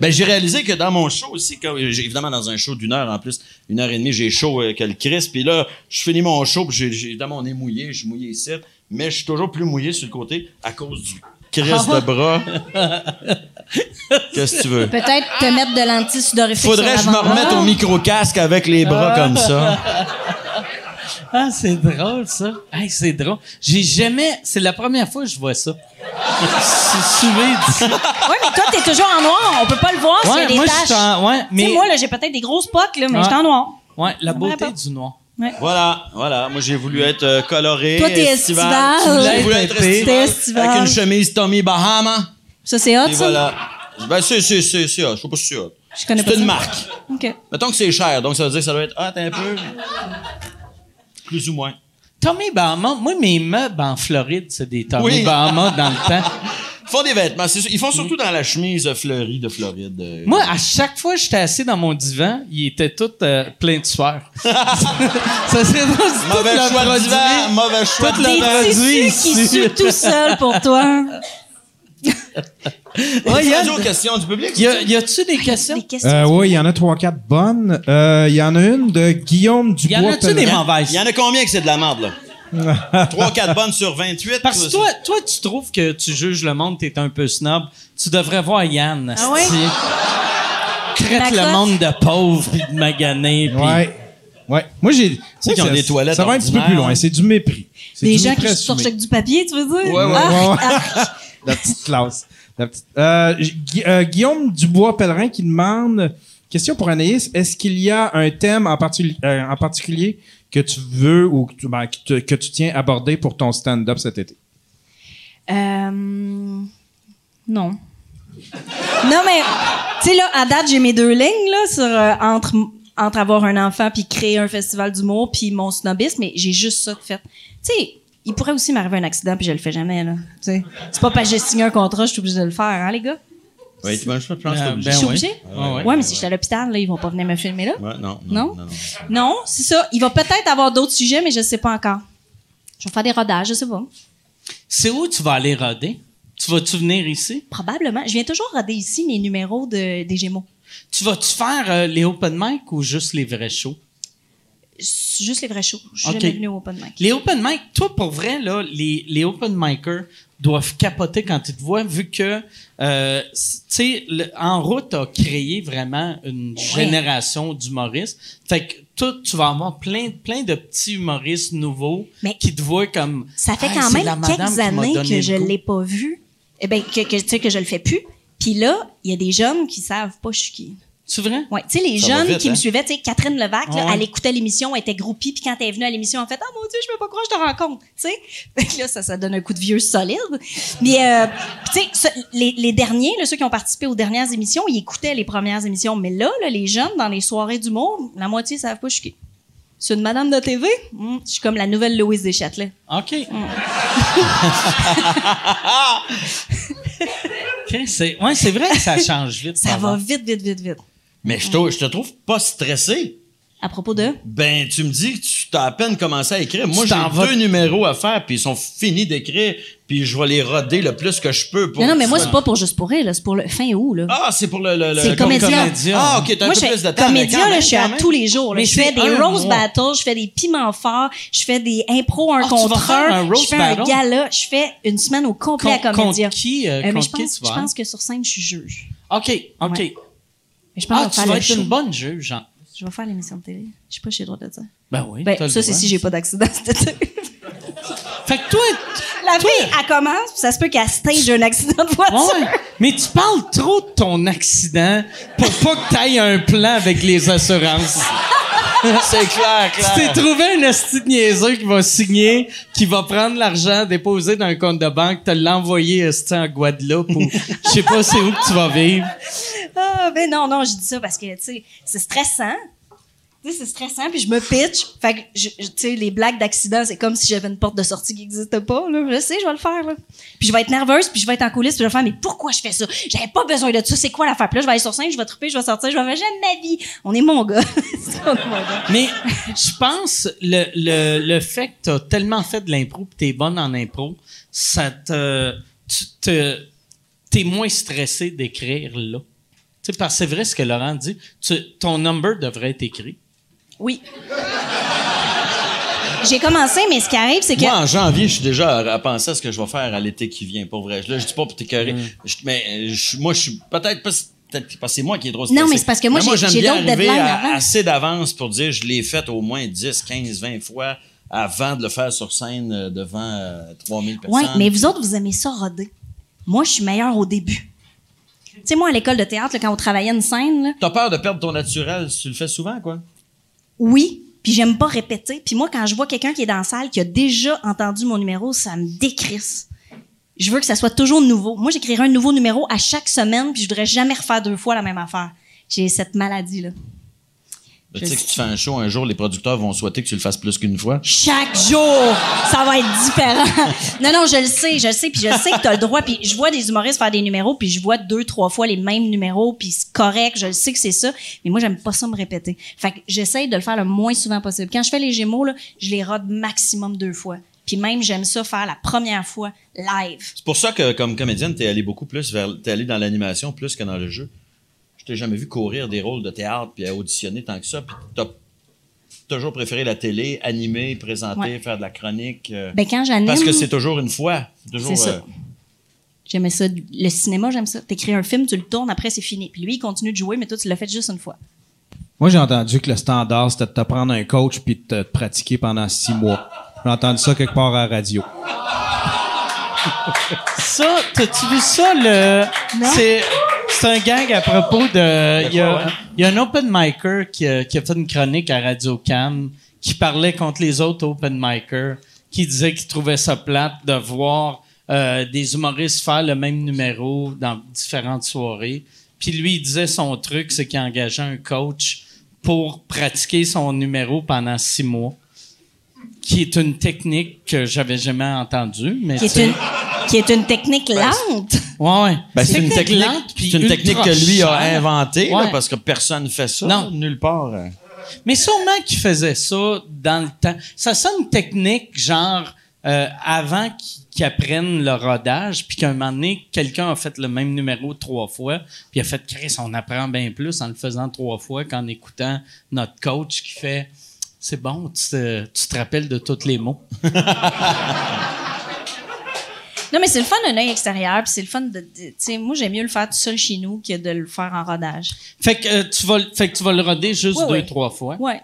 Ben, j'ai réalisé que dans mon show aussi, quand, j'ai- évidemment dans un show d'une heure en plus, une heure et demie, j'ai chaud euh, que le Christ. Puis là, je finis mon show, puis j'ai, j'ai, évidemment, on est mouillé, je suis mouillé ici, mais je suis toujours plus mouillé sur le côté à cause du Christ de bras. Qu'est-ce que tu veux? Peut-être te mettre de l'anti-sudorifique Faudrait que je me remette au micro-casque avec les bras comme ça. Ah, c'est drôle, ça. Hey, c'est drôle. J'ai jamais... C'est la première fois que je vois ça. C'est d'ici. Ouais, mais toi, t'es toujours en noir. On peut pas le voir s'il y a Ouais, des moi, je taches. en... Ouais, mais... moi, là, j'ai peut-être des grosses poques, là, mais Ouais. je suis en noir. Ouais, la beauté du noir. Voilà, voilà. Moi, j'ai voulu être euh, coloré. Toi, t'es estival. J'ai voulu être estival. estival. Avec une chemise Tommy Bahama. Ça, c'est hot, Et ça? voilà. Ben, c'est, c'est, c'est, c'est hot. Je sais pas si c'est hot. Je connais C'est pas une ça. marque. OK. Mettons que c'est cher, donc ça veut dire que ça doit être hot un peu. Plus ou moins. Tommy Bahama, moi, mes meubles en Floride, c'est des Tommy Oui. Bahama dans le temps. Ils font des vêtements, c'est sûr. Ils font surtout dans la chemise fleurie de Floride. euh. Moi, à chaque fois que j'étais assis dans mon divan, il était tout euh, plein de sueur. ça serait drôle si tout Mauvais le choix de divan, mauvais choix tout de le produit tissus qui ici. suent tout seul pour toi. Ouais, Il y a aux questions du public. y a- y a-tu des questions? Des questions. Euh, oui, il y en a trois, quatre bonnes. Euh, Il y en a une de Guillaume Y Dubois. en a-tu des Pellerin. mauvaises? Il y en a combien que c'est de la merde, là? 3-4 bonnes sur 28. Parce que toi, toi, tu trouves que tu juges le monde, t'es un peu snob. Tu devrais voir Yann. Ah ouais? le monde de pauvre puis de magané. puis- Ouais. Ouais. Moi, j'ai. sais qu'ils ont ça- des toilettes Ça va un petit peu plus loin. C'est du mépris. C'est Des du gens mépris qui sortent avec du papier, tu veux dire? Ouais, ouais, Ah, ouais. ah, La petite classe. Euh, euh, Guillaume Dubois-Pellerin qui demande question pour Anaïs est-ce qu'il y a un thème en, euh, particulier que tu veux ou que tu, ben, que tiens aborder pour ton stand-up cet été? Non. Non, mais, tu sais, là, à date, j'ai mes deux lignes, là, sur, entre, entre avoir un enfant puis créer un festival d'humour puis mon snobisme, mais j'ai juste ça fait. Tu sais, il pourrait aussi m'arriver un accident puis je le fais jamais, là. C'est pas parce que j'ai signé un contrat, je suis obligée de le faire, hein, les gars? Oui, tu je pense que obligé. ben Je suis ouais. obligée? Ah ouais. Ouais, mais si j'étais à l'hôpital, là, ils vont pas venir me filmer là. Ouais, non, Non? non, non, non. Non, c'est ça. Il va peut-être avoir d'autres sujets, mais je sais pas encore. Je vais faire des rodages, je sais pas. C'est où tu vas aller roder? Tu vas-tu venir ici? Probablement. Je viens toujours roder ici mes numéros de, des Gémeaux. Tu vas-tu faire euh, les open mic ou juste les vrais shows? Juste les vrais shows. Je suis Ok. jamais venue au open mic. Les open mic, toi, pour vrai, là, les, les open micers doivent capoter quand ils te voient, vu que, euh, tu sais, En route a créé vraiment une génération d'humoristes. Fait que toi, tu vas avoir plein, plein de petits humoristes nouveaux Mais- qui te voient comme... Ça fait Hey, quand même quelques années que je goût. l'ai pas vu. Eh ben, que, que, tu sais, que je le fais plus. Puis là, il y a des jeunes qui savent pas je suis qui. C'est vrai? Ouais, tu sais, les Ça jeunes vite, qui hein? me suivaient, tu sais, Catherine Levac, là, Ouais. elle écoutait l'émission, elle était groupie, puis quand elle est venue à l'émission, elle a fait « Ah, mon Dieu, je peux pas croire que je te rencontre! » Tu sais? Fait que là, ça, ça donne un coup de vieux solide. Mais, euh, tu sais, les, les derniers, là, ceux qui ont participé aux dernières émissions, ils écoutaient les premières émissions. Mais là, là les jeunes, dans les soirées d'humour, la moitié savent pas je suis. C'est une madame de TV? Hmm, je suis comme la nouvelle Louise Deschâtelet. OK. OK, c'est, ouais, c'est vrai que ça change vite. Ça va vite, vite, vite, vite. Mais je te, je te trouve pas stressé. À propos de... Ben, tu me dis que tu t'as à peine commencé à écrire. Moi, Tu j'ai vas- deux numéros à faire, puis ils sont finis d'écrire, puis je vais les roder le plus que je peux. Pour Non, non, mais moi, tu c'est pas pour juste pour rire, là. C'est pour le fin août, là. Ah, c'est pour le... le, le comédien. comédien. Ah, OK, t'as un Moi, peu plus de temps. comédien, quand là, même, je suis quand à tous les jours. là. Mais Je fais des un rose mois. battles, je fais des piments forts, je fais des impros un Ah, tu vas contre faire un, un je fais battle? un gala, je fais une semaine au complet à comédien. contre qui, euh, Euh, mais je qui pense, tu vas? je pense que sur scène, je suis juge. OK, OK. Ouais. Mais je pense Ah, que tu vas être show. une bonne juge, Jean. Je vais faire l'émission de télé. Je sais pas si j'ai le droit de dire. Ben oui. Ben, ça, c'est si j'ai pas d'accident cet été. Fait que toi, La fille, elle commence, puis ça se peut qu'elle stage un accident de voiture. ouais, mais tu parles trop de ton accident pour pas que t'ailles un plan avec les assurances. C'est clair, Tu t'es clair. trouvé un esti de niaiseux qui va signer, qui va prendre l'argent déposé dans un compte de banque, te l'envoyer esti en Guadeloupe ou je sais pas c'est où que tu vas vivre. Ah, ben non, non, je dis ça parce que, tu sais, c'est stressant. Sais, c'est stressant, puis je me pitch. Fait que, je- tu sais, les blagues d'accident, c'est comme si j'avais une porte de sortie qui n'existe pas, là. Je sais, je vais le faire, là. Puis je vais être nerveuse, puis je vais être en coulisses, puis je vais faire, mais pourquoi je fais ça? J'avais pas besoin de ça, c'est quoi l'affaire? Puis là, je vais aller sur scène, je vais triper, je vais sortir, je vais faire, j'aime ma vie. On est mon gars. Mais je pense le, le, le fait que t'as tellement fait de l'impro pis t'es bonne en impro, ça te, tu te, t'es moins stressé d'écrire là. Tu sais, parce que c'est vrai ce que Laurent dit. Ton number devrait être écrit. Oui. J'ai commencé, mais ce qui arrive, c'est que. Moi, en janvier, je suis déjà à, à penser à ce que je vais faire à l'été qui vient, pour vrai. Là, je dis pas pour t'écœurer. Mm. Je- Mais euh, je- moi, je suis peut-être pas... Peut-être parce que c'est moi qui est trop stressé. Non, mais c'est parce que moi, Mais j'ai- bien arriver à- assez d'avance pour dire je l'ai fait au moins 10, 15, 20 fois avant de le faire sur scène euh, devant euh, 3000 personnes. Ouais, mais vous autres, vous aimez ça roder. Moi, je suis meilleure au début. Tu sais, moi, à l'école de théâtre, là, quand on travaillait une scène, là, T'as peur de perdre ton naturel si tu le fais souvent, quoi? Oui, puis j'aime pas répéter. Puis moi, quand je vois quelqu'un qui est dans la salle, qui a déjà entendu mon numéro, ça me décrisse. Je veux que ça soit toujours nouveau. Moi, j'écrirai un nouveau numéro à chaque semaine, puis je voudrais jamais refaire deux fois la même affaire. J'ai cette maladie-là. Tu sais que si tu fais un show un jour, les producteurs vont souhaiter que tu le fasses plus qu'une fois. Chaque jour, ça va être différent. non, non, je le sais, je le sais, puis je sais que t'as le droit. Puis je vois des humoristes faire des numéros, puis je vois deux, trois fois les mêmes numéros, puis c'est correct, je le sais que c'est ça. Mais moi, j'aime pas ça me répéter. Fait que j'essaye de le faire le moins souvent possible. Quand je fais les Gémeaux, là, je les rode maximum deux fois. Puis même, j'aime ça faire la première fois live. C'est pour ça que, comme comédienne, t'es allé beaucoup plus vers, t'es allé dans l'animation plus que dans le jeu. Je t'ai jamais vu courir des rôles de théâtre puis à auditionner tant que ça. Puis t'as toujours préféré la télé, animer, présenter, Ouais. faire de la chronique. euh, Ben quand j'anime, parce que c'est toujours une fois. Toujours. C'est ça. euh, j'aimais ça. Le cinéma, j'aime ça. T'écris un film, tu le tournes, après c'est fini. Puis lui, il continue de jouer, mais toi, tu l'as fait juste une fois. Moi, j'ai entendu que le standard, c'était de te prendre un coach puis de te pratiquer pendant six mois. J'ai entendu ça quelque part à la radio. Ça, t'as-tu vu ça, le. C'est, c'est un gag à propos de. Il y a, il y a un open micer qui a, qui a fait une chronique à Radio Cam qui parlait contre les autres open micers, qui disait qu'il trouvait ça plate de voir euh, des humoristes faire le même numéro dans différentes soirées. Puis lui, il disait son truc, c'est qu'il engageait un coach pour pratiquer son numéro pendant six mois, qui est une technique que j'avais jamais entendue, mais Qui est tu sais- une, qui est une technique lente. Ouais, ouais. Ben, c'est une technique, lente, puis c'est une technique que lui a inventée, Ouais. parce que personne ne fait ça. Non. Nulle part. euh. Mais sûrement qu'il faisait ça dans le temps. Ça sonne une technique, genre, euh, avant qu'ils qu'ils apprennent le rodage, puis qu'à un moment donné, quelqu'un a fait le même numéro trois fois, puis il a fait « Chris, on apprend bien plus en le faisant trois fois qu'en écoutant notre coach qui fait « C'est bon, tu te, tu te rappelles de tous les mots. Non, mais c'est le fun d'un œil extérieur, puis c'est le fun de. de- Tu sais, moi, j'aime mieux le faire tout seul chez nous que de le faire en rodage. » Fait que, euh, tu vas, le- fait que tu vas le roder juste Ouais, deux, ouais. trois fois. Ouais.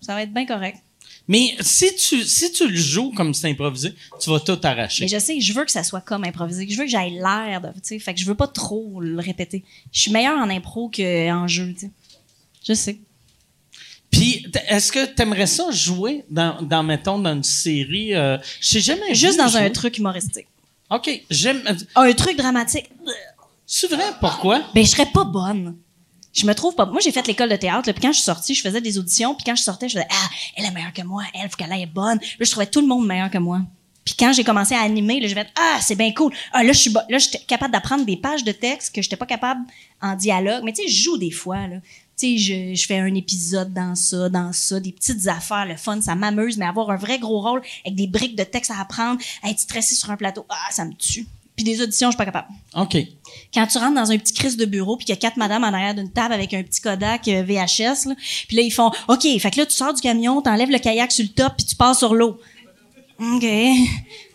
Ça va être bien correct. Mais si tu, si tu le joues comme c'est improvisé, tu vas tout arracher. Mais je sais, je veux que ça soit comme improvisé. Je veux que j'aille l'air de. Tu sais, fait que je veux pas trop le répéter. Je suis meilleure en impro qu'en jeu, tu sais. Je sais. Puis, est-ce que t'aimerais ça jouer dans, dans mettons, dans une série? Euh, je sais jamais. vu Juste dans un jouer. truc humoristique. OK, j'aime. Un truc dramatique. C'est vrai, pourquoi? Ben, je serais pas bonne. Je me trouve pas. Moi, j'ai fait l'école de théâtre, là, puis quand je suis sortie, je faisais des auditions, puis quand je sortais, je faisais Ah, elle est meilleure que moi, elle, faut qu'elle aille bonne. Là, je trouvais tout le monde meilleur que moi. Puis quand j'ai commencé à animer, là, je vais Ah, c'est bien cool. Ah, là, je suis bo- là, j'étais capable d'apprendre des pages de texte que j'étais pas capable en dialogue. Mais tu sais, je joue des fois, là. Tu sais, je, je fais un épisode dans ça, dans ça, des petites affaires, le fun, ça m'amuse, mais avoir un vrai gros rôle avec des briques de texte à apprendre, être stressé sur un plateau, ah, ça me tue. Puis des auditions, je suis pas capable OK. quand tu rentres dans un petit crise de bureau puis qu'il y a quatre madames en arrière d'une table avec un petit Kodak euh, VHS là, puis là ils font OK, fait que là tu sors du camion, t'enlèves le kayak sur le top puis tu passes sur l'eau. OK. Puis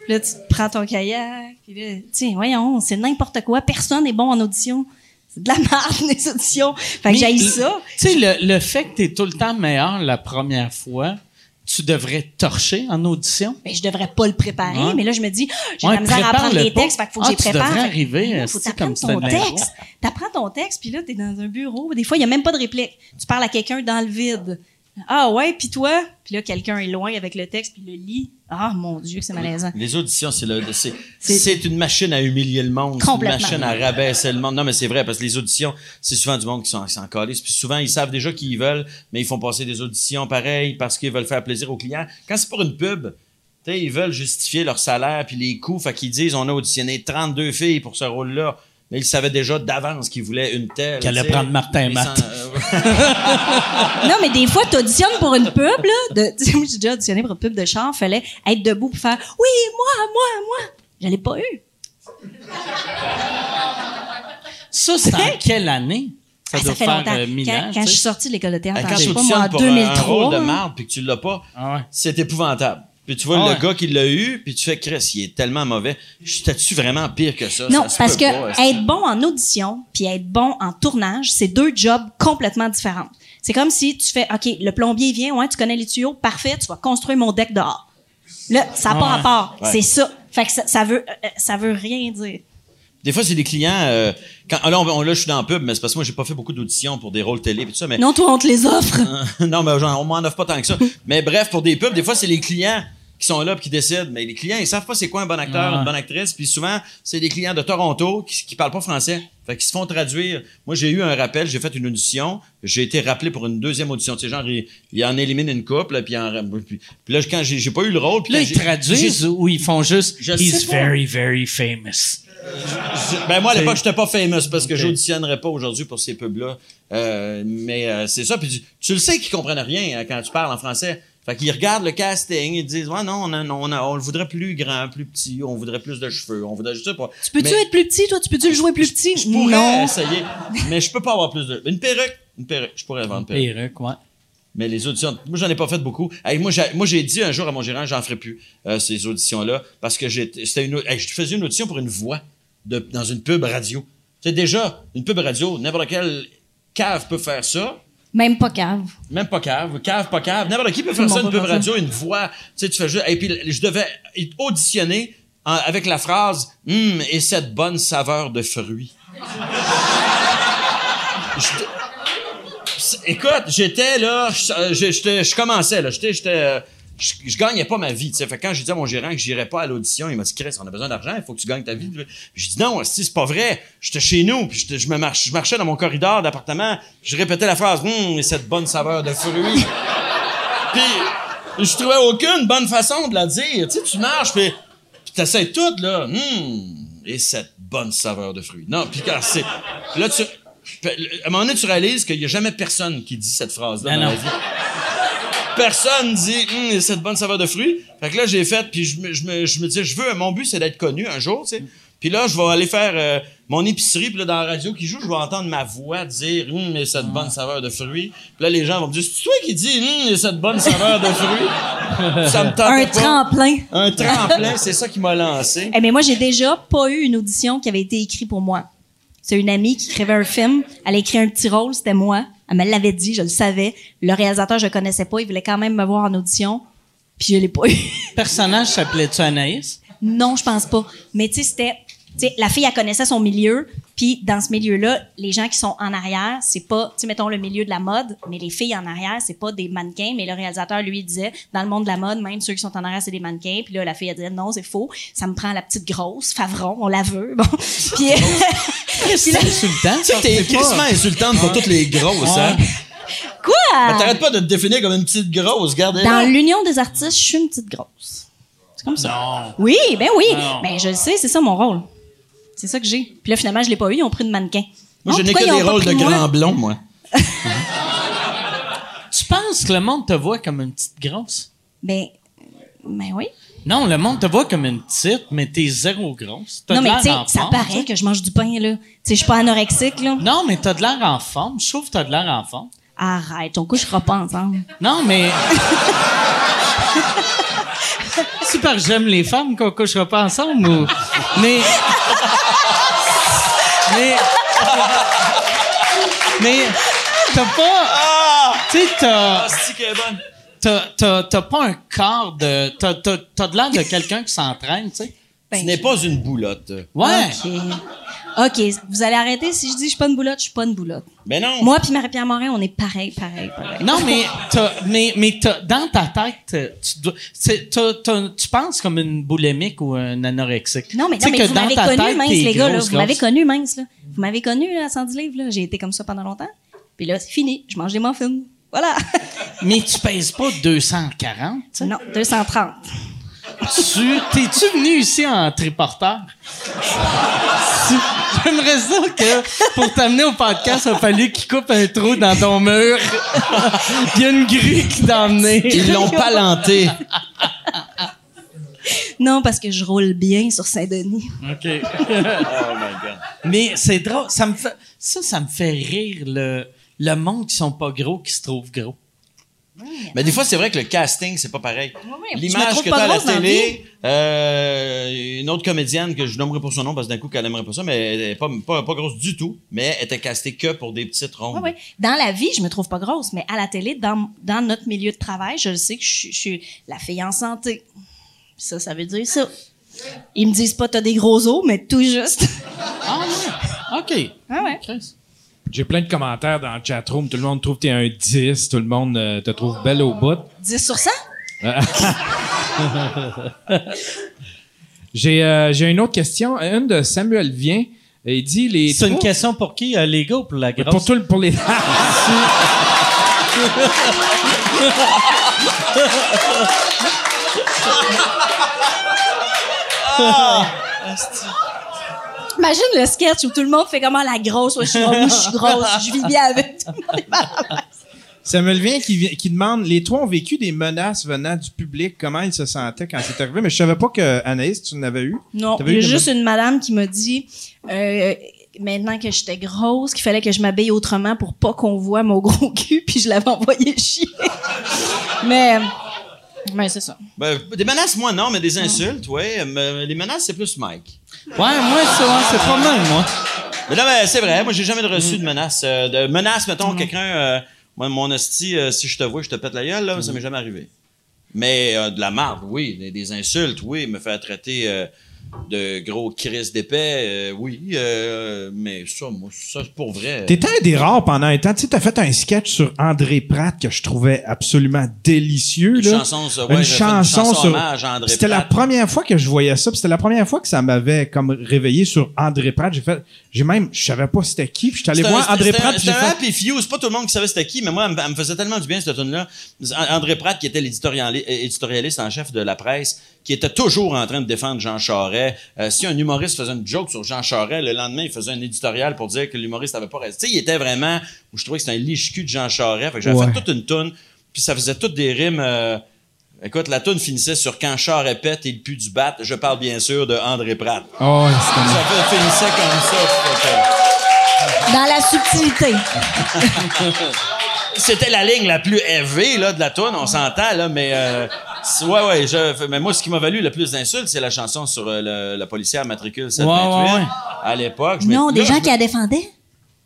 là tu prends ton kayak, puis là tiens, voyons, c'est n'importe quoi, personne n'est bon en audition. C'est de la merde les auditions. Fait que j'aille le- ça. Tu sais, le, le fait que t'es tout le temps meilleur la première fois, tu devrais torcher en audition? Mais je devrais pas le préparer, Ouais. mais là je me dis ah, j'ai Ouais, la misère à apprendre les textes, fait qu'il faut que Ah, j'y tu prépare. devrais Fait que, arriver, faut t'apprendre ton texte. T'apprends ton texte, puis là t'es dans un bureau. Des fois il y a même pas de réplique. Tu parles à quelqu'un dans le vide. Ah ouais, puis toi, puis là quelqu'un est loin avec le texte puis le lit. Ah mon dieu, c'est malaisant. Les auditions, c'est le, c'est, une machine à humilier le monde. C'est une machine à rabaisser le monde. Non, mais c'est vrai, parce que les auditions, c'est souvent du monde qui sont, qui sont en calice. Puis souvent, ils savent déjà qu'ils veulent, mais ils font passer des auditions pareilles parce qu'ils veulent faire plaisir aux clients. Quand c'est pour une pub, tu sais, ils veulent justifier leur salaire puis les coûts. Fait qu'ils disent, on a auditionné 32 filles pour ce rôle-là. Mais ils savaient déjà d'avance qu'ils voulaient une telle. Qu'elle allait tu prendre Martin Matt. euh, Non, mais des fois, t'auditionnes pour une pub, là. De, tu moi, j'ai déjà auditionné pour une pub de char. Fallait être debout pour faire Oui, moi, moi, moi. Je l'ai pas eu. Ça, c'est en quelle année? Ça Ah, doit fait faire longtemps. euh, mille quand ans. quand tu je suis sortie de l'école de théâtre, quand en, je tu sais pas, moi, en auditionnes pour un- un rôle 2003. de marde puis que tu l'as pas, Ah ouais. c'est épouvantable. Puis tu vois Ah le gars qui l'a eu, puis tu fais Chris, il est tellement mauvais. J'étais-tu vraiment pire que ça? Non, Ça parce que pas, être bon en audition puis être bon en tournage, c'est deux jobs complètement différents. C'est comme si tu fais, OK, le plombier vient, ouais, tu connais les tuyaux, parfait, tu vas construire mon deck dehors. Là, ça n'a pas Ouais. rapport. Ouais. C'est ça. Fait que ça, ça veut, euh, ça veut rien dire. Des fois, c'est des clients. euh, quand, là, on, on- là, je suis dans la pub, mais c'est parce que moi, j'ai pas fait beaucoup d'auditions pour des rôles télé et tout ça. Mais Non, toi, on te les offre. non, mais genre, on m'en offre pas tant que ça. mais bref, pour des pubs, des fois, c'est les clients. Qui sont là puis qui décident. Mais les clients, ils savent pas c'est quoi un bon acteur, une bonne actrice. Puis souvent, c'est des clients de Toronto qui, qui parlent pas français. Fait qu'ils se font traduire. Moi, j'ai eu un rappel, j'ai fait une audition. J'ai été rappelé pour une deuxième audition. Tu sais, genre, il, il en élimine une couple, là, puis, il en, puis, puis là, quand j'ai, pas eu le rôle, puis Là, ils traduisent ou ils font juste Je He's very, very famous. Ben moi, à l'époque, j'étais pas famous parce que Ok. j'auditionnerais pas aujourd'hui pour ces pubs-là. Euh, mais euh, c'est ça. Puis tu, tu le sais qu'ils comprennent rien hein, quand tu parles en français. Fait qu'ils regardent le casting, ils disent ouais non, on, a- on, a- on le voudrait plus grand, plus petit, on voudrait plus de cheveux, on voudrait je sais pas. Tu peux-tu Mais- être plus petit, toi? Tu peux-tu le jouer plus petit? Je pourrais non. essayer, mais je peux pas avoir plus de. Une perruque, une perruque, je pourrais avoir une perruque. Perruque, ouais. Mais les auditions, moi j'en ai pas fait beaucoup. Hey, moi, j'ai, moi j'ai dit un jour à mon gérant, j'en ferai plus euh, ces auditions-là parce que c'était une, hey, je faisais une audition pour une voix de, dans une pub radio. C'est déjà une pub radio, n'importe quel cave peut faire ça. Même pas cave. Même pas cave, cave, pas cave. N'importe qui peut faire ça, une pub radio, une voix. Tu sais, tu fais juste. Et puis, je devais auditionner en- avec la phrase Hum, et cette bonne saveur de fruits. Écoute, j'étais là, je, euh, je- j'étais- je commençais, là. J'étais. Je, je gagnais pas ma vie. Fait que quand j'ai dit à mon gérant que j'irais pas à l'audition, il m'a dit, Chris, on a besoin d'argent, il faut que tu gagnes ta vie. J'ai dit, non, esti, c'est pas vrai. J'étais chez nous, puis je, me marche, je marchais dans mon corridor d'appartement, je répétais la phrase, hum, et cette bonne saveur de fruits. puis, je trouvais aucune bonne façon de la dire. Tu sais, tu marches, puis, t'essaies tout, là. Hum, et cette bonne saveur de fruits. Non, puis quand c'est. Là, tu. À un moment donné, tu réalises qu'il n'y a jamais personne qui dit cette phrase-là Ben dans non. la vie. Personne dit Hum, et cette bonne saveur de fruits. Fait que là, j'ai fait, puis je me, je me, je me disais, je veux, mon but, c'est d'être connu un jour, tu sais. Puis là, je vais aller faire euh, mon épicerie, puis là, dans la radio qui joue, je vais entendre ma voix dire Hum, et cette bonne saveur de fruits. Puis là, les gens vont me dire, c'est toi qui dis Hum, et cette bonne saveur de fruits? Ça me tentait Un pas. tremplin. Un tremplin, c'est ça qui m'a lancé. Eh mais moi, j'ai déjà pas eu une audition qui avait été écrite pour moi. C'est une amie qui écrivait un film. Elle a écrit un petit rôle, c'était moi. Elle me l'avait dit, je le savais. Le réalisateur, je le connaissais pas. Il voulait quand même me voir en audition. Puis je l'ai pas eu. Personnage s'appelait-tu Anaïs? non, je pense pas. Mais tu sais, c'était... Tu sais, la fille, elle connaissait son milieu. Puis dans ce milieu-là, les gens qui sont en arrière, c'est pas, tu sais, mettons le milieu de la mode, mais les filles en arrière, c'est pas des mannequins. Mais le réalisateur, lui, disait, dans le monde de la mode, même ceux qui sont en arrière, c'est des mannequins. Puis là, la fille, elle disait, non, c'est faux. Ça me prend la petite grosse, Favron, on la veut. Bon. Puis, C'est insultant. Tu sais, t'es insultante pour toutes les grosses, hein? quoi? Mais T'arrêtes pas de te définir comme une petite grosse, regardez Dans l'union des artistes, je suis une petite grosse. C'est comme ça. Non. Oui, ben oui. Non. Ben je le sais, c'est ça mon rôle. C'est ça que j'ai. Puis là, finalement, je l'ai pas eu, ils ont pris de mannequin. Moi, je n'ai que des rôles de grand blond, moi. Tu penses que le monde te voit comme une petite grosse? Ben, ben oui. Non, le monde te voit comme une petite, mais t'es zéro grosse. T'as non, de mais l'air tu sais, ça forme, paraît que je mange du pain, là. Tu sais, je suis pas anorexique, là. Non, mais t'as de l'air en forme. Je trouve que t'as de l'air en forme. Arrête, on couchera pas ensemble. Non, mais. Super, j'aime les femmes qu'on couchera pas ensemble ou. Mais. Mais. Mais. T'as pas. Tu sais, t'as. T'as, pas un corps de. T'as, t'as, t'as de l'air de quelqu'un qui s'entraîne, tu sais. Ben, Ce n'est pas une boulotte. Ouais. OK. OK, vous allez arrêter si je dis je suis pas une boulotte, je suis pas une boulotte. Mais non. Moi puis Marie-Pierre Morin, on est pareil, pareil, pareil. Non, mais, t'as, mais, mais t'as, dans ta tête, tu, dois, c'est- t'as- t'as- tu penses comme une boulimique ou un anorexique. Non, mais, non, mais que vous m'avez connu mince, les gars, là. Vous m'avez connu mince, là. Vous m'avez connu là, à 110 livres, là. J'ai été comme ça pendant longtemps. Puis là, c'est fini. Je mange des muffins. Voilà. Mais tu pèses pas 240, tu sais? non, 230. Tu, t'es-tu venu ici en triporteur? Tu- J'aimerais ça que, pour t'amener au podcast, il a fallu qu'il coupe un trou dans ton mur. Il y a une grue qui t'a emmené. Ils l'ont palenté. Non, parce que je roule bien sur Saint-Denis. OK. Oh my God. Mais c'est drôle. Ça me fait, ça, ça me fait rire, le, le monde qui sont pas gros, qui se trouvent gros. Mais des fois, c'est vrai que le casting, c'est pas pareil. oui, L'image que t'as à la grosse dans la télé, euh, une autre comédienne que je nommerai pour son nom parce que d'un coup qu'elle aimerait pas ça, mais elle est pas, pas, pas grosse du tout, mais elle était castée que pour des petites rondes. Dans la vie, je me trouve pas grosse, mais à la télé, dans, dans notre milieu de travail, je le sais que je, suis- je suis la fille en santé. Ça, ça veut dire ça. Ils me disent pas t'as des gros os, mais tout juste. Ah, ouais. OK. Ah ouais. Chris. J'ai plein de commentaires dans le chatroom. Tout le monde trouve que t'es un 10. Tout le monde euh, te trouve belle au bout. 10 sur 100? J'ai euh, j'ai une autre question. Une de Samuel Vient. Il dit les. C'est une question pour qui, euh, les gars, ou pour la grosse? Pour, tout, le- pour les. Imagine le sketch où tout le monde fait comment la grosse, ouais, je suis, moi, je suis grosse, je vis bien avec tout le monde. est. Samuel Vient qui, qui demande les trois ont vécu des menaces venant du public, comment ils se sentaient quand c'est arrivé? Mais je savais pas que Anaïs, tu en avais eu. Non, il y a juste une madame qui m'a dit, euh, maintenant que j'étais grosse, qu'il fallait que je m'habille autrement pour pas qu'on voit mon gros cul, puis je l'avais envoyé chier. mais, mais c'est ça. Ben, des menaces, moi, non, mais des insultes, ouais. Mais les menaces, c'est plus Mike. Ouais, moi, c'est ouais, c'est pas mal, moi. Mais non, mais c'est vrai, moi, j'ai jamais reçu de menaces. euh, de menaces, mettons, quelqu'un, euh, moi, mon hostie, euh, si je te vois, je te pète la gueule, là, ça m'est jamais arrivé. Mais euh, de la marde, oui. Des, des insultes, oui. Me faire traiter euh, de gros Chris d'épais, euh, oui. euh, mais ça, moi, ça, c'est pour vrai. T'étais un des rares pendant un temps. Tu sais, t'as fait un sketch sur André Pratt que je trouvais absolument délicieux. Une là. chanson, ça, ouais, une chanson sur. hommage à André C'était la première fois que je voyais ça. C'était la première fois que ça m'avait comme réveillé sur André Pratt. J'ai fait, j'ai même, je savais pas c'était qui. Puis je allé voir un- André Pratt. C'était un happy few. C'est pas tout le monde qui savait c'était qui, mais moi, elle me, elle me faisait tellement du bien, cette tune là André Pratt, qui était l'éditoriali- euh, éditorialiste en chef de la presse, qui était toujours en train de défendre Jean Charest. Euh, si un humoriste faisait une joke sur Jean Charest, le lendemain, il faisait un éditorial pour dire que l'humoriste avait pas resté. Tu sais, il était vraiment, je trouvais que c'était un liche-cul de Jean Charest. Fait que j'avais Ouais. fait toute une tune, puis ça faisait toutes des rimes, euh, Écoute, la tune finissait sur quand Char répète et le pue du bat. Je parle bien sûr de André Pratt. oh, c'était Ça fait- finissait comme ça. Dans la subtilité. C'était la ligne la plus élevée là, de la tune, on s'entend, là, mais euh, ouais, ouais, je, mais moi, ce qui m'a valu le plus d'insultes, c'est la chanson sur euh, le- la policière matricule 728. Ouais, ouais, ouais. À l'époque, Non, des gens qui la défendaient?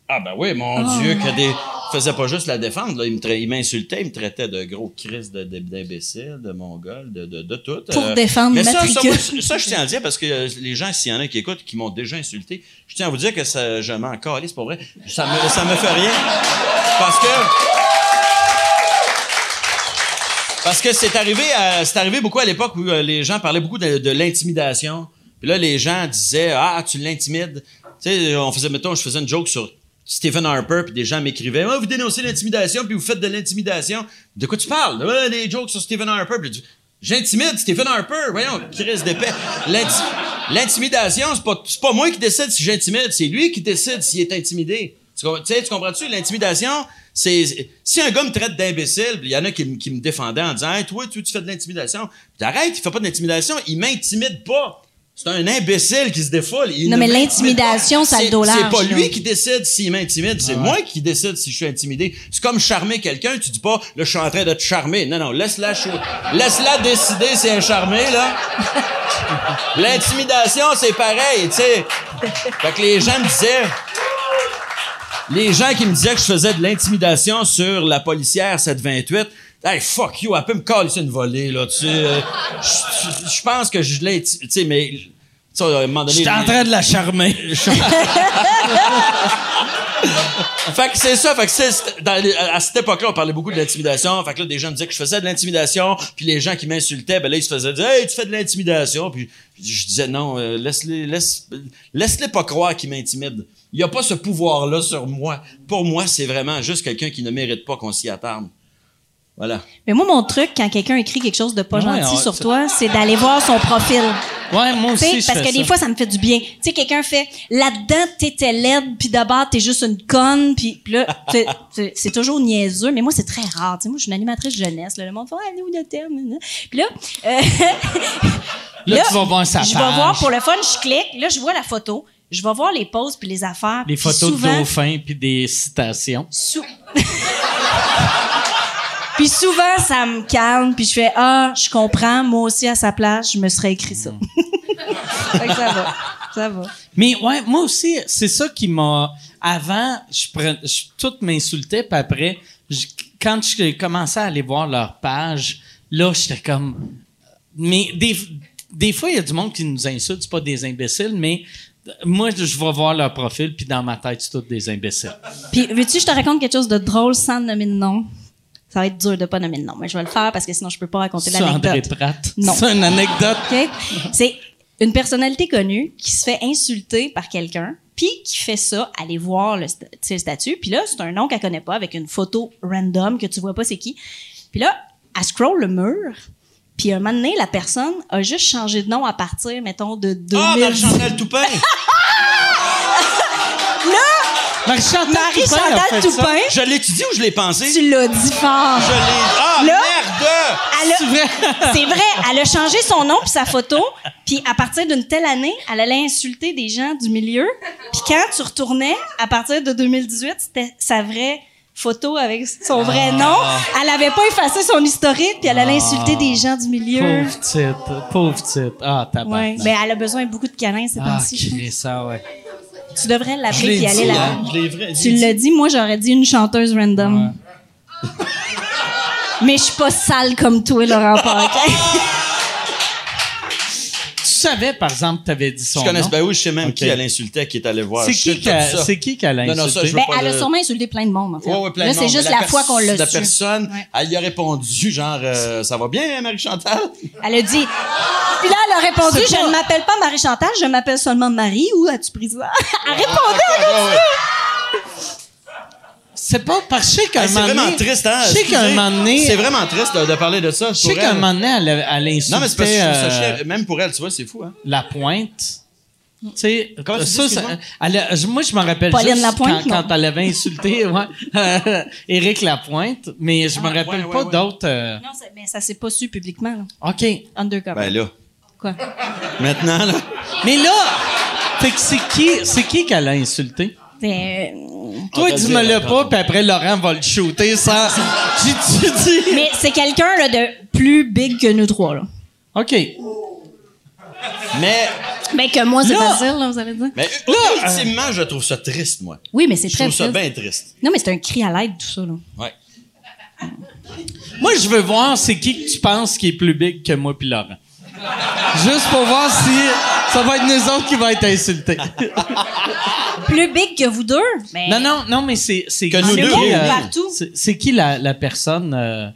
Ah ben oui, mon Dieu, que des faisait pas juste la défendre, là, il me tra- il m'insultait, il me traitait de gros Christ de- de- d'imbécile, de mongol, de, de, de tout. Pour défendre mais ça, je tiens à le dire parce que euh, les gens, s'il y en a qui écoutent, qui m'ont déjà insulté, je tiens à vous dire que ça, je m'en calisse pour vrai. Ça me, ça me fait rien. Parce que. Parce que c'est arrivé, c'est arrivé beaucoup à l'époque où euh, les gens parlaient beaucoup de, l'intimidation. Puis là, les gens disaient Ah, tu l'intimides. Tu sais, on faisait, mettons, je faisais une joke sur Stephen Harper, puis des gens m'écrivaient Ah, vous dénoncez l'intimidation, puis vous faites de l'intimidation. De quoi tu parles? Ouais, des jokes sur Stephen Harper. J'intimide Stephen Harper. Voyons, Chris d'épais. L'inti- L'intimidation, c'est pas, pas moi qui décide si j'intimide, c'est lui qui décide s'il est intimidé. Tu sais, tu comprends-tu? L'intimidation, c'est, c'est- si un gars me traite d'imbécile, il y en a qui, me défendaient en disant, hey, toi, tu, tu fais de l'intimidation. Puis arrête, il fait pas d'intimidation, il m'intimide pas. C'est un imbécile qui se défoule. Il Non, mais l'intimidation, ça a le C'est- dos C'est pas lui qui décide s'il m'intimide, c'est moi qui décide si je suis intimidé. C'est comme charmer quelqu'un, tu dis pas, là, je suis en train de te charmer. Non, non, laisse-la, laisse-la décider si elle est charmée, là. L'intimidation, c'est pareil, tu sais. Fait que les gens me disaient, les gens qui me disaient que je faisais de l'intimidation sur la policière 728, hey, fuck you, elle peut me caler une volée, là, tu sais. euh, Je pense que je l'intimide, tu sais, mais, ça, à un moment donné. J'étais en train de la charmer. Fait que c'est ça, fait que c'est, c'est- dans les- à cette époque-là, on parlait beaucoup de l'intimidation. Fait que là, des gens me disaient que je faisais de l'intimidation, puis les gens qui m'insultaient, ben là, ils se faisaient dire, hey, tu fais de l'intimidation, puis je disais non, euh, laisse-les, laisse, laisse-les pas croire qu'ils m'intimident. Il y a pas ce pouvoir-là sur moi. Pour moi, c'est vraiment juste quelqu'un qui ne mérite pas qu'on s'y attarde. Voilà. Mais moi, mon truc, quand quelqu'un écrit quelque chose de pas Ouais, gentil ouais, sur toi, c'est d'aller voir son profil. Ouais, moi aussi, je parce fais que des ça. fois, ça me fait du bien. Tu sais, quelqu'un fait là-dedans, t'étais laide, puis d'abord, t'es juste une conne, puis là, c'est- toujours niaiseux, mais moi, c'est très rare. Tu sais, moi, je suis une animatrice jeunesse. Là, le monde fait Ah, nous, notre terme. Puis là, euh, Là, tu vas voir sa je vais voir pour le fun, je clique, là, je vois la photo, je vais voir les poses puis les affaires. Les photos souvent, de dauphins puis des citations. sou- puis souvent, ça me calme, puis je fais Ah, je comprends, moi aussi, à sa place, je me serais écrit ça. Fait que ça va. Ça va. Mais ouais, moi aussi, c'est ça qui m'a. Avant, je, prenais, je tout m'insultais, puis après, je- quand je commençais à aller voir leur page, là, j'étais comme. Mais des, des fois, il y a du monde qui nous insulte, c'est pas des imbéciles, mais moi, je vais voir leur profil, puis dans ma tête, c'est tous des imbéciles. Puis, veux-tu, je te raconte quelque chose de drôle sans nommer de nom? Ça va être dur de pas nommer le nom, mais je vais le faire parce que sinon je peux pas raconter C'est André l'anecdote. Pratt. Non. C'est une anecdote. C'est une personnalité connue qui se fait insulter par quelqu'un, puis qui fait ça, aller voir le, le statut, puis là, c'est un nom qu'elle connaît pas avec une photo random que tu vois pas c'est qui. Puis là, elle scroll le mur, puis un moment donné, la personne a juste changé de nom à partir, mettons, de 2000. Ah, Marie-Chantal Toupin! Marie-Chantal Toupin a Marie-Chantal fait ça. Toupin, Je l'ai-tu dit ou je l'ai pensé? tu l'as dit fort. Je l'ai... Ah, Là- merde! Elle a- C'est vrai, elle a changé son nom puis sa photo, puis à partir d'une telle année, elle allait insulter des gens du milieu. Puis quand tu retournais, à partir de 2018, c'était sa vraie photo avec son vrai nom. Elle avait pas effacé son historique, puis elle allait insulter des gens du milieu. Pauvre titre, pauvre titre. Ah, Ouais, tabarnak. mais elle a besoin de beaucoup de câlins ces Ah, temps-ci. Ça, ouais. Tu devrais l'appeler puis aller la. hein. Tu l'as dit, moi j'aurais dit une chanteuse random. Mais je suis pas sale comme toi, Laurent Paquin. Tu savais, par exemple, que t'avais dit son Je connais, nom. ben oui, je sais même qui elle insultait, qui est allé voir. C'est qui, sais qui a- qu'elle a Non, non, insulté? ça, Ben, pas elle a le- sûrement insulté plein de monde, en fait. Ouais, ouais, plein Là, de c'est monde. juste la, pers- fois qu'on l'a La su. personne, Ouais. elle y a répondu, genre, euh, ça va bien, Marie-Chantal? Elle a dit. Puis là, elle a répondu C'est Je pas- ne m'appelle pas Marie-Chantal, je m'appelle seulement Marie. Où as-tu pris ça? Elle répondait Ah, ouais. C'est pas parce que je sais qu'un Hey, c'est moment vraiment donné- triste, hein? Je sais qu'un excusez. moment donné... C'est vraiment triste de, de parler de ça. Je sais qu'un moment donné, elle, elle insultait Non, mais c'est parce que ça euh. Même pour elle, tu vois, c'est fou, hein? la pointe. Tu sais, Comment tu dis, ça, ça- excuse-moi? elle a- je- moi, je me rappelle Pauline juste Lapointe, quand, non? quand elle avait insulté ouais, euh, Éric Lapointe, mais je me rappelle ouais, ouais, pas ouais. d'autres... euh, Non, ça- mais ça s'est pas su publiquement. Là. OK. Undercover. Ben là, Quoi? Maintenant, là. Mais là, c'est qui, c'est qui qu'elle a insulté? C'est, euh, Toi, va le dis-me dire, le attends. pas, puis après, Laurent va le shooter sans... J'ai-tu dit? Mais c'est quelqu'un là, de plus big que nous trois. Là. OK. Mais, Ben que moi, c'est facile, là, vous allez dire. mais ultimement, je trouve ça triste, moi. Oui, mais c'est Je très trouve ça triste. bien triste. Non, mais c'est un cri à l'aide, tout ça. Là. Ouais. Moi, je veux voir c'est qui que tu penses qui est plus big que moi puis Laurent. Juste pour voir si ça va être nous autres qui va être insultés. Plus big que vous deux? Non, non, non, mais c'est... c'est Que qui, nous le deux, monde oui. partout. c'est- C'est qui la, la personne... euh,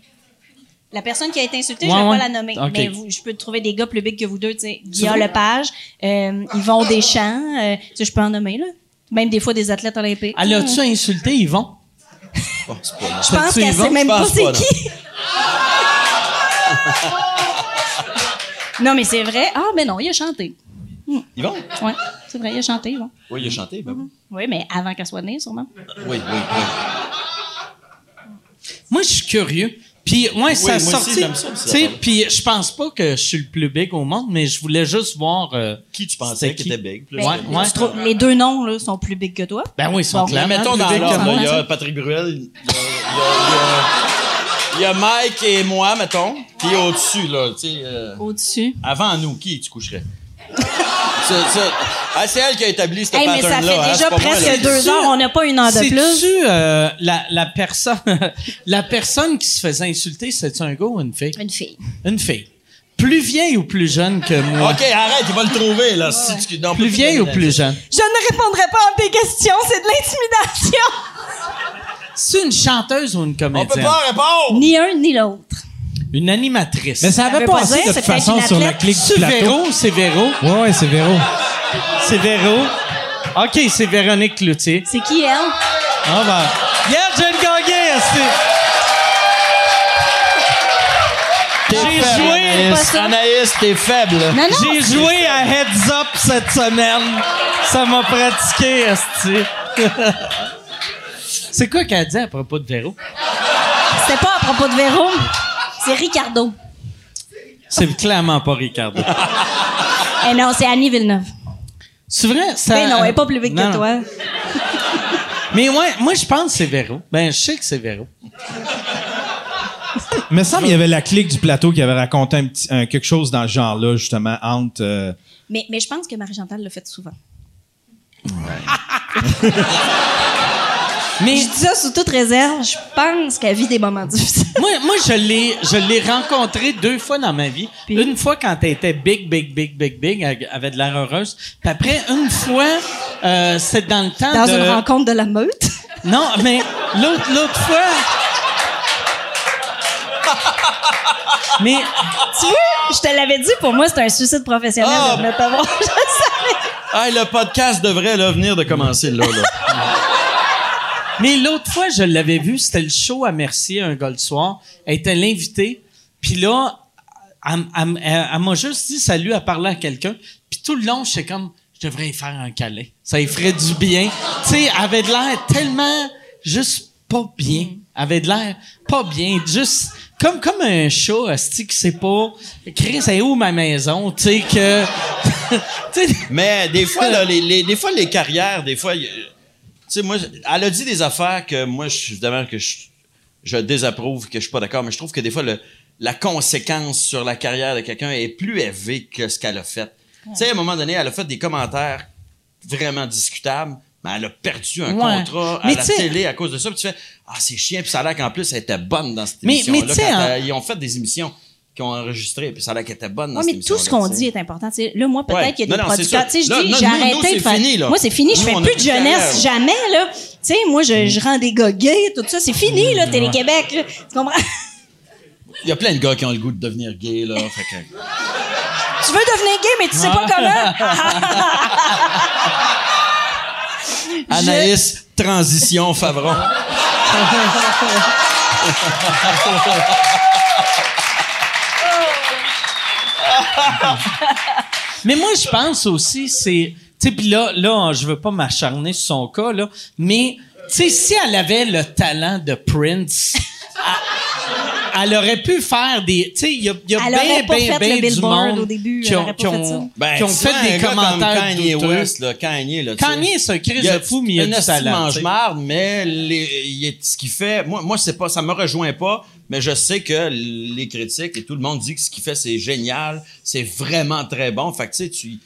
La personne qui a été insultée, Ouais, je vais ouais. pas la nommer. Ok. Mais vous- je peux trouver des gars plus big que vous deux. Tu sais, Guillaume Lepage, euh, Yvon Deschamps, euh, tu sais, je peux en nommer, là. Même des fois des athlètes olympiques. Elle a-tu insulté Yvon? Je pense qu'elle vas? sait même Je pas pense c'est pas, non. qui. non, mais c'est vrai. Ah, mais non, il a chanté. Ils vont? Ouais, c'est vrai, il a chanté, Yvon. Oui, il a chanté. Ben, oui. Oui, mais avant qu'elle soit née, sûrement. oui, oui, oui. Moi, je suis curieux. Puis, ouais, ça a moi aussi, sorti. j'aime ça, Tu ça sais, parle. puis je pense pas que je suis le plus big au monde, mais je voulais juste voir. euh, Qui tu pensais qui était big? Plus Ouais, big? ouais. Les deux noms là, sont plus big que toi. Ben oui, ils sont Bon, clairement mettons plus dans l'ordre, il y a Patrick Bruel, il y a, il y a- il y a- il y a Mike et moi, mettons. Puis au-dessus, là, tu sais, euh, Au-dessus. avant nous, qui tu coucherais? Ah, c'est elle qui a établi ce Hey, mais ça pattern-là. fait hein, déjà c'est pas moi, presque deux heures. On n'a pas une heure de plus. C'est-tu euh, la, la personne la personne qui se faisait insulter, c'est un gars ou une fille? Une fille. Une fille. Plus vieille ou plus jeune que moi? OK, arrête, il va le trouver, là. Si tu, non, Plus vieille ou plus jeune? Je ne répondrai pas à tes questions, c'est de l'intimidation. C'est une chanteuse ou une On peut comédienne? pas répondre! Ni un ni l'autre. Une animatrice. Mais ça avait veut pas passé dire, de c'est toute façon sur la athlète. clique du C'est plateau. Véro, c'est Véro. Ouais, ouais, c'est Véro. C'est Véro. OK, c'est Véronique Cloutier. C'est qui, elle? Ah ben. Hier, j'ai gagné, T'es J'ai joué, Anaïs. pas ça. Anaïs, t'es faible. Non, non. J'ai joué à Heads Up cette semaine. Ça m'a pratiqué, esti. C'est quoi qu'elle dit à propos de Véro? C'était pas à propos de Véro. C'est Ricardo. C'est clairement pas Ricardo. Eh non, c'est Annie Villeneuve. C'est vrai? Ça... Ben non, elle est pas plus vite Non, que non. toi. Mais ouais, moi, je pense que c'est Véro. Ben, je sais que c'est Véro. Il me semble qu'il y avait la clique du plateau qui avait raconté un petit, un- quelque chose dans ce genre-là, justement, entre. euh, Mais, mais je pense que Marie-Chantal l'a fait souvent. Mais Je dis ça sous toute réserve. Je pense qu'elle vit des moments difficiles. moi, moi je l'ai, je l'ai rencontré deux fois dans ma vie. Puis? Une fois quand elle était big, big, big, big, big, elle avait de l'air heureuse. Puis après, une fois, euh, c'est dans le temps Dans de... une rencontre de la meute? Non, mais l'autre, l'autre fois... Mais Tu vois, je te l'avais dit, pour moi, c'est un suicide professionnel Ah! de venir te voir. Je savais. Ah, le podcast devrait là, venir de commencer là. là. Mais l'autre fois, je l'avais vu, c'était le show à Mercier, un gars le soir. Elle était l'invitée. Puis là, elle, m'a juste dit salut, à parler à quelqu'un. Puis tout le long, j'étais comme, je devrais y faire un câlin. Ça y ferait du bien. tu sais, elle avait de l'air tellement juste pas bien. Elle avait de l'air pas bien. Juste comme, comme un chat, asti, qui sait pas, Chris, c'est où ma maison? Tu sais, que... Mais des fois, là, les, les- des fois, les carrières, des fois, sais, moi, elle a dit des affaires que moi, je, évidemment, que je, je désapprouve, que je suis pas d'accord, mais je trouve que des fois, le- la conséquence sur la carrière de quelqu'un est plus élevée que ce qu'elle a fait. Tu sais, à un moment donné, elle a fait des commentaires vraiment discutables, mais elle a perdu un Ouais. contrat Mais à la télé à cause de ça. Puis tu fais, ah, c'est chiant, puis ça a l'air qu'en plus, elle était bonne dans cette Mais- émission-là. hein- elle- Ils ont fait des émissions qui ont enregistré, puis ça a l'air qu'elle était bonne dans Ouais, cette mais tout ce qu'on dit est important. Tu sais, là, moi, peut-être Ouais. qu'il y a des Non, producteurs. Tu sais, je dis, j'ai arrêté de faire. fini, là. Moi, c'est fini. Je fais plus de jeunesse. Jamais, là. Tu sais, moi, je, je rends des gars gays, tout ça. C'est fini, là, Télé-Québec. là. Tu comprends? Il y a plein de gars qui ont le goût de devenir gay, là. Fait que... Tu veux devenir gay, mais tu sais pas comment? Anaïs, transition, Favron. Mais moi, je pense aussi, c'est. Tu sais, puis là, là, je veux pas m'acharner sur son cas, là, mais, tu sais, si elle avait le talent de Prince, elle, elle aurait pu faire des. Tu sais, il y a, il y a Elle bien, bien, fait bien du monde au début, qui ont, qui ont- fait ça. Ben, qui ont tu fait vois, des gars commentaires Comme Kanye douteux. West, là, Kanye, là. Kanye, c'est un crise Il y de fou, mais il y a du talent. tu sais. mange-marde, mais les- il est- ce qu'il fait, moi, moi c'est pas, ça me rejoint pas, mais je sais que les critiques et tout le monde dit que ce qu'il fait, c'est génial, c'est vraiment très bon. Fait que, tu sais, tu,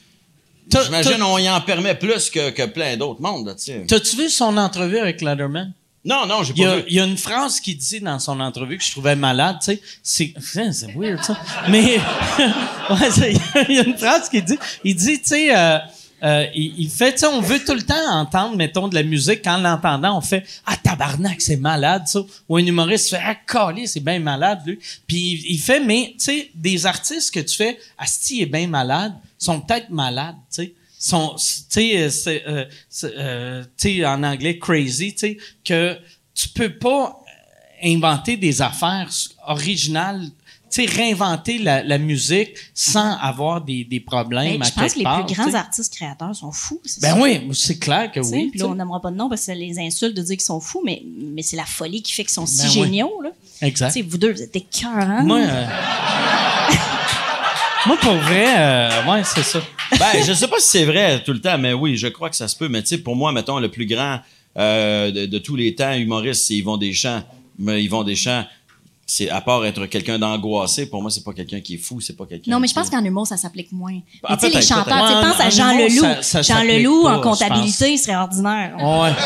j'imagine, on y en permet plus que, que plein d'autres mondes, là, tu sais. T'as-tu vu son entrevue avec Letterman? Non, non, j'ai pas vu. il y a une phrase qu'il dit dans son entrevue que je trouvais malade, tu sais. C'est, weird, ça. Mais, ouais, il y a une phrase qu'il dit. Il dit, tu sais, euh, euh, il, il fait, tu sais, on veut tout le temps entendre, mettons, de la musique. Qu'en l'entendant, on fait, ah, tabarnak, c'est malade, ça. Ou un humoriste fait, ah, calé, c'est bien malade, lui. Puis il, il fait, mais, tu sais, des artistes que tu fais, Asti est bien malade, sont peut-être malades, tu sais sont, tu sais, euh, euh, euh, en anglais, crazy, tu sais, que tu peux pas inventer des affaires originales, tu sais, réinventer la, la musique sans avoir des, des problèmes Ben, à je pense quelque que les part, plus grands artistes créateurs sont fous. c'est Ben ça. oui, c'est clair que oui. Puis là, on n'aimera pas de nom parce que ça les insulte de dire qu'ils sont fous, mais, mais c'est la folie qui fait qu'ils sont si Ben oui. géniaux. Là. Exact. Tu sais, vous deux, vous êtes écœurants. Moi, euh, moi, pour vrai, euh, ouais, c'est ça. Ben, je sais pas si c'est vrai tout le temps, mais oui, je crois que ça se peut. Mais tu sais, pour moi, mettons, le plus grand euh, de, de tous les temps humoriste, c'est Yvon Deschamps. Mais Yvon Deschamps, c'est à part être quelqu'un d'angoissé, pour moi, c'est pas quelqu'un qui est fou, c'est pas quelqu'un. Non, mais je qui- pense qu'en humour, ça s'applique moins. Ah, mais tu sais, les chanteurs, tu pense à En Jean humour, Leloup. ça- ça Jean Leloup, pas, en comptabilité, il serait ordinaire. Ouais.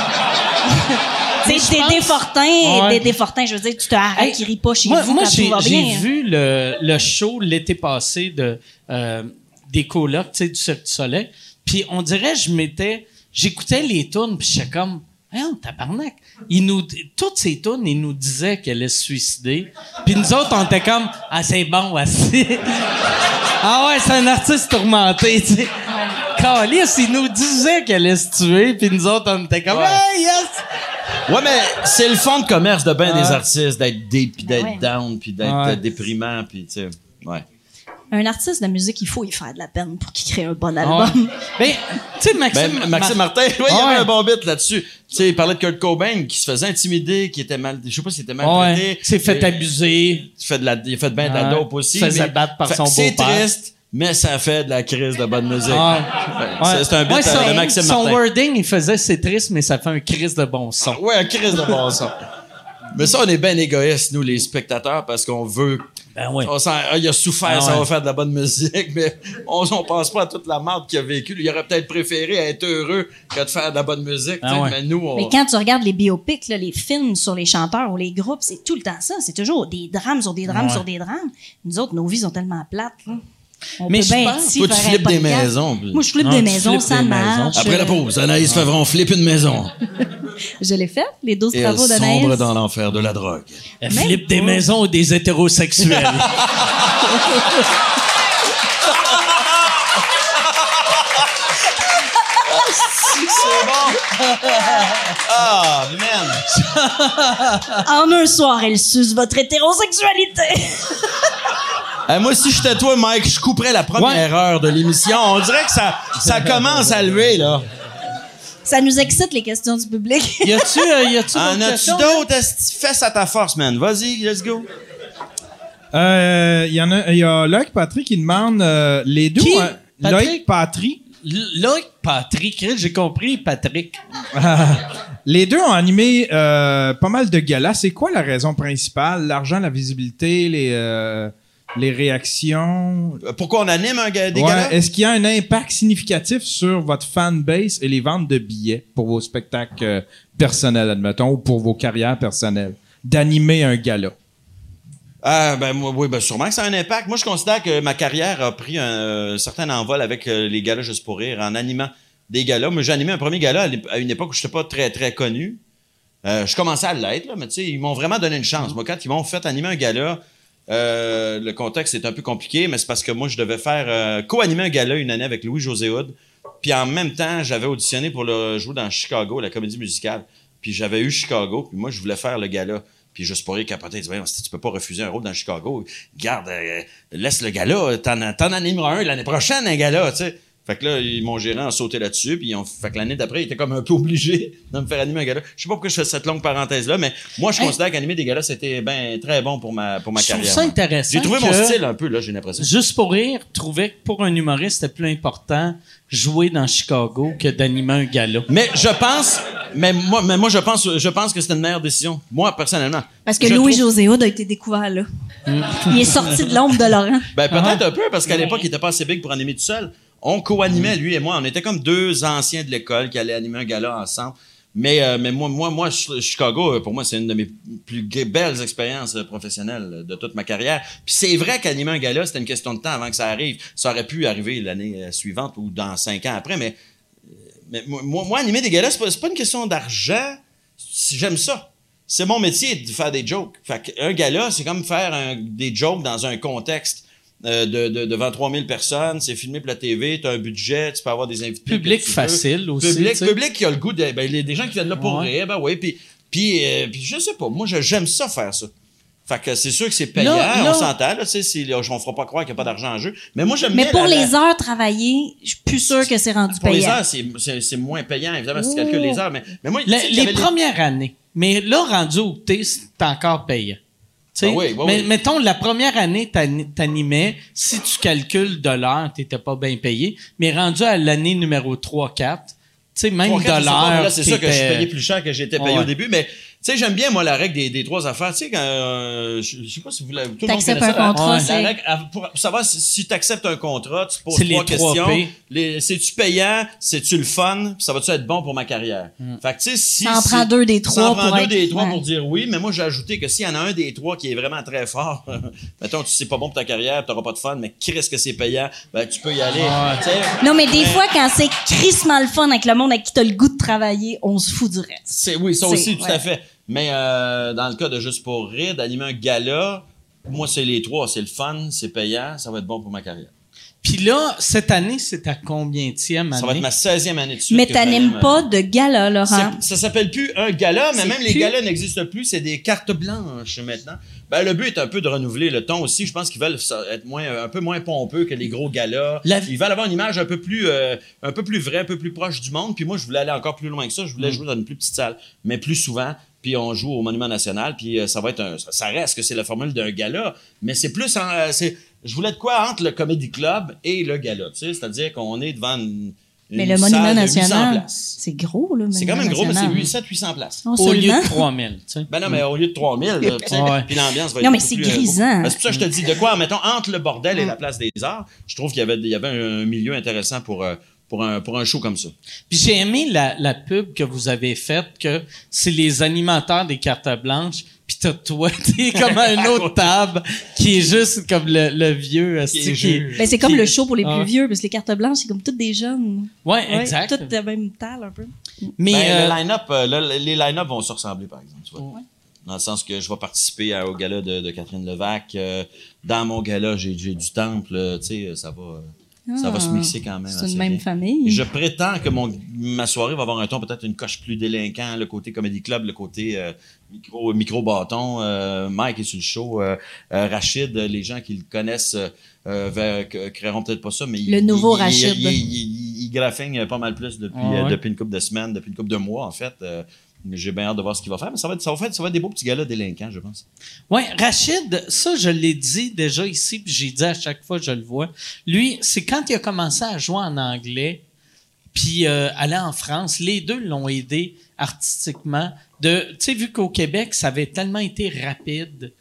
Tu sais, je Dédé Fortin, Ouais. Dédé Fortin, je veux dire, tu te arrêtes Hey, qu'il rit pas chez moi, vous moi, quand j'ai, tout va j'ai bien. hein. vu le, le show l'été passé de euh, des colocs, tu sais, du Cirque du Soleil. Puis on dirait, je m'étais, j'écoutais les tunes, puis j'étais comme, Voyons, tabarnak. Il nous, toutes ces tunes, il nous disait qu'elle allait se suicider. Puis nous autres, on était comme, ah, c'est bon, voici. ah ouais, c'est un artiste tourmenté, tu sais. Calice, il nous disait qu'elle allait se tuer, puis nous autres, on était comme, Ouais. hey, yes! Ouais, mais c'est le fond de commerce de bien Ah. des artistes, d'être dé, puis d'être Ouais. down, puis d'être Ouais. euh, déprimant, puis tu sais, ouais. Un artiste de musique, il faut y faire de la peine pour qu'il crée un bon Ouais. album. Ben, tu sais, Maxime, Ben, Maxime Mar- Martin, ouais, il y Ouais. avait un bon bit là-dessus. Tu sais, il parlait de Kurt Cobain qui se faisait intimider, qui était mal, je sais pas s'il était mal Ouais, s'est fait abuser. Il fait de la, il a fait bien de la dope aussi. Se faisait battre par son C'est beau-père. triste, mais ça fait de la crise de bonne musique. Ah. Ouais, c'est- C'est un bit Ouais, euh, son- de Maxime Son Martin. wording, il faisait c'est triste, mais ça fait un crise de bon son. Ouais, un crise de bon son. Mais ça, on est bien égoïstes, nous, les spectateurs, parce qu'on veut. Ben oui. On sent, ah, il a souffert, Ah ça ouais. va faire de la bonne musique, mais on, on pense pas à toute la merde qu'il a vécu. Il aurait peut-être préféré être heureux que de faire de la bonne musique. Ah sais, ouais. Mais nous, on. Mais quand tu regardes les biopics, là, les films sur les chanteurs ou les groupes, c'est tout le temps ça. C'est toujours des drames sur des drames Ouais. sur des drames. Nous autres, nos vies sont tellement plates. Là. On Mais peut je bien pense- ici, Toi, tu flippes des maisons, puis- Moi, je flippe Non, des tu maisons, ça marche. Après la pause, Anaïs Favron flippe une maison. Je l'ai fait, les 12 Et elle travaux d'Anaïs. sombre dans l'enfer de la drogue. Elle flippe des maisons ou des hétérosexuels. Ah, man! En un soir, elle suce votre hétérosexualité. Moi, si j'étais toi, Mike, je couperais la première heure de l'émission. On dirait que ça, ça commence à lever, là. Ça nous excite, les questions du public. y a-tu, euh, y En d'autres as-tu d'autres? Esti, Fesse à ta force, man? Vas-y, let's go. Euh, Il y en a, il y a Loïc Patry qui demande euh, les deux. Qui? ont- Patrick? Loïc Loïc Patrick, j'ai compris, Patrick. Les deux ont animé euh, pas mal de galas. C'est quoi la raison principale? L'argent, la visibilité, les, euh, les réactions? Euh, Pourquoi on anime un des Ouais? Est-ce qu'il y a un impact significatif sur votre fanbase et les ventes de billets pour vos spectacles euh, personnels, admettons, ou pour vos carrières personnelles? D'animer un gala? Ah, ben, moi, oui, ben, sûrement que ça a un impact. Moi, je considère que ma carrière a pris un, euh, certain envol avec euh, les galas Juste pour rire, en animant des galas. Moi, j'ai animé un premier gala à une époque où je n'étais pas très, très connu. Je commençais à l'être, là, mais tu sais, ils m'ont vraiment donné une chance. Moi, quand ils m'ont fait animer un gala, euh, le contexte est un peu compliqué, mais c'est parce que moi, je devais faire euh, co-animer un gala une année avec Louis-José Hood. Puis en même temps, j'avais auditionné pour le jouer dans Chicago, la comédie musicale. Puis j'avais eu Chicago, puis moi, je voulais faire le gala. Puis juste pour dit, si tu peux pas refuser un rôle dans Chicago, garde, euh, laisse le gala, t'en, t'en animeras un l'année prochaine, un gala, tu sais. Fait que là, ils- mon gérant a sauté là-dessus, puis ils ont, fait que l'année d'après, il était comme un peu obligé de me faire animer un gala. Je sais pas pourquoi je fais cette longue parenthèse-là, mais moi, je Hey. considère qu'animer des galas, c'était ben très bon pour ma, pour ma Je trouve carrière. ça moi. intéressant J'ai trouvé mon style un peu, là, j'ai l'impression. Juste pour rire, trouvais que pour un humoriste, c'était plus important jouer dans Chicago que d'animer un gala. Mais je pense, mais moi, mais moi, je pense, je pense que c'était une meilleure décision. Moi, personnellement. Parce que Louis-José Hood a été découvert là. Il est sorti de l'ombre de Laurent. Ben, peut-être un peu, parce qu'à l'époque, il était pas assez big pour animer tout seul. On co-animait, lui et moi. On était comme deux anciens de l'école qui allaient animer un gala ensemble. Mais, euh, mais moi, moi, moi, Ch- Chicago, euh, pour moi, c'est une de mes plus belles expériences euh, professionnelles de toute ma carrière. Puis c'est vrai qu'animer un gala, c'était une question de temps avant que ça arrive. Ça aurait pu arriver l'année suivante ou dans cinq ans après, mais, mais moi, moi, animer des galas, c'est pas, pas une question d'argent. J'aime ça. C'est mon métier de faire des jokes. Fait qu'un gala, c'est comme faire un- des jokes dans un contexte euh, de, de- devant 3000 personnes. C'est filmé pour la TV, tu as un budget, tu peux avoir des invités. Public veux. facile aussi. Public, public qui a le goût de. Ben, les, des gens qui viennent là pour Ouais. rire, ben oui. Puis, puis, euh, puis je sais pas, moi, j'aime ça faire ça. Fait que c'est sûr que c'est payant, Là, là- on s'entend, là, tu sais, si- là, on fera pas croire qu'il n'y a pas d'argent en jeu. Mais moi, j'aime Mais bien pour la- la- les heures travaillées, je suis plus sûre que c'est rendu Pour les payant. heures, c'est, c'est, c'est moins payant, évidemment, si tu calcules les heures. Mais, mais moi, y les des- premières années. Mais là, rendu au thé, c'est encore payant. Ah oui, oui, mais oui. mettons, la première année, t'ani- t'animais, si tu calcules l'heure, t'étais pas bien payé. Mais rendu à l'année numéro 3-4, tu sais, même Trois, de quatre, je sais pas, mais l'heure, Là, c'est sûr que je payé plus cher que j'étais payé Ouais. au début, mais tu sais, j'aime bien, moi, la règle des, des trois affaires. Tu sais, quand, euh, je, je sais pas si vous l'avez, tout le monde T'acceptes connaît un ça, la- contrat, la règle, pour savoir si, si tu acceptes un contrat, tu poses C'est les trois questions. C'est-tu payant? C'est-tu le fun? Puis ça va-tu être bon pour ma carrière? Fait que, tu sais, si. Ça en si- prend deux des ça trois en prend pour deux être- des trois ouais. pour dire oui, mais moi, j'ai ajouté que s'il y en a un des trois qui est vraiment très fort, mettons, tu sais pas bon pour ta carrière, t'auras pas de fun, mais qu'est-ce que c'est payant? Ben, tu peux y aller. Sais, Non, mais des fois, quand c'est crissement le fun avec le monde avec qui t'as le goût de travailler, on se fout du reste. C'est, oui, ça C'est- aussi, tout ouais. à fait. Mais euh, dans le cas de Juste pour rire, d'animer un gala, moi, c'est les trois. C'est le fun, c'est payant, ça va être bon pour ma carrière. Puis là, cette année, c'est ta combienième année? Ça va être ma 16e année de suite. Mais t'animes pas de gala, Laurent. Ça s'appelle plus un gala, mais même les galas n'existent plus. C'est des cartes blanches maintenant. Ben, le but est un peu de renouveler le ton aussi. Je pense qu'ils veulent ça- être moins, un peu moins pompeux que les gros galas. La- Ils veulent avoir une image un peu plus, euh, un peu plus vraie, un peu plus proche du monde. Puis moi, je voulais aller encore plus loin que ça. Je Mm. voulais jouer dans une plus petite salle, mais plus souvent. Puis on joue au Monument National. Puis euh, ça va être un, ça- ça reste que c'est la formule d'un gala, mais c'est plus, en- euh, c'est, je voulais de quoi entre le Comedy Club et le gala. Tu sais, c'est-à-dire qu'on est devant une, Mais le salle Monument de 800 National, places. c'est gros, là. C'est quand même gros, mais c'est National. 800-800 places. Non, Au lieu de 3000, tu sais. Ben non, mais au lieu de 3000, là, tu sais, Ouais. puis l'ambiance va être Non, mais c'est plus, euh, grisant. beaucoup- C'est pour ça que je te dis, de quoi, mettons, entre le bordel et la place des arts, je trouve qu'il y avait, il y avait un milieu intéressant pour, euh, pour, un, pour un show comme ça. Puis j'ai aimé la, la pub que vous avez faite, que c'est les animateurs des cartes blanches. Puis t'as toi, t'es comme un autre table qui est juste comme le, le vieux. qui-. Ben, c'est comme qui- le show pour les Ah. plus vieux, parce que les cartes blanches, c'est comme toutes des jeunes. Ouais, Ouais, exact. Toutes de même taille, un peu. Mais Ben, euh, le line-up, euh, le- les line-up vont se ressembler, par exemple. tu vois. Dans le sens que je vais participer à- au gala de, de Catherine Levac. euh, dans mon gala, j'ai j'ai du temple. euh, tu sais, ça va, ça va se mixer quand même. C'est une même bien. famille. Je prétends que mon, ma soirée va avoir un ton peut-être une coche plus délinquant, le côté comédie club, le côté euh, micro, micro bâton. Euh, Mike est sur le show. euh, Rachid, les gens qui le connaissent créeront peut-être pas ça, mais il- Le nouveau il, Rachid. Il, graffigne pas mal plus depuis, Ah ouais. depuis une couple de semaines, depuis une couple de mois en fait. J'ai bien hâte de voir ce qu'il va faire, mais ça va être, ça va faire, ça va être des beaux petits gars délinquants, je pense. Ouais, Rachid, ça, je l'ai dit déjà ici, puis j'ai dit à chaque fois que je le vois. Lui, c'est quand il a commencé à jouer en anglais, puis euh, aller en France, les deux l'ont aidé artistiquement. Tu sais, vu qu'au Québec, ça avait tellement été rapide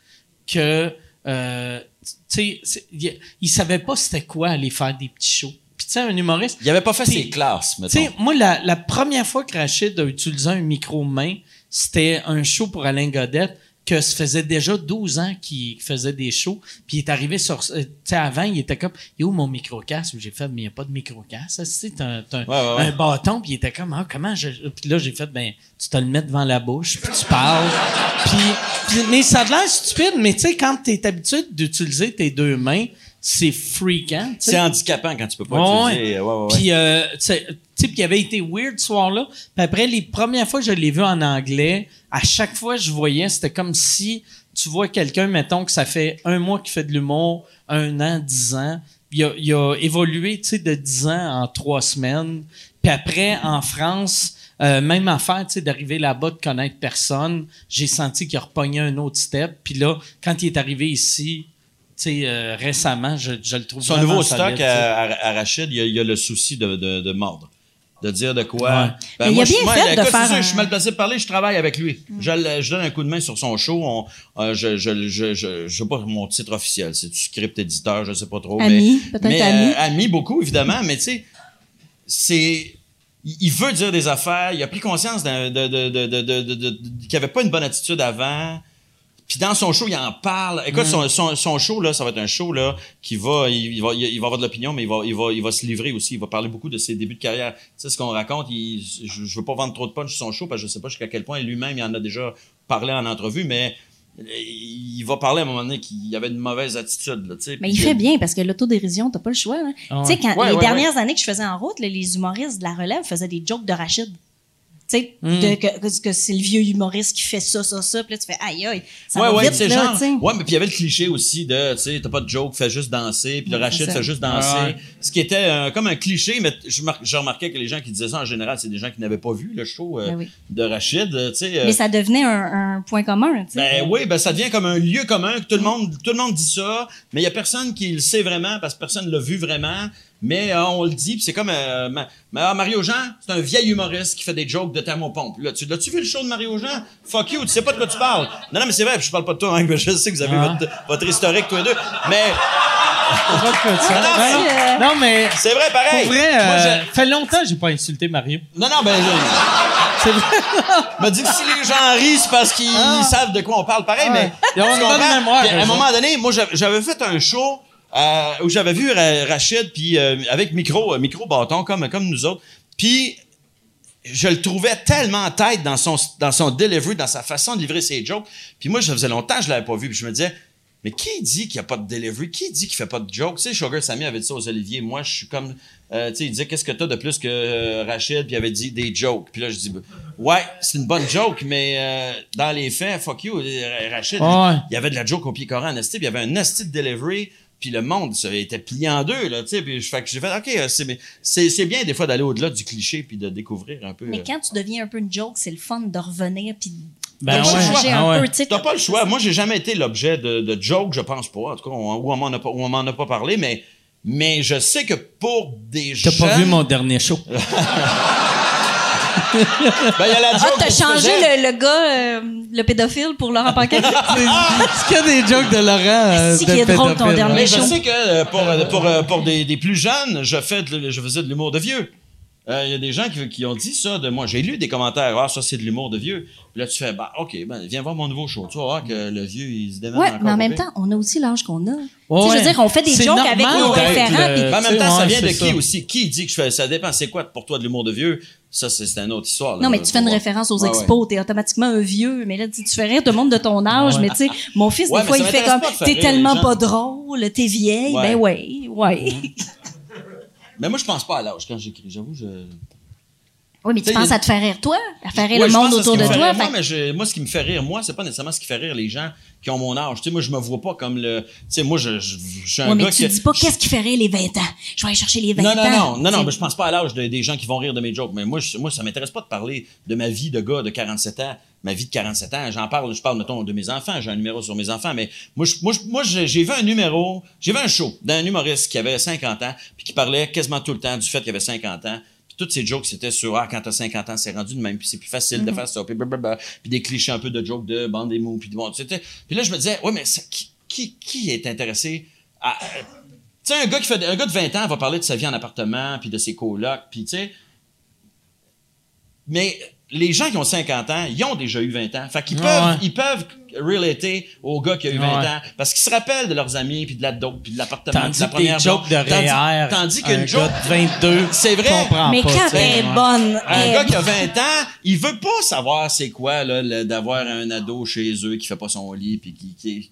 que, euh, tu sais, il, il savait pas c'était quoi aller faire des petits shows. Puis tu sais, un humoriste, Il avait pas fait ses classes, tu mettons. sais, moi, la, la première fois que Rachid a utilisé un micro main, c'était un show pour Alain Godette que ça faisait déjà 12 ans qu'il faisait des shows. Puis il est arrivé sur... euh, Tu sais, avant, il était comme, « Il est où mon micro-casque? » J'ai fait, « Mais il n'y a pas de micro-casque. C'est un, t'as un, Ouais, ouais, ouais. un bâton. » Puis il était comme, « Ah, comment je... » Puis là, j'ai fait, « Ben, tu te le mets devant la bouche, puis tu parles. puis- mais ça a l'air stupide, mais tu sais, quand tu es habitué d'utiliser tes deux mains, c'est freakant. C'est handicapant quand tu peux pas Ouais, utiliser. Ouais, ouais. Puis, euh, puis il avait été weird ce soir-là. Puis après, les premières fois que je l'ai vu en anglais, à chaque fois que je voyais, c'était comme si tu vois quelqu'un, mettons, que ça fait un mois qu'il fait de l'humour, un an, dix ans. Il a, il a évolué, tu sais, de dix ans en trois semaines. Puis après, en France, euh, même affaire, tu sais, d'arriver là-bas, de connaître personne, j'ai senti qu'il a repogné un autre step. Puis là, quand il est arrivé ici, euh, récemment, je, je le trouve Son nouveau solide, stock à, à, à Rachid, il y, a, il y a le souci de, de, de mordre. De dire de quoi. Ouais. Mais il a bien je- moi, fait de faire c'est sûr, un- Je suis mal placé de parler, je travaille avec lui. Je, le- je donne un coup de main sur son show. On, euh, je, je, je, je, je sais pas mon titre officiel. C'est du script éditeur, je sais pas trop. Ami, mais, peut-être mais, ami. euh, ami beaucoup, évidemment, mais tu sais, c'est. Il veut dire des affaires, il a pris conscience de, de, de, de, de, de- de- qu'il avait pas une bonne attitude avant. Puis dans son show, il en parle. Écoute, Mm. son, son, son show, là, ça va être un show là, qui va, il, il va, il va avoir de l'opinion, mais il va, il, va, il va se livrer aussi. Il va parler beaucoup de ses débuts de carrière. Tu sais, ce qu'on raconte, il, je, je veux pas vendre trop de punch sur son show, parce que je sais pas jusqu'à quel point lui-même, il en a déjà parlé en entrevue, mais il va parler à un moment donné qu'il avait une mauvaise attitude. Là, tu sais, Mais il que- fait bien parce que l'autodérision, t'as pas le choix. hein. Ah Tu sais, quand Ouais, les ouais, dernières années que je faisais en route, là, les humoristes de la relève faisaient des jokes de Rachid. Tu sais, de- que, que- que c'est le vieux humoriste qui fait ça, ça, ça. Puis là, tu fais aïe, aïe. Ça ouais, va ouais, vite, là, genre. Ouais, mais puis il y avait le cliché aussi de, tu sais, t'as pas de joke, fais juste danser, puis le Ouais, Rachid fait juste danser. Ouais. Ce qui était euh, comme un cliché, mais je, mar- je remarquais que les gens qui disaient ça en général, c'est des gens qui n'avaient pas vu le show euh, Ben oui. de Rachid, tu sais. euh, Mais ça devenait un, un point commun. tu sais. ben oui, ben ça devient comme un lieu commun que tout le monde, tout le monde dit ça, mais il y a personne qui le sait vraiment parce que personne l'a vu vraiment. Mais euh, on le dit, c'est comme euh, Ma- Ma- Mario Jean, c'est un vieil humoriste qui fait des jokes de thermopompe. Là, tu l'as-tu vu le show de Mario Jean? Fuck you, tu sais pas de quoi tu parles. Non, non, mais c'est vrai, je parle pas de toi, hein, mais je sais que vous avez Ah. votre, votre historique tous les deux. Mais Pas de ça. non, Non, non, non, mais c'est vrai, pareil. pour vrai, Moi, euh, je- fait longtemps que j'ai pas insulté Mario. Non, non, ben, je... C'est vrai. me dit que si les gens rient, c'est parce qu'ils savent de quoi on parle. Pareil, mais Ils ont une bonne mémoire, à un moment donné, moi, j'avais fait un show euh, où j'avais vu Ra- Rachid, puis euh, avec micro, euh, micro bâton comme comme nous autres. Puis je le trouvais tellement en tête dans son dans son delivery, dans sa façon de livrer ses jokes. Puis moi, ça faisait longtemps que je l'avais pas vu, puis je me disais. Mais qui dit qu'il n'y a pas de delivery? Qui dit qu'il fait pas de jokes? Tu sais, Sugar Sammy avait dit ça aux Olivier. Moi, je suis comme... euh, tu sais, il disait, qu'est-ce que t'as de plus que euh, Rachid? Puis il avait dit des jokes. Puis là, je dis, ouais, c'est une bonne joke, mais euh, dans les faits, fuck you, Rachid, Ouais. il y avait de la joke au pied coran en esti, puis il y avait un esti de delivery, puis le monde ça était plié en deux, là, tu sais. Puis je- fait que j'ai fait, OK, euh, c'est, mais c'est, c'est bien des fois d'aller au-delà du cliché, puis de découvrir un peu... Mais euh, quand tu deviens un peu une joke, c'est le fun de revenir puis Ben de ouais, changer ah un ouais. peu. T'as pas le choix. Moi, j'ai jamais été l'objet de, de joke, je pense pas. En tout cas, on, ou on m'en a pas, on m'en a pas parlé, mais, mais je sais que pour des T'as jeunes... pas vu mon dernier show. Ben, il y a la Ah, t'as changé le, le gars, euh, le pédophile, pour Laurent Paquin? C'est que des jokes de Laurent. euh, Si de qu'il est drôle, ton dernier Mais je show? sais que euh, pour, euh, pour, euh, pour des, des plus jeunes, je, fais de- je faisais de l'humour de vieux. Euh, Il y a des gens qui, qui ont dit ça de moi. J'ai lu des commentaires. Ah, ça, c'est de l'humour de vieux. Puis là, tu fais, bah, OK, ben, viens voir mon nouveau show. Tu vas voir que le vieux, il se démène Ouais, encore mais en même temps, on a aussi l'âge qu'on a. Tu sais, Ouais. Je veux dire, on fait des jokes avec nos référents. le- Mais en même temps, ça vient de qui aussi? Qui dit que je fais, ça dépend, c'est quoi pour toi de l'humour de vieux? Ça, c'est une autre histoire. là. Non, mais tu fais une référence aux Ouais, ouais. expos, t'es automatiquement un vieux. Mais là, tu fais rire tout le monde de ton âge, mais tu sais, mon fils, Ouais, des fois, il fait comme, t'es tellement pas drôle, t'es vieille. Ben ouais, ouais. Mais moi, je pense pas à l'âge quand j'écris. J'avoue, je. Oui, mais tu penses à te faire rire toi, à faire rire Ouais, le monde autour de toi. Moi, mais je- moi, ce qui me fait rire, moi, c'est pas nécessairement ce qui fait rire les gens qui ont mon âge. Tu sais, moi, je me vois pas comme le. Tu sais, moi, je, je, je suis un Ouais, mais gars tu qui. dis pas qu'est-ce qui fait rire les 20 ans. Je vais aller chercher les 20 Non, ans. non, non, non, non, mais je pense pas à l'âge de- des gens qui vont rire de mes jokes. Mais moi, je, moi ça m'intéresse pas de parler de ma vie de gars de 47 ans. Ma vie de 47 ans, j'en parle, je parle, mettons, de mes enfants. J'ai un numéro sur mes enfants, mais moi, je- moi, j'ai vu un numéro, j'ai vu un show d'un humoriste qui avait 50 ans, puis qui parlait quasiment tout le temps du fait qu'il avait 50 ans. Toutes ces jokes, c'était sur, ah, quand t'as 50 ans, c'est rendu de même, puis c'est plus facile de faire ça, puis blablabla. Puis des clichés un peu de jokes de bande des mots, puis bon, tu sais. Puis là, je me disais, ouais, mais ça- qui, qui, qui est intéressé à, tu sais, un gars qui fait, un gars de 20 ans va parler de sa vie en appartement, puis de ses colocs, puis tu sais. Mais les gens qui ont 50 ans, ils ont déjà eu 20 ans. Fait qu'ils Ouais, peuvent, ils peuvent relater au gars qui a eu 20 Ouais. ans. Parce qu'ils se rappellent de leurs amis, puis de la dope, puis de l'appartement, de la première jokes de. Tandis- Tandis un qu'une joke, gars de 22, C'est vrai. comprend Mais pas, quand elle est bonne, un elle- gars qui a 20 ans, il veut pas savoir c'est quoi, là, d'avoir un ado chez eux qui fait pas son lit, puis qui, qui,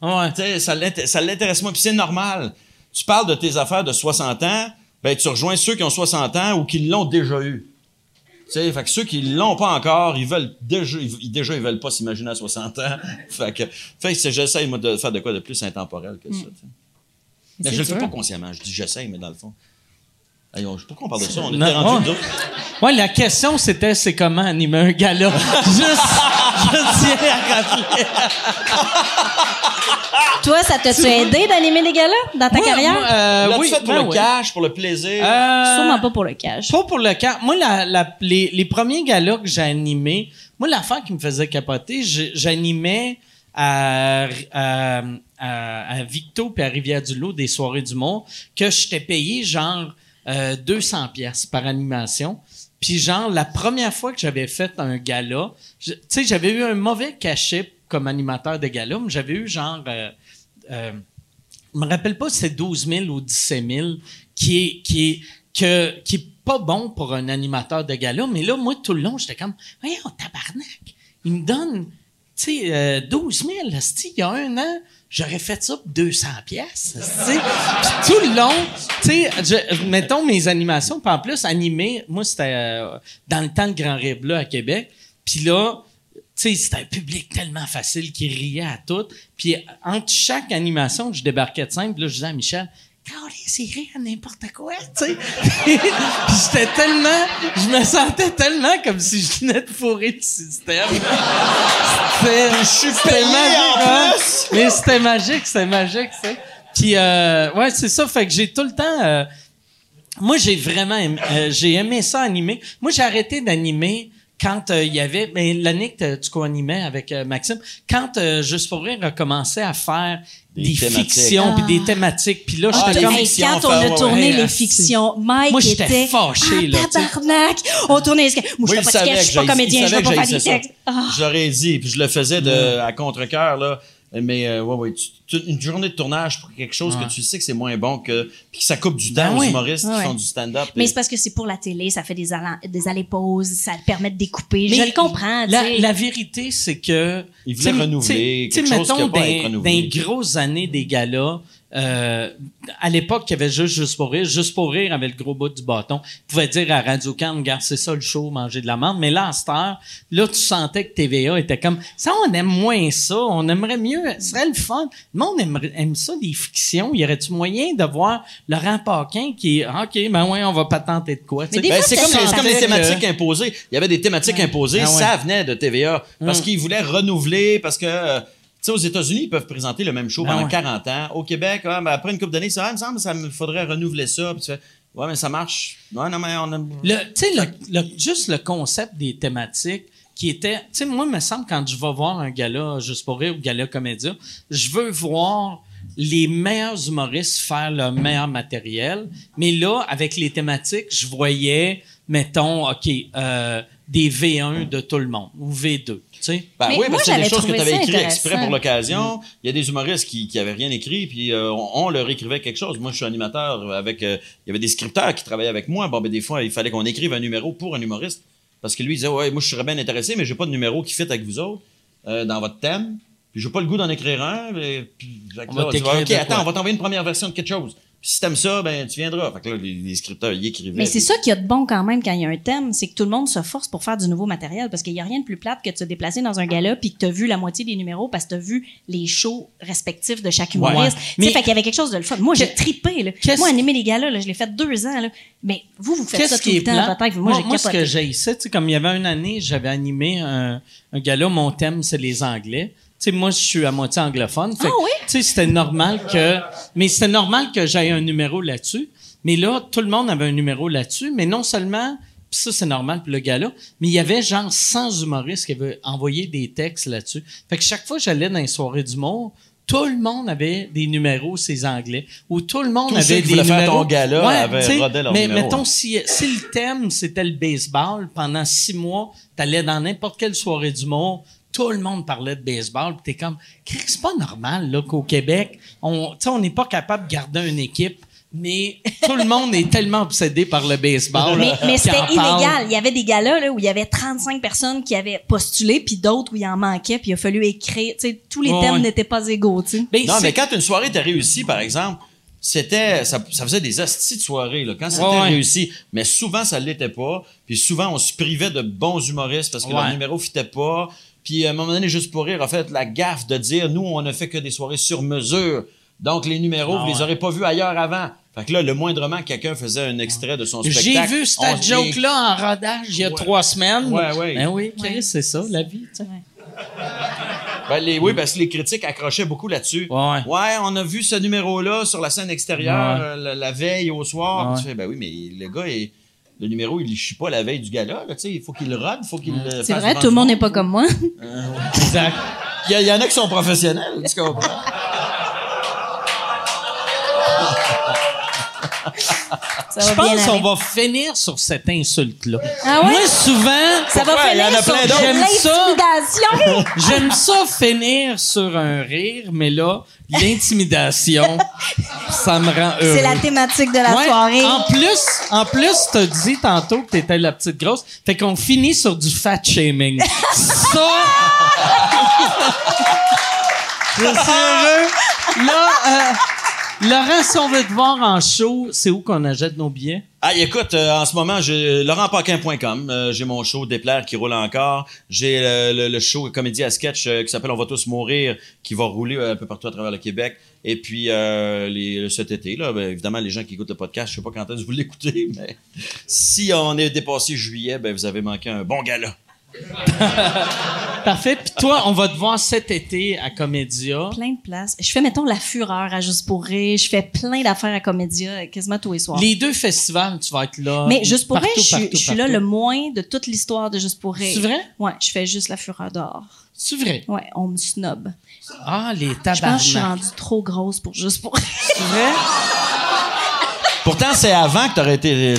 Ouais. ça l'intéresse moins. Puis c'est normal. Tu parles de tes affaires de 60 ans, ben tu rejoins ceux qui ont 60 ans ou qui l'ont déjà eu. Sais, fait que ceux qui l'ont pas encore, ils veulent déjà, ils, déjà ils veulent pas s'imaginer à 60 ans. fait que, fait que j'essaye moi de faire de quoi de plus intemporel que ça. tu sais. Mais je le fais pas consciemment. Je dis j'essaye, mais dans le fond. Hey, on- pourquoi on parle de ça? On Non, était rendu ouais. Ouais, la question, c'était c'est comment animer un gala? Juste, je tiens à rappeler. Toi, ça t'a-tu aidé d'animer des galas dans ta Moi, carrière? moi, euh, oui, fait pour ben le oui. cash, pour le plaisir? Euh, Sûrement pas pour le cash. Pas pour le cas. Moi, la, la- les, les premiers galas que j'ai animés, moi, l'affaire qui me faisait capoter, j'animais à, à, à, à Victo puis à Rivière-du-Loup des soirées du monde que j'étais payé genre euh, 200 pièces par animation. Puis genre, la première fois que j'avais fait un gala, tu sais, j'avais eu un mauvais cachet comme animateur de gala, mais j'avais eu genre... euh, euh, je me rappelle pas si c'est 12 000 ou 17 000 qui est, qui est, que, qui est pas bon pour un animateur de gala. Mais là, moi, tout le long, j'étais comme, voyons, tabarnak. Il me donne, tu sais, euh, 12 000, esti, il y a un an, j'aurais fait ça pour 200 pièces, tu tout le long, tu sais, mettons mes animations, puis en plus, animé, moi, c'était euh, dans le temps le Grand Rire Bleu à Québec. Puis là, tu sais, c'était un public tellement facile qui riait à tout. Puis entre chaque animation, je débarquais de puis là, je disais à Michel, c'est rire à n'importe quoi, tu sais. j'étais tellement, je me sentais tellement comme si je venais de fourrer le système. C'était, plus! Mais c'était magique, c'était magique, tu sais. Puis, euh, ouais, c'est ça. Fait que j'ai tout le temps, euh, moi, j'ai vraiment aimé, euh, j'ai aimé ça animer. Moi, j'ai arrêté d'animer quand euh, il y avait, mais l'année que tu co-animais avec euh, Maxime, quand euh, Juste pour rire a commencé à faire Des fictions puis Ah. des thématiques, puis là, Ah, j'étais comme, Hey, fictions, quand on a tourné ouais. les Ah, fictions, Mike Moi, j'étais était fâché, ah, là, tabarnak! On tournait les sketchs. Moi, je il pas sketch, je suis pas comédien, je vais pas faire des textes. Ah. Je l'aurais dit, puis je le faisais de, à contre-cœur, là. Mais, euh, ouais, ouais, tu- tu- une journée de tournage pour quelque chose Ouais. que tu sais que c'est moins bon que, puis que ça coupe du Ben temps aux oui. humoristes Ouais. qui font du stand-up. Mais et- c'est parce que c'est pour la télé, ça fait des, allants- des allées-pauses, ça permet de découper. Mais je le comprends, tu La, sais. la vérité, c'est que. Il voulait tu sais, renouveler tu sais, quelque chose qui a mettons, pas à dans, être renouvelé. dans les grosses années des galas, euh, à l'époque, il y avait juste Juste pour rire. Juste pour rire avait le gros bout du bâton. Il pouvait dire à Radio Can, regarde, c'est ça le show, manger de la menthe. Mais là, à cette heure, là, tu sentais que TVA était comme, ça, on aime moins ça. On aimerait mieux, ce serait le fun. Le monde aimerait- aime ça, des fictions. Y aurait-tu moyen de voir Laurent Paquin qui est, OK, ben ouais, on va pas tenter de quoi. tu des Ben, c'est comme, les- comme les sentait thématiques que- imposées. Il y avait des thématiques imposées, Ah ouais. ça venait de TVA. Parce Mm. qu'ils voulaient renouveler, parce que, euh, tu sais, aux États-Unis, ils peuvent présenter le même show pendant ouais. 40 ans. Au Québec, ah, ben, après une couple d'années, ça, ah, il me semble, ça me faudrait renouveler ça. Puis tu fais, ouais, mais ça marche. Ouais, non, mais on a. Le, tu sais, le, le- juste le concept des thématiques qui était, tu sais, moi, il me semble, quand je vais voir un gala juste pour rire ou gala comédia, je veux voir les meilleurs humoristes faire leur meilleur matériel. Mais là, avec les thématiques, je voyais, mettons, OK, euh, des V1 de tout le monde ou V2. Tu sais? Ben Mais oui, parce que c'est des choses que tu avais écrites exprès pour l'occasion. Il y a des humoristes qui, qui avaient rien écrit, puis euh, on, on leur écrivait quelque chose. Moi, je suis animateur avec. euh, il y avait des scripteurs qui travaillaient avec moi. Bon, ben, des fois, il fallait qu'on écrive un numéro pour un humoriste. Parce que lui, il disait Ouais, moi, je serais bien intéressé, mais j'ai pas de numéro qui fit avec vous autres euh, dans votre thème. Puis j'ai pas le goût d'en écrire un. mais- puis, On là, va t'écrire OK, attends, quoi? on va t'envoyer une première version de quelque chose. Puis si t'aimes ça, ben, tu viendras. Fait que là, les, les scripteurs, ils écrivaient. Mais c'est puis- ça qu'il y a de bon quand même quand il y a un thème, c'est que tout le monde se force pour faire du nouveau matériel parce qu'il y a rien de plus plate que de se déplacer dans un gala puis que tu as vu la moitié des numéros parce que tu as vu les shows respectifs de chaque humoriste. Ouais. Tu sais, Mais- fait qu'il y avait quelque chose de le fun. Moi, j'ai tripé. Là. Moi, animer les galas, là, je l'ai fait deux ans. Là. Mais vous, vous faites ça tout qui est le temps, peut-être. Moi, j'ai moi, ce que j'ai ici, tu sais, comme il y avait une année, j'avais animé un, un gala, mon thème, c'est les Anglais. Tu sais, moi, je suis à moitié anglophone. Fait Ah oui? Tu sais, c'était normal que, mais c'était normal que j'aie un numéro là-dessus. Mais là, tout le monde avait un numéro là-dessus. Mais non seulement, pis ça, c'est normal pour le gala, mais il y avait genre 100 humoristes qui avaient envoyé des textes là-dessus. Fait que chaque fois que j'allais dans les soirées d'humour, tout le monde avait des numéros, ces Anglais, ou tout le monde Tous avait ceux qui des voulaient faire numéros. ton gala avaient tu sais, rodé leur mais numéro. mettons, si, si le thème, c'était le baseball, pendant six mois, t'allais dans n'importe quelle soirée d'humour, tout le monde parlait de baseball, puis t'es comme, c'est pas normal, là, qu'au Québec, on, tu sais, on n'est pas capable de garder une équipe, mais tout le monde est tellement obsédé par le baseball. Mais, c'était illégal. Il y avait des galas là, où il y avait 35 personnes qui avaient postulé, puis d'autres où il en manquait, puis il a fallu écrire. Tu sais, tous les Ouais, thèmes n'étaient pas égaux. Tu sais. Ben, Non, mais quand une soirée t'a réussi, par exemple, c'était ça, ça faisait des astis de soirée là, quand c'était Ouais, réussi. Mais souvent, ça l'était pas. Puis souvent, on se privait de bons humoristes parce que leur Ouais. numéro fitait pas. Puis à un moment donné, juste pour rire, a fait la gaffe de dire nous, on a fait que des soirées sur mesure. Donc les numéros, Ah vous les ouais. aurez pas vus ailleurs avant. Fait que là, le moindrement que quelqu'un faisait un extrait de son J'ai spectacle. vu on cette joke-là en rodage il y a trois semaines. Ouais, ouais. Ben oui, Chris, c'est ça, la vie. tu sais. Ben, les, oui, parce que les critiques accrochaient beaucoup là-dessus. Ouais. Ouais, on a vu ce numéro-là sur la scène extérieure Ouais. euh, la, la veille au soir. Ouais. Tu fais, ben oui, mais le gars, il- le numéro, il ne chie pas la veille du gala. là, tu sais, il faut qu'il le rode, il faut qu'il le C'est vrai, tout le monde n'est pas comme moi. Exact. Il y, y en a qui sont professionnels, tu comprends? Ça Je bien pense qu'on va finir sur cette insulte-là. Ah ouais? Moi, souvent, Ça va y en finir a sur plein l'intimidation. j'aime ça finir sur un rire, mais là, l'intimidation, ça me rend heureux. C'est la thématique de la Ouais, soirée. En plus, en plus, t'as dit tantôt que t'étais la petite grosse. Fait qu'on finit sur du fat shaming. Ça. Je suis heureux. Là, euh, Laurent, si on veut te voir en show, c'est où qu'on achète nos billets? Ah, écoute, euh, en ce moment, j'ai laurentpaquin.com. Euh, j'ai mon show Déplaire qui roule encore. J'ai euh, le, show comédie à sketch euh, qui s'appelle On va tous mourir, qui va rouler un peu partout à travers le Québec. Et puis, cet été, là, ben, évidemment, les gens qui écoutent le podcast, je sais pas quand est-ce vous l'écoutez, mais si on est dépassé juillet, ben, vous avez manqué un bon gala. Parfait. Puis toi, on va te voir cet été à Comédia. Plein de places. Je fais, mettons, La Fureur à Juste pour rire. Je fais plein d'affaires à Comédia quasiment tous les soirs. Les deux festivals, tu vas être là. Mais Juste pour rire, je suis- partout, je suis là le moins de toute l'histoire de Juste pour rire. C'est vrai? Ouais, je fais juste La Fureur dehors. C'est vrai? Ouais, on me snob. Ah, les Je pense que je suis tabarnak. rendue trop grosse pour Juste pour rire. C'est vrai? Pourtant, c'est avant que tu aurais été.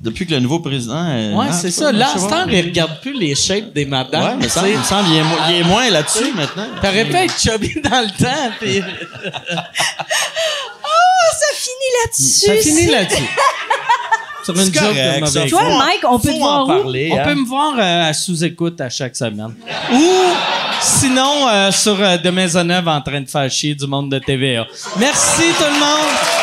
Depuis que le nouveau président. euh, Ouais, c'est ça. Là, il regarde plus les shapes des madames. Ouais, mais ça, il me semble qu'il est, mo- il est moins là-dessus maintenant. T'aurais pu être chubby dans le temps, puis ça finit là-dessus. ça finit là-dessus. C'est correct, ça. Toi, goût. Mike, on peut Faut te voir où? On hein. peut me voir euh, à sous-écoute à chaque semaine. Ou sinon, euh, sur euh, de Maisonneuve en train de faire chier du monde de TVA. Merci tout le monde.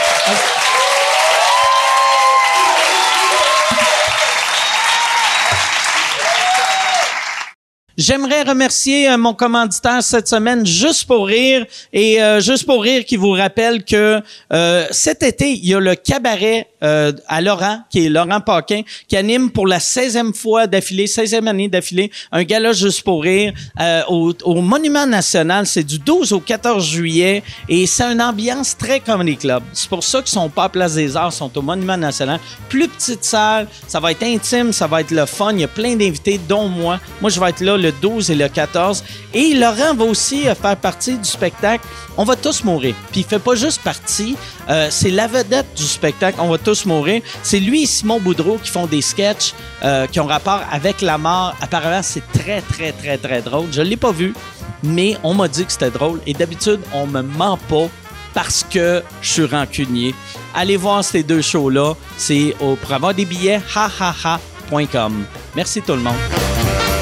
J'aimerais remercier euh, mon commanditaire cette semaine, Juste pour rire, et euh, Juste pour rire qui vous rappelle que euh, cet été, il y a le cabaret euh, à Laurent, qui est Laurent Paquin, qui anime pour la 16e fois d'affilée, 16e année d'affilée, un gala Juste pour rire euh, au, au Monument National. C'est du 12 au 14 juillet, et c'est une ambiance très Comedy Club. C'est pour ça qu'ils sont pas à Place des Arts, ils sont au Monument National. Plus petite salle, ça va être intime, ça va être le fun. Il y a plein d'invités, dont moi. Moi, je vais être là le 12 et le 14. Et Laurent va aussi euh, faire partie du spectacle On va tous mourir. Puis il fait pas juste partie, euh, c'est la vedette du spectacle On va tous mourir. C'est lui et Simon Boudreau qui font des sketchs euh, qui ont rapport avec la mort. Apparemment, c'est très, très, très, très drôle. Je l'ai pas vu, mais on m'a dit que c'était drôle. Et d'habitude, on me ment pas parce que je suis rancunier. Allez voir ces deux shows-là. C'est au, pour des billets, hahaha.com. Merci tout le monde.